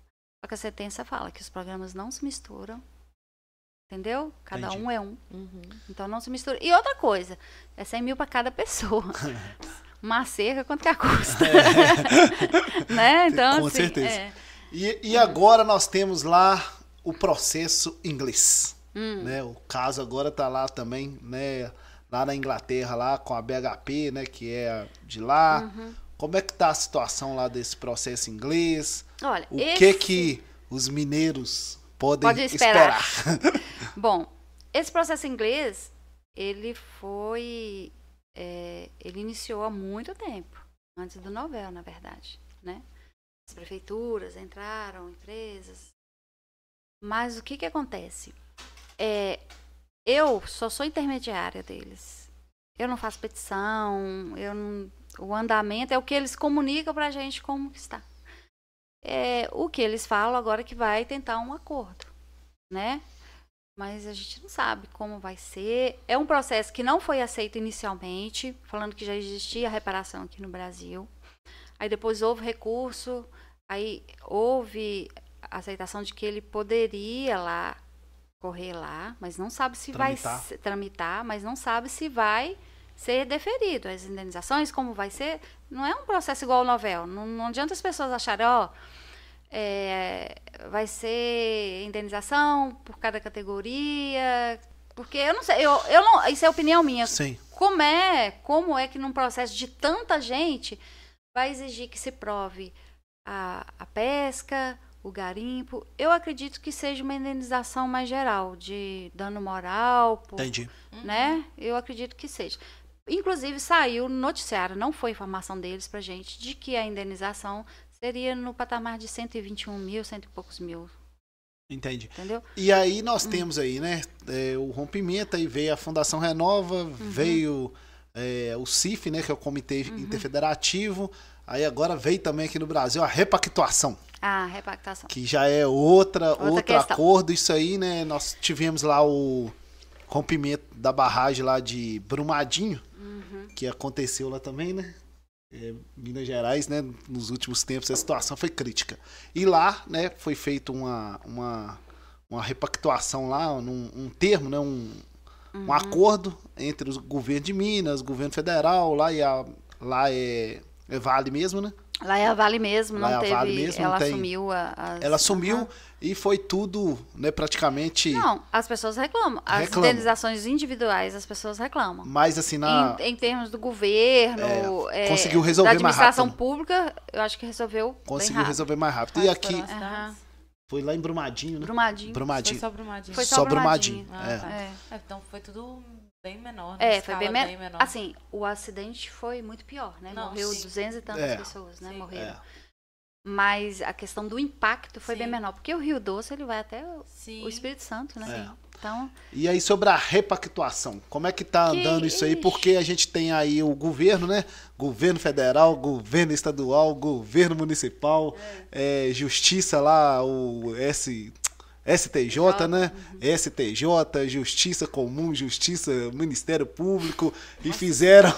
Só que a sentença fala que os programas não se misturam. Entendeu? Cada Entendi. um é um. Uhum. Então não se mistura. E outra coisa, é 100 mil para cada pessoa. Uma cerca, quanto que a custa? né? Então, Com assim, certeza. é. E, e agora nós temos lá o processo inglês. Hum. Né? O caso agora tá lá também, né? Lá na Inglaterra, lá com a BHP, né? Que é de lá. Uhum. Como é que tá a situação lá desse processo inglês? Olha, O esse- que que os mineiros podem Pode esperar. esperar? Bom, esse processo inglês, ele foi. É, ele iniciou há muito tempo, antes do novel, na verdade. Né? As prefeituras entraram, empresas. Mas o que, que acontece? É, eu só sou intermediária deles. Eu não faço petição, eu não- o andamento é o que eles comunicam pra gente como que está. É, o que eles falam agora é que vai tentar um acordo, né? Mas a gente não sabe como vai ser. É um processo que não foi aceito inicialmente, falando que já existia reparação aqui no Brasil. Aí depois houve recurso, aí houve aceitação de que ele poderia lá correr lá, mas não sabe se Tramitar. vai tramitar, mas não sabe se vai ser deferido as indenizações, como vai ser. Não é um processo igual ao novel. Não, não adianta as pessoas acharem, ó, é, vai ser indenização por cada categoria, porque eu não sei, eu, eu não, isso é opinião minha. Sim. Como é, como é que num processo de tanta gente vai exigir que se prove a, a pesca, o garimpo? Eu acredito que seja uma indenização mais geral, de dano moral, por, Entendi. né? Eu acredito que seja. Inclusive saiu no noticiário, não foi informação deles pra gente, de que a indenização seria no patamar de 121 mil, cento e poucos mil, Entendi. entendeu? E aí Hum. nós temos aí, né, é, o rompimento, aí veio a Fundação Renova, Uhum. veio é, o CIF, né, que é o Comitê Uhum. Interfederativo, aí agora veio também aqui no Brasil a repactuação, A repactação. que já é outra, Outra outro questão. acordo, isso aí, né, nós tivemos lá o rompimento da barragem lá de Brumadinho, Uhum. que aconteceu lá também, né, é, Minas Gerais, né, nos últimos tempos a situação foi crítica. E lá, né, foi feita uma, uma, uma repactuação lá, num, um termo, né, um, Uhum. um acordo entre o governo de Minas, o governo federal, lá, e a, lá é, é Vale mesmo, né? Lá é a Vale mesmo, Lá não é a teve. Vale mesmo, não ela tem- assumiu a, as- Ela assumiu e foi tudo, né, praticamente, Não, as pessoas reclamam. As Reclamam. indenizações individuais, as pessoas reclamam. mais assim, na, Em, em termos do governo, é, conseguiu resolver da mais administração rápido. pública, eu acho que resolveu. conseguiu rápido. resolver mais rápido. E aqui, foi lá em Brumadinho, né? Brumadinho. Brumadinho. Foi só Brumadinho. Foi Só só Brumadinho. Brumadinho. Ah, é. tá. É. É, Então foi tudo bem menor. né? É, foi bem, Escala men- menor. Assim, o acidente foi muito pior, né? Não, Morreu sim. 200 e tantas É. pessoas, né? Sim. Morreram. É. Mas a questão do impacto foi bem Sim. menor, porque o Rio Doce ele vai até o, Sim. o Espírito Santo, né? É. Então, E aí sobre a repactuação, como é que tá Que andando isso aí? Porque a gente tem aí o governo, né? Governo federal, governo estadual, governo municipal, é, justiça lá, o S, STJ, né? STJ, Justiça Comum, Justiça, Ministério Público, e fizeram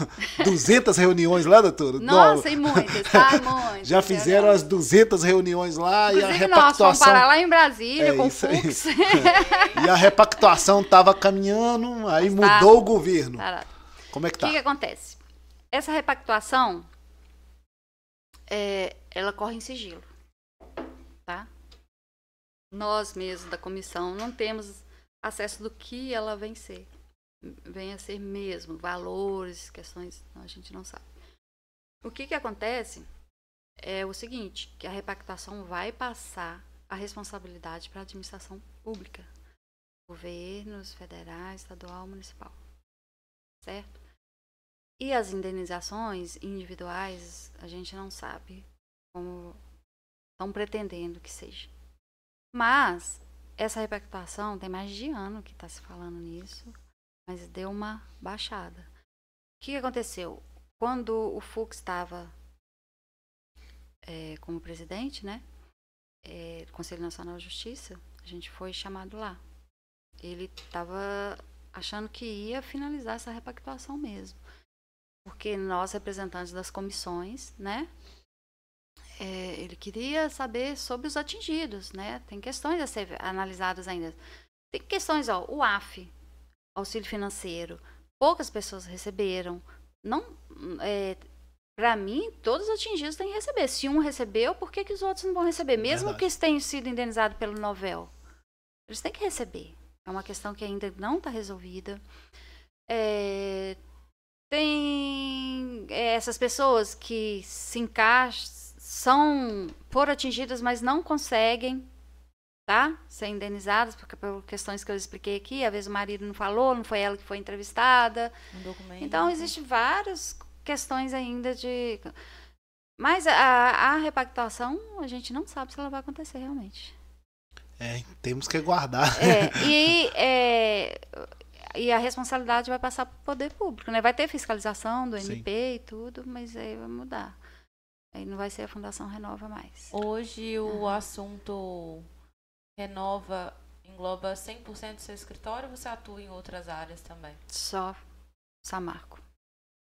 200 reuniões lá, doutor? Nossa, e muitas, tá? Muitas. Já fizeram as 200 reuniões lá e a Inclusive, nós fomos repactuação. parar lá em Brasília É com o isso aí. Fux. E a repactuação tava caminhando, aí Mas tá. mudou o governo. Parado. Como é que O tá? que, que acontece? Essa repactuação, é, ela corre em sigilo, tá? Nós mesmos da comissão não temos acesso do que ela vem ser. Vem a ser mesmo, valores, questões, a gente não sabe. O que que acontece é o seguinte, que a repactuação vai passar a responsabilidade para a administração pública. Governos, federal, estadual, municipal. Certo? E as indenizações individuais, a gente não sabe como estão pretendendo que seja. Mas essa repactuação tem mais de ano que está se falando nisso, mas deu uma baixada. O que aconteceu? Quando o Fux estava eh, como presidente, né, eh, do Conselho Nacional de Justiça, a gente foi chamado lá. Ele estava achando que ia finalizar essa repactuação mesmo. Porque nós, representantes das comissões, né, é, ele queria saber sobre os atingidos, né? Tem questões a ser analisadas ainda. Tem questões, ó, o AF, auxílio financeiro, poucas pessoas receberam. Não, é, para mim, todos os atingidos têm que receber. Se um recebeu, por que, que os outros não vão receber? Mesmo Verdade. que eles tenham sido indenizados pelo Novel, eles têm que receber. É uma questão que ainda não está resolvida. É, tem é, essas pessoas que se encaixam, são por atingidas, mas não conseguem, tá? Ser indenizadas, porque por questões que eu expliquei aqui, às vezes o marido não falou, não foi ela que foi entrevistada. Um documento. Então, existem várias questões ainda de. Mas a, a repactuação, a gente não sabe se ela vai acontecer realmente. É, temos que guardar. É, e, é, e a responsabilidade vai passar para o poder público, né? Vai ter fiscalização do Sim. MP e tudo, mas aí vai mudar. Aí não vai ser a Fundação Renova mais. Hoje o assunto renova engloba 100% do seu escritório ou você atua em outras áreas também? Só Samarco.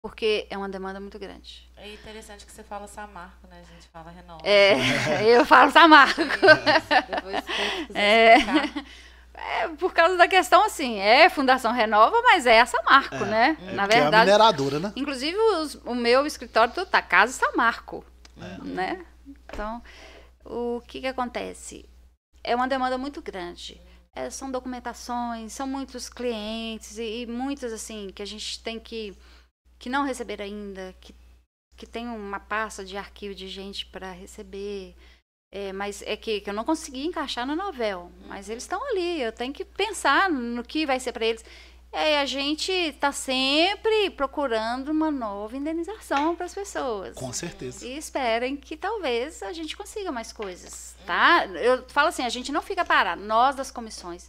Porque é uma demanda muito grande. É interessante que você fala Samarco, né? A gente fala renova. É, eu falo Samarco. Isso, Depois É. É, por causa da questão, assim, é Fundação Renova, mas é a Samarco, É, né? É Na porque é a verdade, mineradora, né? Inclusive, os- o meu escritório tá Casa Samarco, É. né? Então, o que que acontece? É uma demanda muito grande. É, são documentações, são muitos clientes e, e muitas, assim, que a gente tem que, que não receber ainda, que, que tem uma pasta de arquivo de gente para receber. É, mas é que, que eu não consegui encaixar no novel. Mas eles estão ali, eu tenho que pensar no que vai ser para eles. É, a gente está sempre procurando uma nova indenização para as pessoas. Com certeza. E esperem que talvez a gente consiga mais coisas, tá? Eu falo assim, a gente não fica parado. Nós das comissões,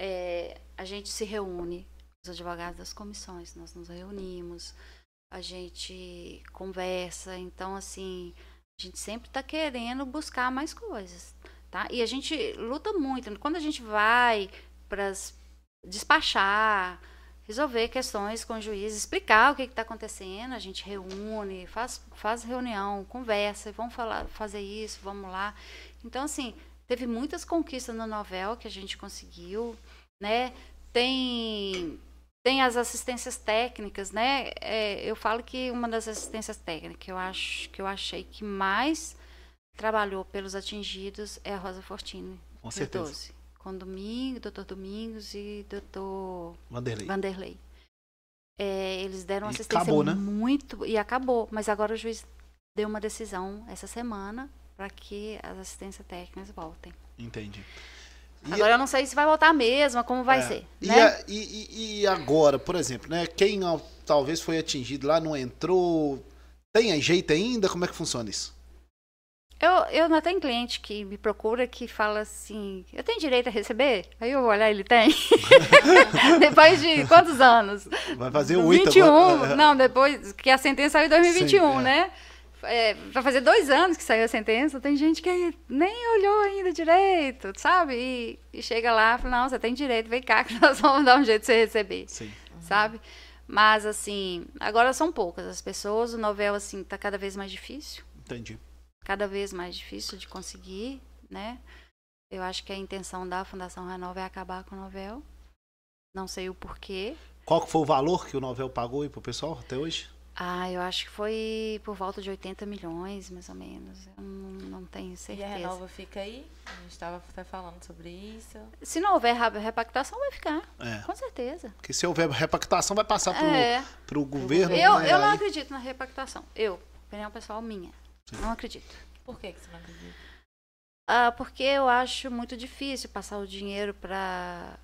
é, a gente se reúne, os advogados das comissões, nós nos reunimos, a gente conversa. Então, assim, a gente sempre está querendo buscar mais coisas, tá? E a gente luta muito. Quando a gente vai para despachar, resolver questões com o juiz, explicar o que está acontecendo, a gente reúne, faz, faz reunião, conversa, vamos falar, fazer isso, vamos lá. Então, assim, teve muitas conquistas no novel que a gente conseguiu, né? Tem tem as assistências técnicas, né? É, eu falo que uma das assistências técnicas que eu acho que eu achei que mais trabalhou pelos atingidos é a Rosa Fortini. Com certeza. Cardoso, Com Domingo, doutor Domingos e doutor Vanderlei. Vanderlei. É, eles deram E assistência acabou, né? muito e acabou, mas agora o juiz deu uma decisão essa semana para que as assistências técnicas voltem. Entendi. E- Agora eu não sei se vai voltar mesmo, como vai é, ser, E, né? a- e- e- agora, por exemplo, né? Quem talvez foi atingido lá, não entrou. Tem jeito ainda? Como é que funciona isso? Eu, eu não tenho cliente que me procura que fala assim, eu tenho direito a receber? Aí eu vou olhar, ele tem. depois de quantos anos? Vai fazer oito 21, agora. não, depois que a sentença saiu em 2021, Sim, é. né? é, vai fazer dois anos que saiu a sentença, tem gente que nem olhou ainda direito, sabe? E, e chega lá e fala, não, você tem direito, vem cá que nós vamos dar um jeito de você receber, Sim. sabe? Mas, assim, agora são poucas as pessoas, o novel, assim, tá cada vez mais difícil, Entendi. Cada vez mais difícil de conseguir, né? Eu acho que a intenção da Fundação Renova é acabar com o novel. Não sei o porquê. Qual que foi o valor que o Novel pagou aí pro pessoal até hoje? Ah, eu acho que foi por volta de 80 milhões, mais ou menos. Eu não, não tenho E a certeza. Renova fica aí? A gente estava até falando sobre isso. Se não houver repactação, vai ficar. É. Com certeza. Porque se houver repactação, vai passar pro, É. pro governo. Eu, né? eu não acredito na repactação. Eu, opinião pessoal minha. Não acredito. Por que, que você não acredita? Ah, porque eu acho muito difícil passar o dinheiro para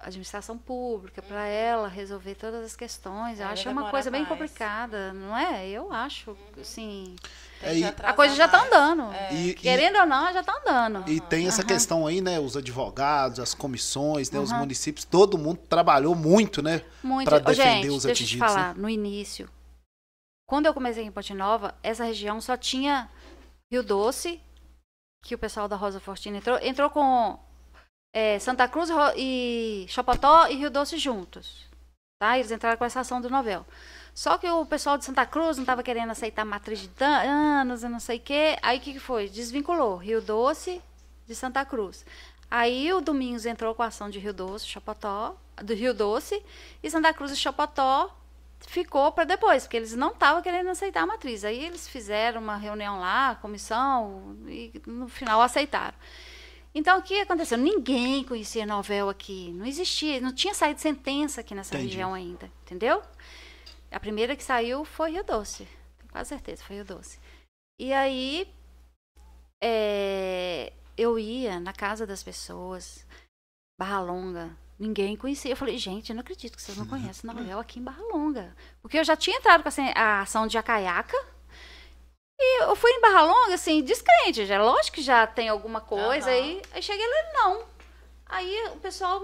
administração pública, para ela resolver todas as questões. Eu Ela acho uma coisa bem mais. complicada, não é? Eu acho, assim, É, que e- a coisa já tá mais. andando. É. E- Querendo ou não, já tá andando. E tem essa Aham. questão aí, né? Os advogados, as comissões, né? Os Aham. municípios, todo mundo trabalhou muito, né? Muito. pra Ô, defender gente, os deixa eu te atingidos, né? falar, no início, quando eu comecei em Ponte Nova, essa região só tinha Rio Doce, que o pessoal da Rosa Fortina entrou, entrou com é, Santa Cruz e Chapotó e Rio Doce juntos. Tá? Eles entraram com essa ação do Novel. Só que o pessoal de Santa Cruz não estava querendo aceitar matriz de danos e não sei o quê. Aí o que, que foi? Desvinculou Rio Doce de Santa Cruz. Aí o Domingos entrou com a ação de Rio Doce, Chapotó, do Rio Doce, e Santa Cruz e Chapotó ficou para depois, porque eles não estavam querendo aceitar a matriz. Aí eles fizeram uma reunião lá, comissão, e no final aceitaram. Então, o que aconteceu? Ninguém conhecia novel aqui. Não existia, não tinha saído sentença aqui nessa Entendi. região ainda, entendeu? A primeira que saiu foi Rio Doce. Tenho quase certeza, foi Rio Doce. E aí, é, eu ia na casa das pessoas, Barra Longa, ninguém conhecia. Eu falei, gente, eu não acredito que vocês não conhecem novel aqui em Barra Longa. Porque eu já tinha entrado com a, ação de Acaiaca, e eu fui em Barra Longa, assim, descrente. Já, lógico que já tem alguma coisa. Aham. Aí, aí cheguei lá, não. Aí o pessoal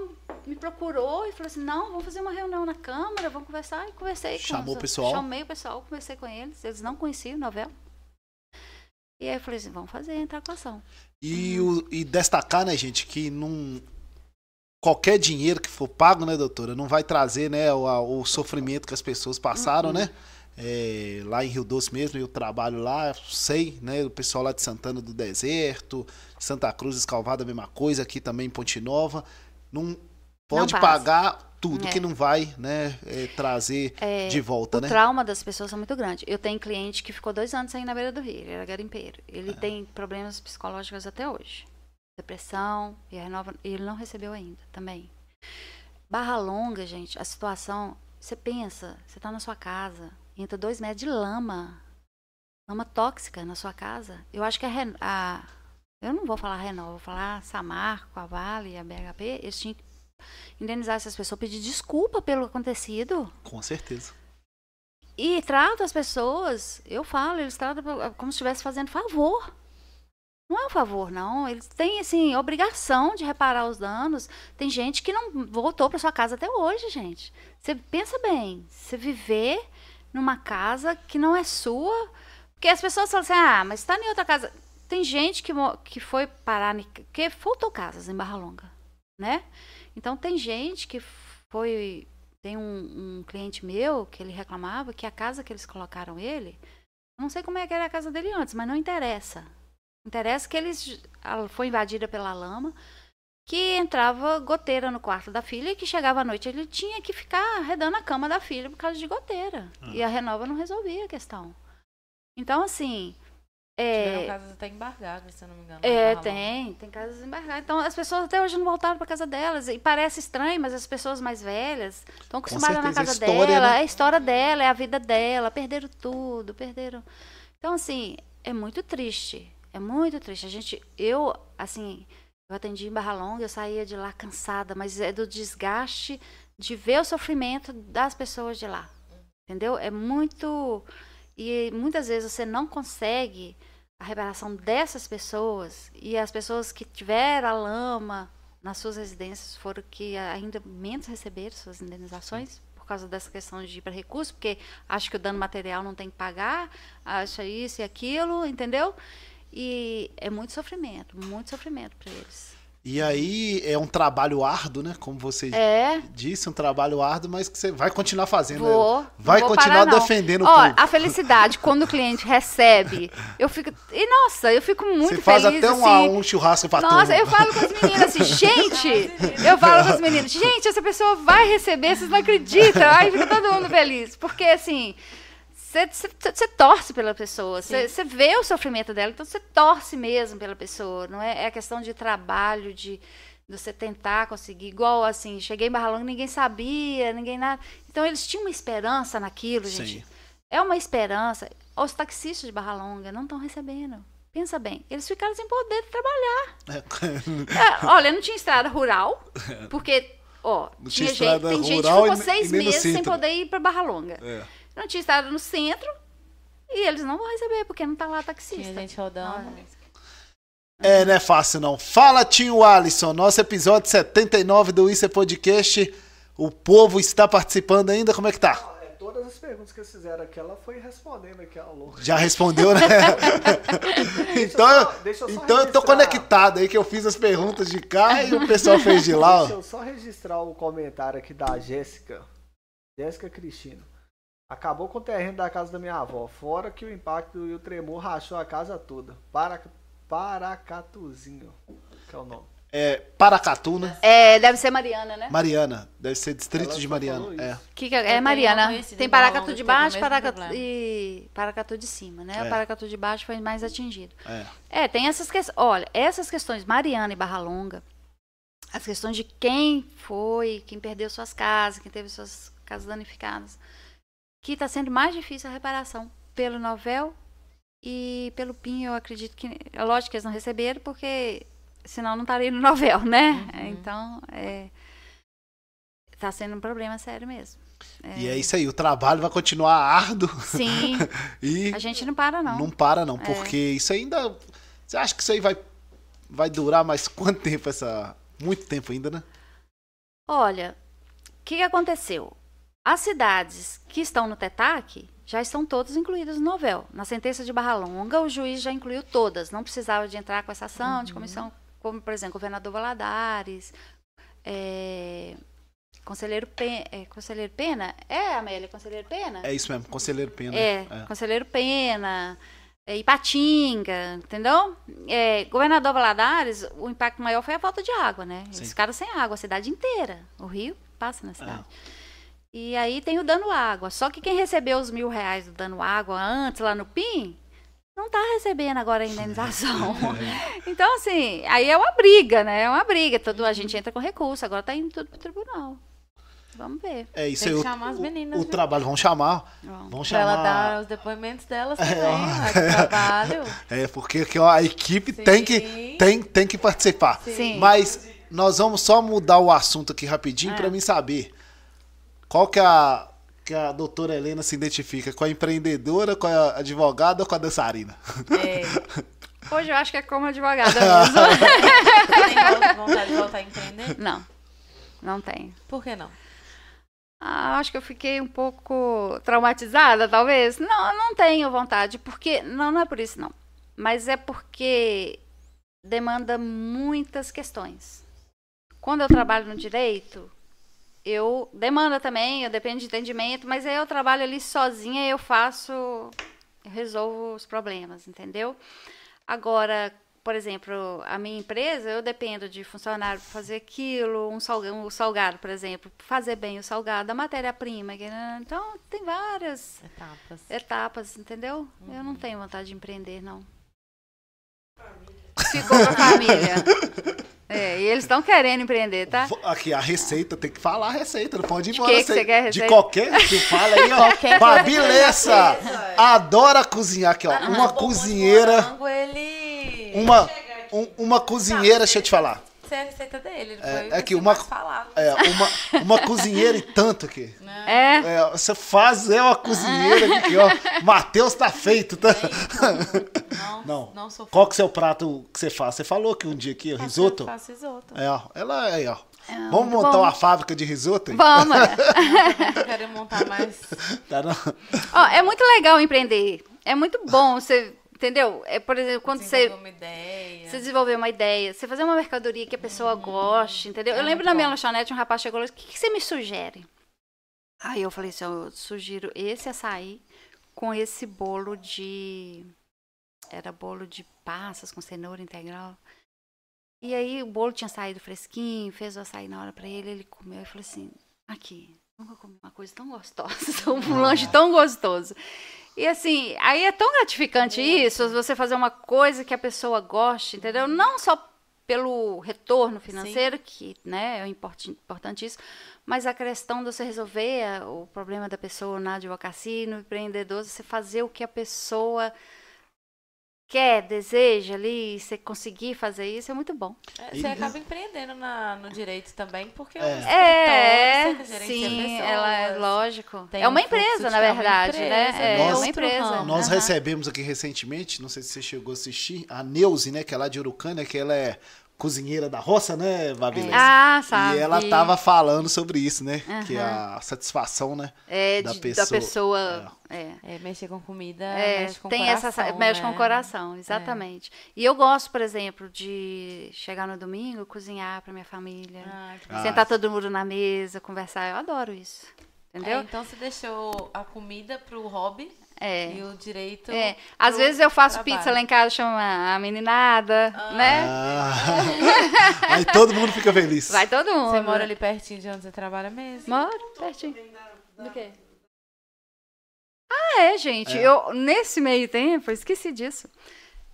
me procurou e falou assim: não, vamos fazer uma reunião na Câmara, vamos conversar. E conversei com Chamou os- o pessoal? Chamei o pessoal, conversei com eles. Eles não conheciam novela. E aí eu falei assim: vamos fazer, entrar com a ação. E, o- e destacar, né, gente, que não. Qualquer dinheiro que for pago, né, doutora, não vai trazer, né, o, o sofrimento que as pessoas passaram, né? É, lá em Rio Doce mesmo, eu trabalho lá, sei, né? O pessoal lá de Santana do Deserto, Santa Cruz, Escalvada, a mesma coisa, aqui também em Ponte Nova. Não pode passa. pagar tudo É. que não vai, né, é, trazer É, de volta, o né? trauma das pessoas é muito grande. Eu tenho cliente que ficou dois anos aí na beira do rio, ele era garimpeiro. É. Ele tem problemas psicológicos até hoje. Depressão, e e ele não recebeu ainda também. Barra Longa, gente, a situação. Você pensa, você tá na sua casa, entra dois metros de lama. Lama tóxica na sua casa. Eu acho que a, a eu não vou falar Renova, vou falar Samarco, a Vale, a BHP, eles tinham que indenizar essas pessoas, pedir desculpa pelo acontecido. Com certeza. E trata as pessoas, eu falo, eles tratam como se estivesse fazendo favor. Não é um favor, não. Eles têm, assim, obrigação de reparar os danos. Tem gente que não voltou para sua casa até hoje, gente. Você pensa bem, você viver numa casa que não é sua. Porque as pessoas falam assim, ah, mas está em outra casa. Tem gente que, que foi parar, que faltou casas em Barra Longa, né? Então tem gente que foi tem um, um cliente meu que ele reclamava que a casa que eles colocaram ele, não sei como é que era a casa dele antes, mas não interessa. Interessa que eles ela foi invadida pela lama, que entrava goteira no quarto da filha e que chegava à noite ele tinha que ficar arredando a cama da filha por causa de goteira. E a Renova não resolvia a questão. Então assim, Tiveram é, casas até embargadas, se eu não me engano. é, tem, tem casas embargadas. Então, as pessoas até hoje não voltaram para casa delas. E parece estranho, mas as pessoas mais velhas estão acostumadas na casa história, dela. né? É a história dela, é a vida dela. Perderam tudo, perderam. Então, assim, é muito triste. É muito triste. A gente, eu, assim, eu atendi em Barra Longa, eu saía de lá cansada, mas é do desgaste de ver o sofrimento das pessoas de lá. Entendeu? É muito. E muitas vezes você não consegue a reparação dessas pessoas e as pessoas que tiveram a lama nas suas residências foram que ainda menos receberam suas indenizações por causa dessa questão de ir para recurso, porque acha que o dano material não tem que pagar, acha isso e aquilo, entendeu? E é muito sofrimento, muito sofrimento para eles. E aí é um trabalho árduo, né? Como você É, disse, um trabalho árduo, mas que você vai continuar fazendo. Vou. Vai vou continuar parar, defendendo o Ó, público. a felicidade, quando o cliente recebe, eu fico. E nossa, eu fico muito Você faz feliz. até um, assim. um churrasco pra Nossa, turma. eu falo com as meninas assim, gente, eu falo com as meninas, gente, essa pessoa vai receber, vocês não acreditam. Aí fica todo mundo feliz. Porque assim, você torce pela pessoa, você vê o sofrimento dela, então você torce mesmo pela pessoa. Não é, é questão de trabalho, de você tentar conseguir, igual assim, cheguei em Barra Longa, ninguém sabia, ninguém nada. Então eles tinham uma esperança naquilo, gente. Sim. É uma esperança. Os taxistas de Barra Longa não estão recebendo. Pensa bem, eles ficaram sem poder trabalhar. É, olha, não tinha estrada rural, porque, ó, Não tinha, tinha gente, tem gente que ficou seis meses sem poder ir para Barra Longa. É. Não tinha estrada no centro e eles não vão receber, porque não tá lá taxista. Tinha gente rodando. É, não é fácil não. Fala, tio Alisson, nosso episódio 79 do Isso é Podcast. O povo está participando ainda? Como é que tá? É, todas as perguntas que eles fizeram aqui, ela foi respondendo aqui ao longo. Já respondeu, né? então, eu só- deixa eu só então eu tô registrar. conectado aí que eu fiz as perguntas de cá e o pessoal fez de lá. Deixa eu só registrar o comentário aqui da Jéssica. Jéssica Cristina. Acabou com o terreno da casa da minha avó. Fora que o impacto e o tremor rachou a casa toda. Para, Paracatuzinho. Que é o nome. É Paracatu, né? É, deve ser Mariana, né? Mariana, deve ser distrito Ela de Mariana. É. Que que é, é tenho Mariana. Tem Paracatu de o baixo Paracatu, e Paracatu de cima, né? É. O Paracatu de baixo foi mais atingido. É. É, tem essas questões. Olha, essas questões, Mariana e Barra Longa, as questões de quem foi, quem perdeu suas casas, quem teve suas casas danificadas, que está sendo mais difícil a reparação pelo Novel e pelo PIN, eu acredito que. É lógico que eles não receberam, porque senão não estaria no Novel, né? Então, é. Tá sendo um problema sério mesmo. E é isso aí, o trabalho vai continuar árduo Sim, e a gente não para, não. não para não, porque isso ainda... Você acha que isso aí vai, vai durar mais quanto tempo essa... Muito tempo ainda, né? Olha, o que, que aconteceu? As cidades que estão no TETAC já estão todas incluídas no novel. Na sentença de Barra Longa, o juiz já incluiu todas. Não precisava de entrar com essa ação de comissão, como, por exemplo, governador Valadares, é, conselheiro, Pe- é, conselheiro Pena. É, Amélia, conselheiro Pena? É isso mesmo, Conselheiro Pena. É, Conselheiro Pena, é, Ipatinga, entendeu? É, governador Valadares, o impacto maior foi a falta de água, né? Eles Sim. ficaram sem água, a cidade inteira. O rio passa na cidade. E aí tem o dano água. Só que quem recebeu os mil reais do dano água antes, lá no PIN, não está recebendo agora a indenização. então, assim, aí é uma briga, né? É uma briga. Todo, a gente entra com recurso, agora está indo tudo pro tribunal. Vamos ver. É isso Tem aí. que o- chamar as o- meninas, O, viu? trabalho, vamos chamar. Vamos. Vamos Pra ela chamar. dar os depoimentos delas também, ó. ó, trabalho. É, porque aqui, ó, a equipe tem que, tem, tem que participar. Sim. Mas nós vamos só mudar o assunto aqui rapidinho É. pra mim saber qual que a, que a doutora Helena se identifica, com a empreendedora, com a advogada ou com a dançarina? É, Hoje eu acho que é como advogada mesmo. você tem vontade de voltar a empreender? não, não tenho. Por que não? Ah, acho que eu fiquei um pouco traumatizada, talvez. Não, não tenho vontade, porque. Não, não é por isso, não. Mas é porque demanda muitas questões. Quando eu trabalho no direito, eu. Demanda também, eu dependo de entendimento, mas aí eu trabalho ali sozinha, eu faço. Eu resolvo os problemas, entendeu? Agora, por exemplo, a minha empresa, eu dependo de funcionário para fazer aquilo, um salgado, um salgado, por exemplo, fazer bem o salgado, a matéria-prima. que- Então, tem várias Etapas. etapas, entendeu? Eu não tenho vontade de empreender, não. Ficou com a família. É, e eles estão querendo empreender, tá? Aqui, a receita, tem que falar a receita, não pode ir De embora. que que você quer De receita? qualquer, que fala aí, ó. Qualquer Babi coisa que Lessa, você fez, adora cozinhar aqui, ó. Uma cozinheira, Morango, ele... uma, um- uma cozinheira, deixa eu te falar. É a receita dele. Ele É, é que uma-. É, uma, uma cozinheira e tanto aqui. É. É, você faz, é uma cozinheira aqui, ó. Matheus tá feito, tá? Não, Não. não sou Qual que é o seu prato que você faz? Você falou que um dia aqui, o risoto? Eu faço risoto. É, ó. Ela aí, ó. Vamos muito montar bom. uma fábrica de risoto? aí? Vamos. Quero montar mais. Tá, não? Ó, é muito legal empreender. É muito bom você, entendeu? É, por exemplo, quando você Desenvolver uma ideia. Você desenvolver uma ideia, você fazer uma mercadoria que a pessoa goste, entendeu? Eu É lembro na minha lanchonete, um rapaz chegou e falou: o que, que você me sugere? Aí eu falei assim: eu sugiro esse açaí com esse bolo de. Era bolo de passas com cenoura integral. E aí o bolo tinha saído fresquinho, fez o açaí na hora pra ele, ele comeu e falou assim: aqui, nunca comi uma coisa tão gostosa, um lanche tão gostoso. E assim, aí é tão gratificante isso, você fazer uma coisa que a pessoa goste, entendeu? Não só pelo retorno financeiro, que né, é isso, mas a questão de você resolver o problema da pessoa na advocacia, no empreendedor, você fazer o que a pessoa quer, deseja ali, e você conseguir fazer isso, é muito bom. É, Você acaba empreendendo na, no direito também, porque É. É, sim, ela é lógico. É uma um fluxo empresa, de- na é uma verdade, empresa, né? É Nós- uma empresa. Nós Aham. recebemos aqui recentemente, não sei se você chegou a assistir, a Neuze, né, que é lá de Urucânia, que ela é cozinheira da roça, né, Babilés? Ah, sabe. E ela tava falando sobre isso, né? Que é Aham. a satisfação, né? é, da de- pessoa. da pessoa. É. É, mexer com comida, É, mexe com o tem coração, essa mexe com né? o coração, exatamente. E eu gosto, por exemplo, de chegar no domingo, cozinhar para minha família, Ah, que Ah. sentar todo mundo na mesa, conversar. Eu adoro isso. É, Entendeu? então você deixou a comida pro hobby É. e o direito. É, às pro vezes eu faço trabalho. pizza lá em casa, chama a meninada, né? Ah. Aí todo mundo fica feliz. Vai todo mundo. Você mora ali pertinho de onde você trabalha mesmo? Moro, pertinho. Do quê? Ah, é, gente. Eu, nesse meio tempo, eu esqueci disso.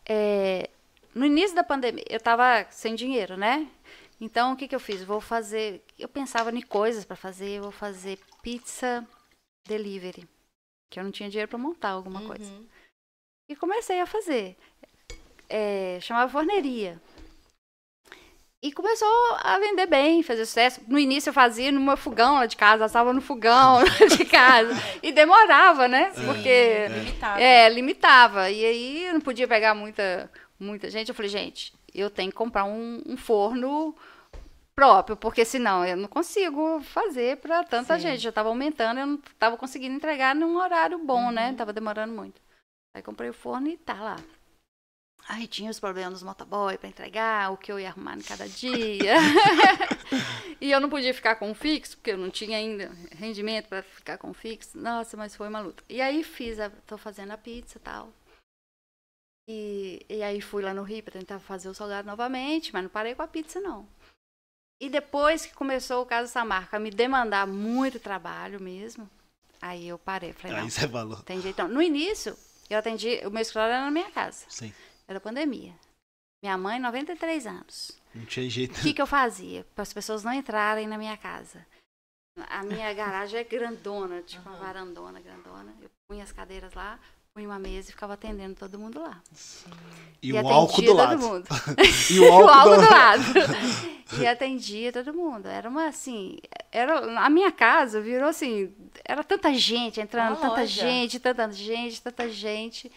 É, no início da pandemia, eu tava sem dinheiro, né? Então, o que, que eu fiz? Vou fazer. Eu pensava em coisas para fazer. Eu vou fazer pizza delivery. Que eu não tinha dinheiro para montar alguma coisa. Uhum. E comecei a fazer. É, chamava forneria. E começou a vender bem, fazer sucesso. No início eu fazia no meu fogão lá de casa, assava no fogão de casa. E demorava, né? Porque Limitado. é, limitava. E aí eu não podia pegar muita, muita gente. Eu falei, gente, eu tenho que comprar um, um forno próprio, porque senão eu não consigo fazer para tanta Sim. gente. Já estava aumentando, eu não estava conseguindo entregar num horário bom, né? Tava demorando muito. Aí comprei o forno e tá lá. Aí tinha os problemas dos motoboy para entregar, o que eu ia arrumar em cada dia. e eu não podia ficar com um fixo, porque eu não tinha ainda rendimento para ficar com um fixo. Nossa, mas foi uma luta. E aí fiz, a, tô fazendo a pizza e tal. E, e aí fui lá no Rio para tentar fazer o salgado novamente, mas não parei com a pizza, não. E depois que começou o caso dessa marca me demandar muito trabalho mesmo, aí eu parei. Falei, não, Aí você falou. tem jeito não. No início, eu atendi, o meu escritório era na minha casa. Sim. Era pandemia. Minha mãe, 93 anos. Não tinha jeito. O que, que eu fazia? Para as pessoas não entrarem na minha casa. A minha garagem é grandona, tipo uma varandona grandona. Eu punha as cadeiras lá, punha uma mesa e ficava atendendo todo mundo lá. E, o atendia álcool do todo lado. mundo. E o o álcool, do... do lado. e atendia todo mundo. Era uma assim. Era, a minha casa virou assim. Era tanta gente entrando, Uma tanta loja. gente, tanta gente, tanta gente.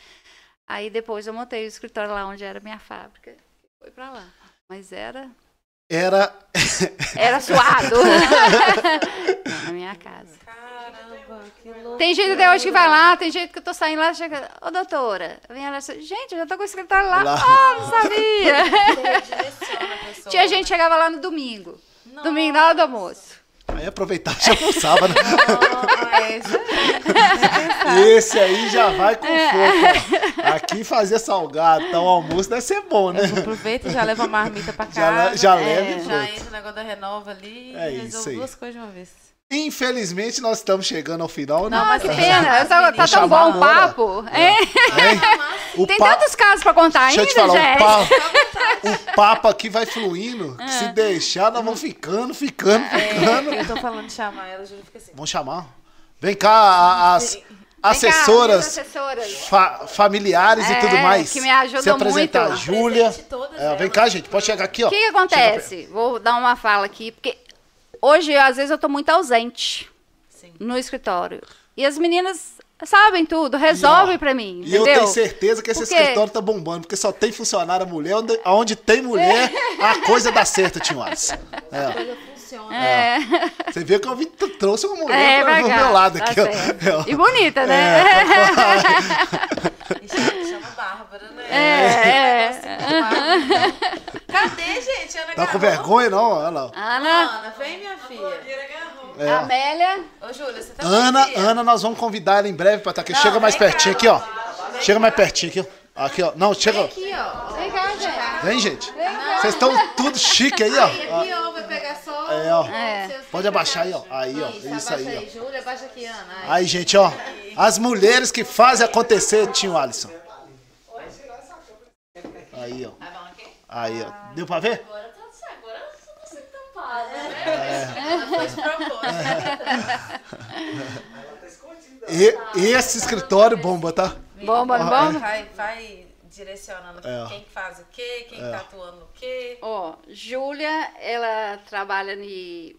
Aí depois eu montei o escritório lá onde era a minha fábrica. Foi pra lá. Mas era. Era. Era suado. Na minha casa. Caramba, que louco. Tem gente até hoje que vai lá, tem gente que eu tô saindo lá, chega, ô doutora, vem ela, gente, eu já tô com o escritório lá. Lá. Ah, não sabia. Você direciona a pessoa. Tinha gente que chegava lá no domingo. Nossa. Domingo na hora do almoço. Aí aproveitava e já almoçava, né? Ah, é. Esse aí já vai com fogo. ó. Aqui fazer salgado, então almoço deve ser bom, né? Aproveita e já leva a marmita pra Já casa. já É, leva e Já entra o negócio da renova ali É e isso resolve aí. duas coisas de uma vez. Infelizmente, nós estamos chegando ao final, né? Não, mas Que pena, chamar eu tava- as tá tão bom o a papo. É. Hein? O Tem pa- tantos casos pra contar Deixa ainda, eu te falar, o papo, o papo aqui vai fluindo. É. Se deixar, nós vamos ficando, ficando, ficando. É, eu tô falando de chamar ela, Júlia fica assim. Vamos chamar. Vem cá, a- as Vem cá, assessoras, assessoras. fa- familiares e É, tudo mais. que me ajudam Se apresentar, muito. Júlia. Presente todas É, vem cá, gente, pode chegar aqui, ó. O que, que acontece? Vou dar uma fala aqui, porque hoje, às vezes, eu tô muito ausente Sim. no escritório. E as meninas sabem tudo, resolvem pra mim, E eu entendeu? tenho certeza que esse Porque- escritório tá bombando, porque só tem funcionária mulher. Onde, onde tem mulher, a coisa dá certo, Tio Alisson. É. funciona. É, Você vê que eu trouxe uma mulher é, pra- do cá. meu lado Tá aqui, ó. É, ó. E bonita, né? E chama, chama Bárbara, né? É, é. Então, Cadê, gente? Ana Tá com vergonha, não? Olha lá. Ana, Ana, vem, minha filha. É. Amélia. Ô, Júlia, você tá Ana, aqui? Ana, nós vamos convidar ela em breve pra estar aqui. Não, Chega mais vem cá, pertinho aqui, ó. Chega mais pertinho aqui, ó. Aqui, ó. Não, chega. Aqui, ó. Vem cá, gente. Vem, gente. Vocês estão tudo chique aí, ó. Aqui, ó, vai pegar só. É, ó. É. Pode abaixar aí, ó. Aí, ó. Isso, Isso abaixa aí, aí, Júlia, abaixa aqui, Ana. Aí. Aí, gente, ó. As mulheres que fazem acontecer, tio Alisson. Aí, ó. Tá? Aí, ó. Deu pra ver? Agora tá certo, agora eu não consigo tampar, né? E, esse escritório bomba, tá? Bomba, bomba. Vai, vai direcionando É, quem que faz o quê, quem tá atuando no quê. Ó, Júlia, ela trabalha em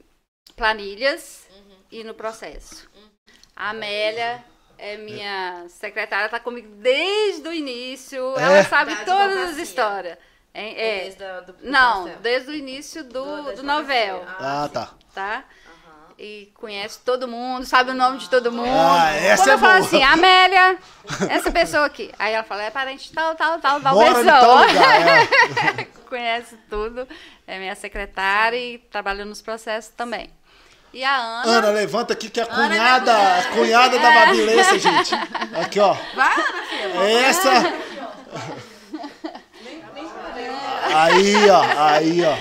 planilhas e no processo. A Amélia é minha secretária, tá comigo desde o início. É? Ela sabe Da todas as histórias. Hein? É. Desde a- do- do Não, pastel. desde o início do, Do- do novel, Ah, Ah, tá. tá? E conhece todo mundo, sabe o nome de todo mundo. Ah, essa Quando é eu falo boa. assim, Amélia, essa pessoa aqui. Aí ela fala, é parente tal, tal, tal, tal Mora pessoa. tal lugar. é. conhece tudo, é minha secretária e trabalha nos processos também. E a Ana, Ana, levanta aqui que a Ana é cunhada, minha a cunhada da Babilência, gente. Aqui, ó. Vai, Ana, filha. Essa. Aí, ó. Aí, ó.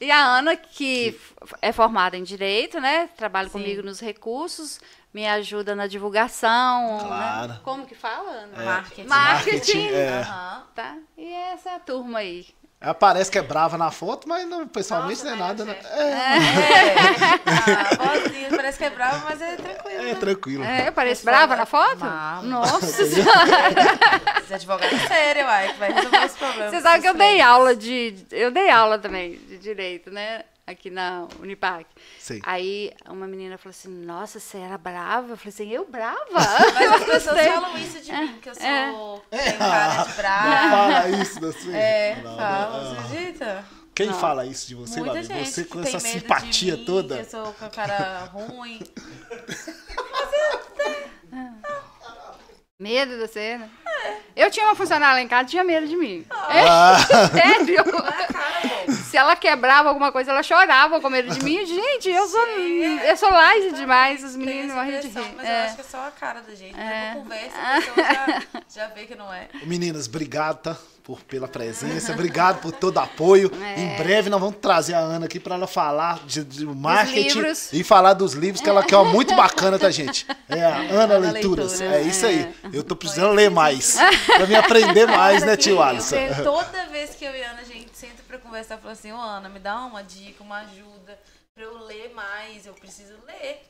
e a Ana que é formada em direito, né? Trabalha comigo nos recursos, me ajuda na divulgação. né? Claro. Como que fala, Ana? Marketing. Marketing. é. Tá? E essa é a turma aí. Ela parece que é brava na foto, mas não, pessoalmente Nossa, não é nada, mas né? é. É, É, a vozinha parece que é brava, mas é tranquilo. é tranquilo. É, eu pareço Pessoal, brava na foto? Brava. Nossa senhora. Você é advogada séria, uai, que vai resolver esse problema. Você sabe que eu dei aula de. Eu dei aula também de direito, né? Aqui na Unipac. Sei. Aí uma menina falou assim: Nossa, você era brava? Eu falei assim: Eu brava? Mas as pessoas falam isso de mim, que eu sou. É. Tenho cara de Não brava. fala isso da sua. É, Não, fala, não. você acredita? Quem Não. fala isso de você, Muita Babi? gente Você com tem essa simpatia mim, toda. Eu sou com a cara ruim. Medo de você, né? Eu tinha uma funcionária lá em casa, tinha medo de mim. Ah. É, sério. Cara, pô. Se ela quebrava alguma coisa, ela chorava com medo de mim. Gente, eu sou, eu sou light demais, os meninos morriam de rir. Mas eu É. acho que é só a cara da gente. É. É. Uma conversa, a pessoa já, já vê que não é. Meninas, obrigado, tá? Por, pela presença, obrigado por todo o apoio. É. Em breve nós vamos trazer a Ana aqui para ela falar de, de marketing e falar dos livros que ela quer, ó, muito bacana, tá, gente? É a Ana, Ana Leituras. Leituras. É isso aí. Eu tô precisando ler mais. Pra me aprender mais, né, tio Alisson? Toda vez que eu e a Ana, a gente senta pra conversar, fala assim, ô Ana, me dá uma dica, uma ajuda pra eu ler mais, eu preciso ler.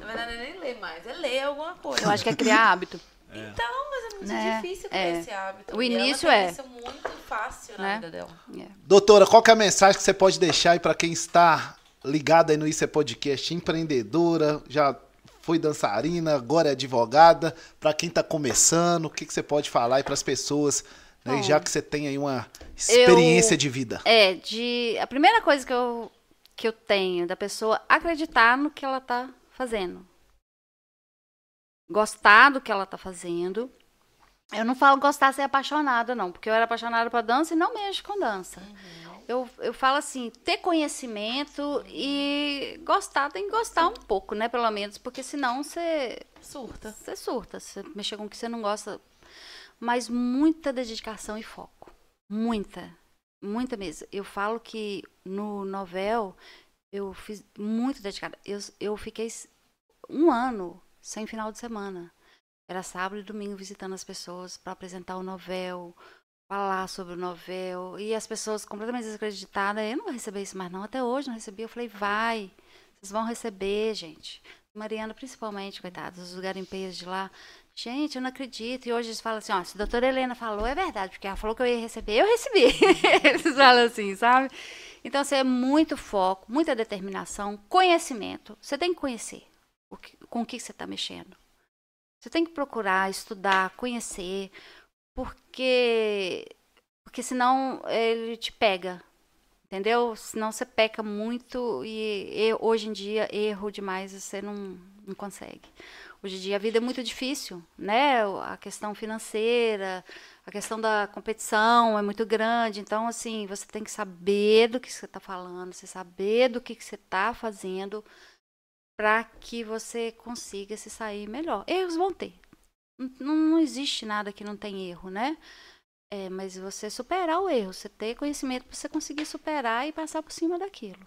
Na verdade, não é nem ler mais, é ler alguma coisa. Eu acho que é criar hábito. Então, mas é muito Né? difícil ter É. esse hábito. O E início é. isso muito fácil na Né? vida dela. É. Doutora, qual que é a mensagem que você pode deixar aí para quem está ligado aí no Isso é Podcast, empreendedora, já foi dançarina, agora é advogada, para quem está começando, o que, que você pode falar aí para as pessoas, né, Bom, já que você tem aí uma experiência de vida? É, de. A primeira coisa que eu, que eu tenho da pessoa acreditar no que ela tá fazendo. Gostar do que ela tá fazendo. Eu não falo gostar ser apaixonada, não, porque eu era apaixonada por dança e não mexo com dança. Eu, eu falo assim, ter conhecimento e gostar, tem que gostar um pouco, né, pelo menos, porque senão você Surta. você surta, você mexer com o que você não gosta. Mas muita dedicação e foco. Muita. Muita mesmo. Eu falo que no novel eu fiz muito dedicada. Eu, eu fiquei um ano sem final de semana. Era sábado e domingo visitando as pessoas para apresentar o novel, falar sobre o novel. E as pessoas completamente desacreditadas. Eu não vou receber isso mais não. Até hoje não recebi. Eu falei, vai. Vocês vão receber, gente. Mariana, principalmente, coitados, os garimpeiros de lá. Gente, eu não acredito. E hoje eles falam assim, ó, se a doutora Helena falou, é verdade, porque ela falou que eu ia receber, eu recebi. eles falam assim, sabe? Então, assim, é muito foco, muita determinação, conhecimento. Você tem que conhecer que- com o que você está mexendo. Você tem que procurar, estudar, conhecer, porque, porque senão ele te pega, Entendeu? Senão você peca muito e, e hoje em dia erro demais você não, não consegue. Hoje em dia a vida é muito difícil, né? A questão financeira, a questão da competição é muito grande. Então, assim, você tem que saber do que você está falando, você saber do que, que você está fazendo para que você consiga se sair melhor. Erros vão ter. Não, não existe nada que não tem erro, né? É, mas você superar o erro, você ter conhecimento para você conseguir superar e passar por cima daquilo,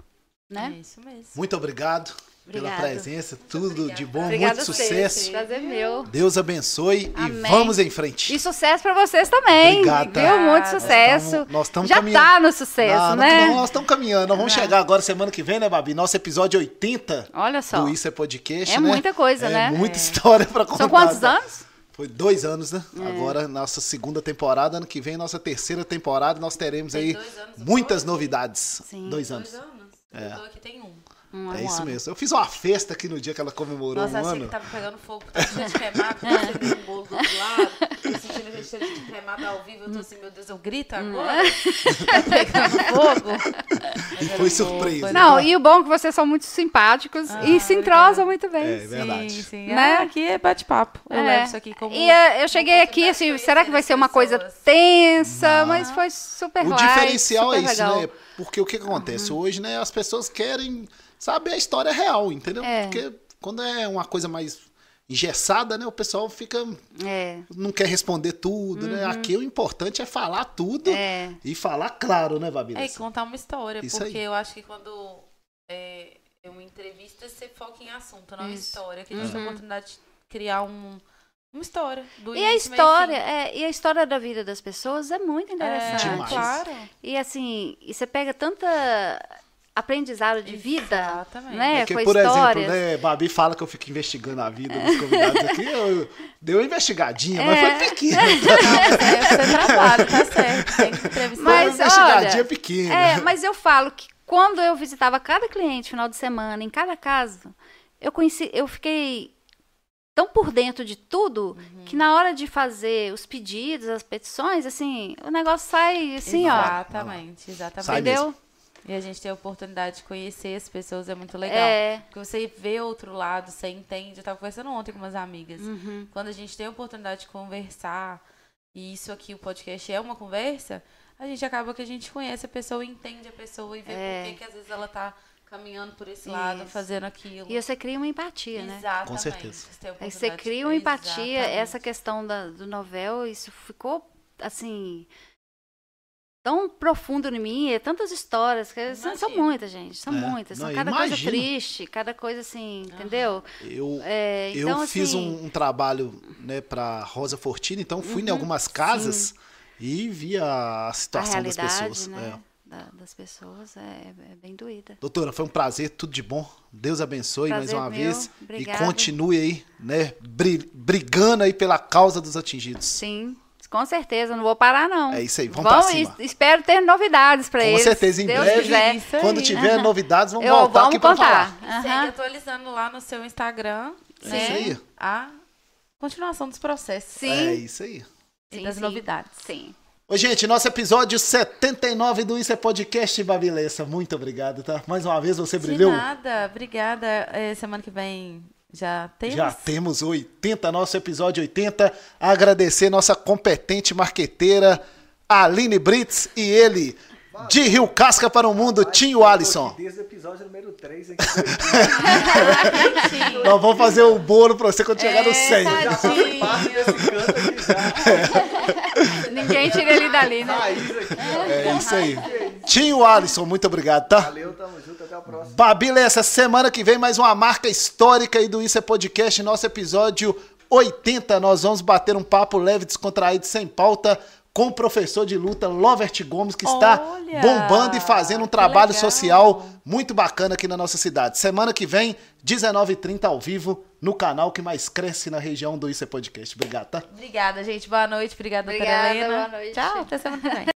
né? É isso mesmo. Muito obrigado pela presença, tudo obrigada. de bom, Obrigada muito sucesso. Prazer meu. Deus abençoe Amém. e vamos em frente. E sucesso para vocês também. Obrigado? Viu? Muito sucesso. nós tamo Já caminhando. tá no sucesso, não, né? não, nós estamos caminhando. Nós vamos Ah. chegar agora semana que vem, né, Babi? Nosso episódio 80 Olha só. do Isso é Podcast, É né? muita coisa, é né? Muita É. história pra contar. São quantos anos? Foi dois anos, né? É. Agora, nossa segunda temporada. Ano que vem, nossa terceira temporada. Nós teremos Tem aí muitas novidades. Sim. Dois anos. Dois anos. É. Eu tô aqui tem um. Um, É um isso ano. mesmo. Eu fiz uma festa aqui no dia que ela comemorou Nossa, um achei ano. que tava pegando fogo, tá cheio de queimado, você viu um bolo do outro lado, eu sentindo aquele cheiro de queimado ao vivo, eu tô assim, meu Deus, eu grito agora? tá pegando fogo? Era Foi surpresa. Não, e o bom é que vocês são muito simpáticos Ah, e se entrosam muito bem. É verdade. Sim, sim. Né? Ah, aqui é bate-papo. Eu É. levo isso aqui como... E eh, eu cheguei aqui assim, de será que vai ser uma coisa tensa? Não. Mas foi super O light, diferencial é isso, legal. né? Porque o que, que acontece? Uhum. Hoje, né, as pessoas querem saber a história real, entendeu? É. Porque quando é uma coisa mais engessada, né, o pessoal fica. É, não quer responder tudo, né? Aqui o importante é falar tudo Uhum. é. e falar claro, né, Babi? É, e contar uma história, Isso porque aí. eu acho que quando é, é uma entrevista, você foca em assunto, não em história. Que a gente tem a Uhum. oportunidade de criar um, uma história. Do E a e história, é, e a história da vida das pessoas é muito interessante. É, Demais. claro. E assim, e você pega tanta aprendizado de vida, Exatamente. né? Porque, com por histórias. exemplo, né, Babi fala que eu fico investigando a vida dos convidados aqui. Eu, dei uma investigadinha, mas É. foi pequena. Não, mas é trabalho, tá certo. Tem que entrevistar. Foi Mas, uma investigadinha olha, pequena. É, mas eu falo que quando eu visitava cada cliente final de semana, em cada casa, eu conheci, eu fiquei tão por dentro de tudo Uhum. que na hora de fazer os pedidos, as petições, assim, o negócio sai assim, ó. Exatamente, exatamente. Sai Entendeu? E a gente tem a oportunidade de conhecer as pessoas, é muito legal. É. Porque você vê outro lado, você entende. Eu tava conversando ontem com umas amigas. Uhum. Quando a gente tem a oportunidade de conversar, e isso aqui, o podcast é uma conversa, a gente acaba que a gente conhece a pessoa, entende a pessoa e vê É. por que, que às vezes ela tá caminhando por esse lado, Isso. fazendo aquilo. E você cria uma empatia, né? Exatamente. Com certeza. Você, a você cria uma empatia, Exatamente. essa questão da, do novel, isso ficou assim tão profundo em mim, é tantas histórias, que são, são muitas, gente, são É. muitas, são Não, cada coisa imagino. triste, cada coisa assim, entendeu? Eu, É, eu então, fiz assim, um, um trabalho né, para Rosa Fortini, então fui Uhum, em algumas casas e vi a a situação das realidade, pessoas. né, é. Da- das pessoas é, é bem doída. Doutora, foi um prazer, tudo de bom. Deus abençoe mais Prazer uma meu, vez. obrigada. E continue aí, né, bri- brigando aí pela causa dos atingidos. Sim, com certeza, não vou parar não. É isso aí, vamos pra cima. e espero ter novidades para Com eles. certeza, em Deus breve, quiser. Quando tiver novidades, vamos Eu, voltar vamos aqui para contar. falar. E segue atualizando lá no seu Instagram, É né? isso aí. A continuação dos processos Sim. É isso aí. e Sim, das sim. novidades. Sim. Ô, gente, nosso episódio 79 do Isso é Podcast, Babilessa. Muito obrigado, tá? Mais uma vez você brilhou. De nada, obrigada. É, semana que vem já temos. Já temos 80, nosso episódio 80. Agradecer nossa competente marqueteira, Aline Brits, e ele, de Rio Casca para o Mundo, Tinho Alisson. Desde o episódio número 3 aqui. Nós vamos fazer o bolo pra você quando chegar no É, 100. tadinho. Ninguém tira ele dali, né? Aqui, ó. É isso aí. Tinho Alisson, muito obrigado, tá? Valeu, tamo junto, até a próxima. Babila, essa semana que vem mais uma marca histórica aí do Isso é Podcast, nosso episódio 80. Nós vamos bater um papo leve, descontraído, sem pauta, com o professor de luta Lovert Gomes, que está Olha, bombando e fazendo um trabalho legal. social muito bacana aqui na nossa cidade. Semana que vem, 19h30 ao vivo, no canal que mais cresce na região do Isso é Podcast. Obrigado, tá? Obrigada, gente. Boa noite. Obrigada, Obrigada, Helena. boa noite. Tchau, até semana que vem.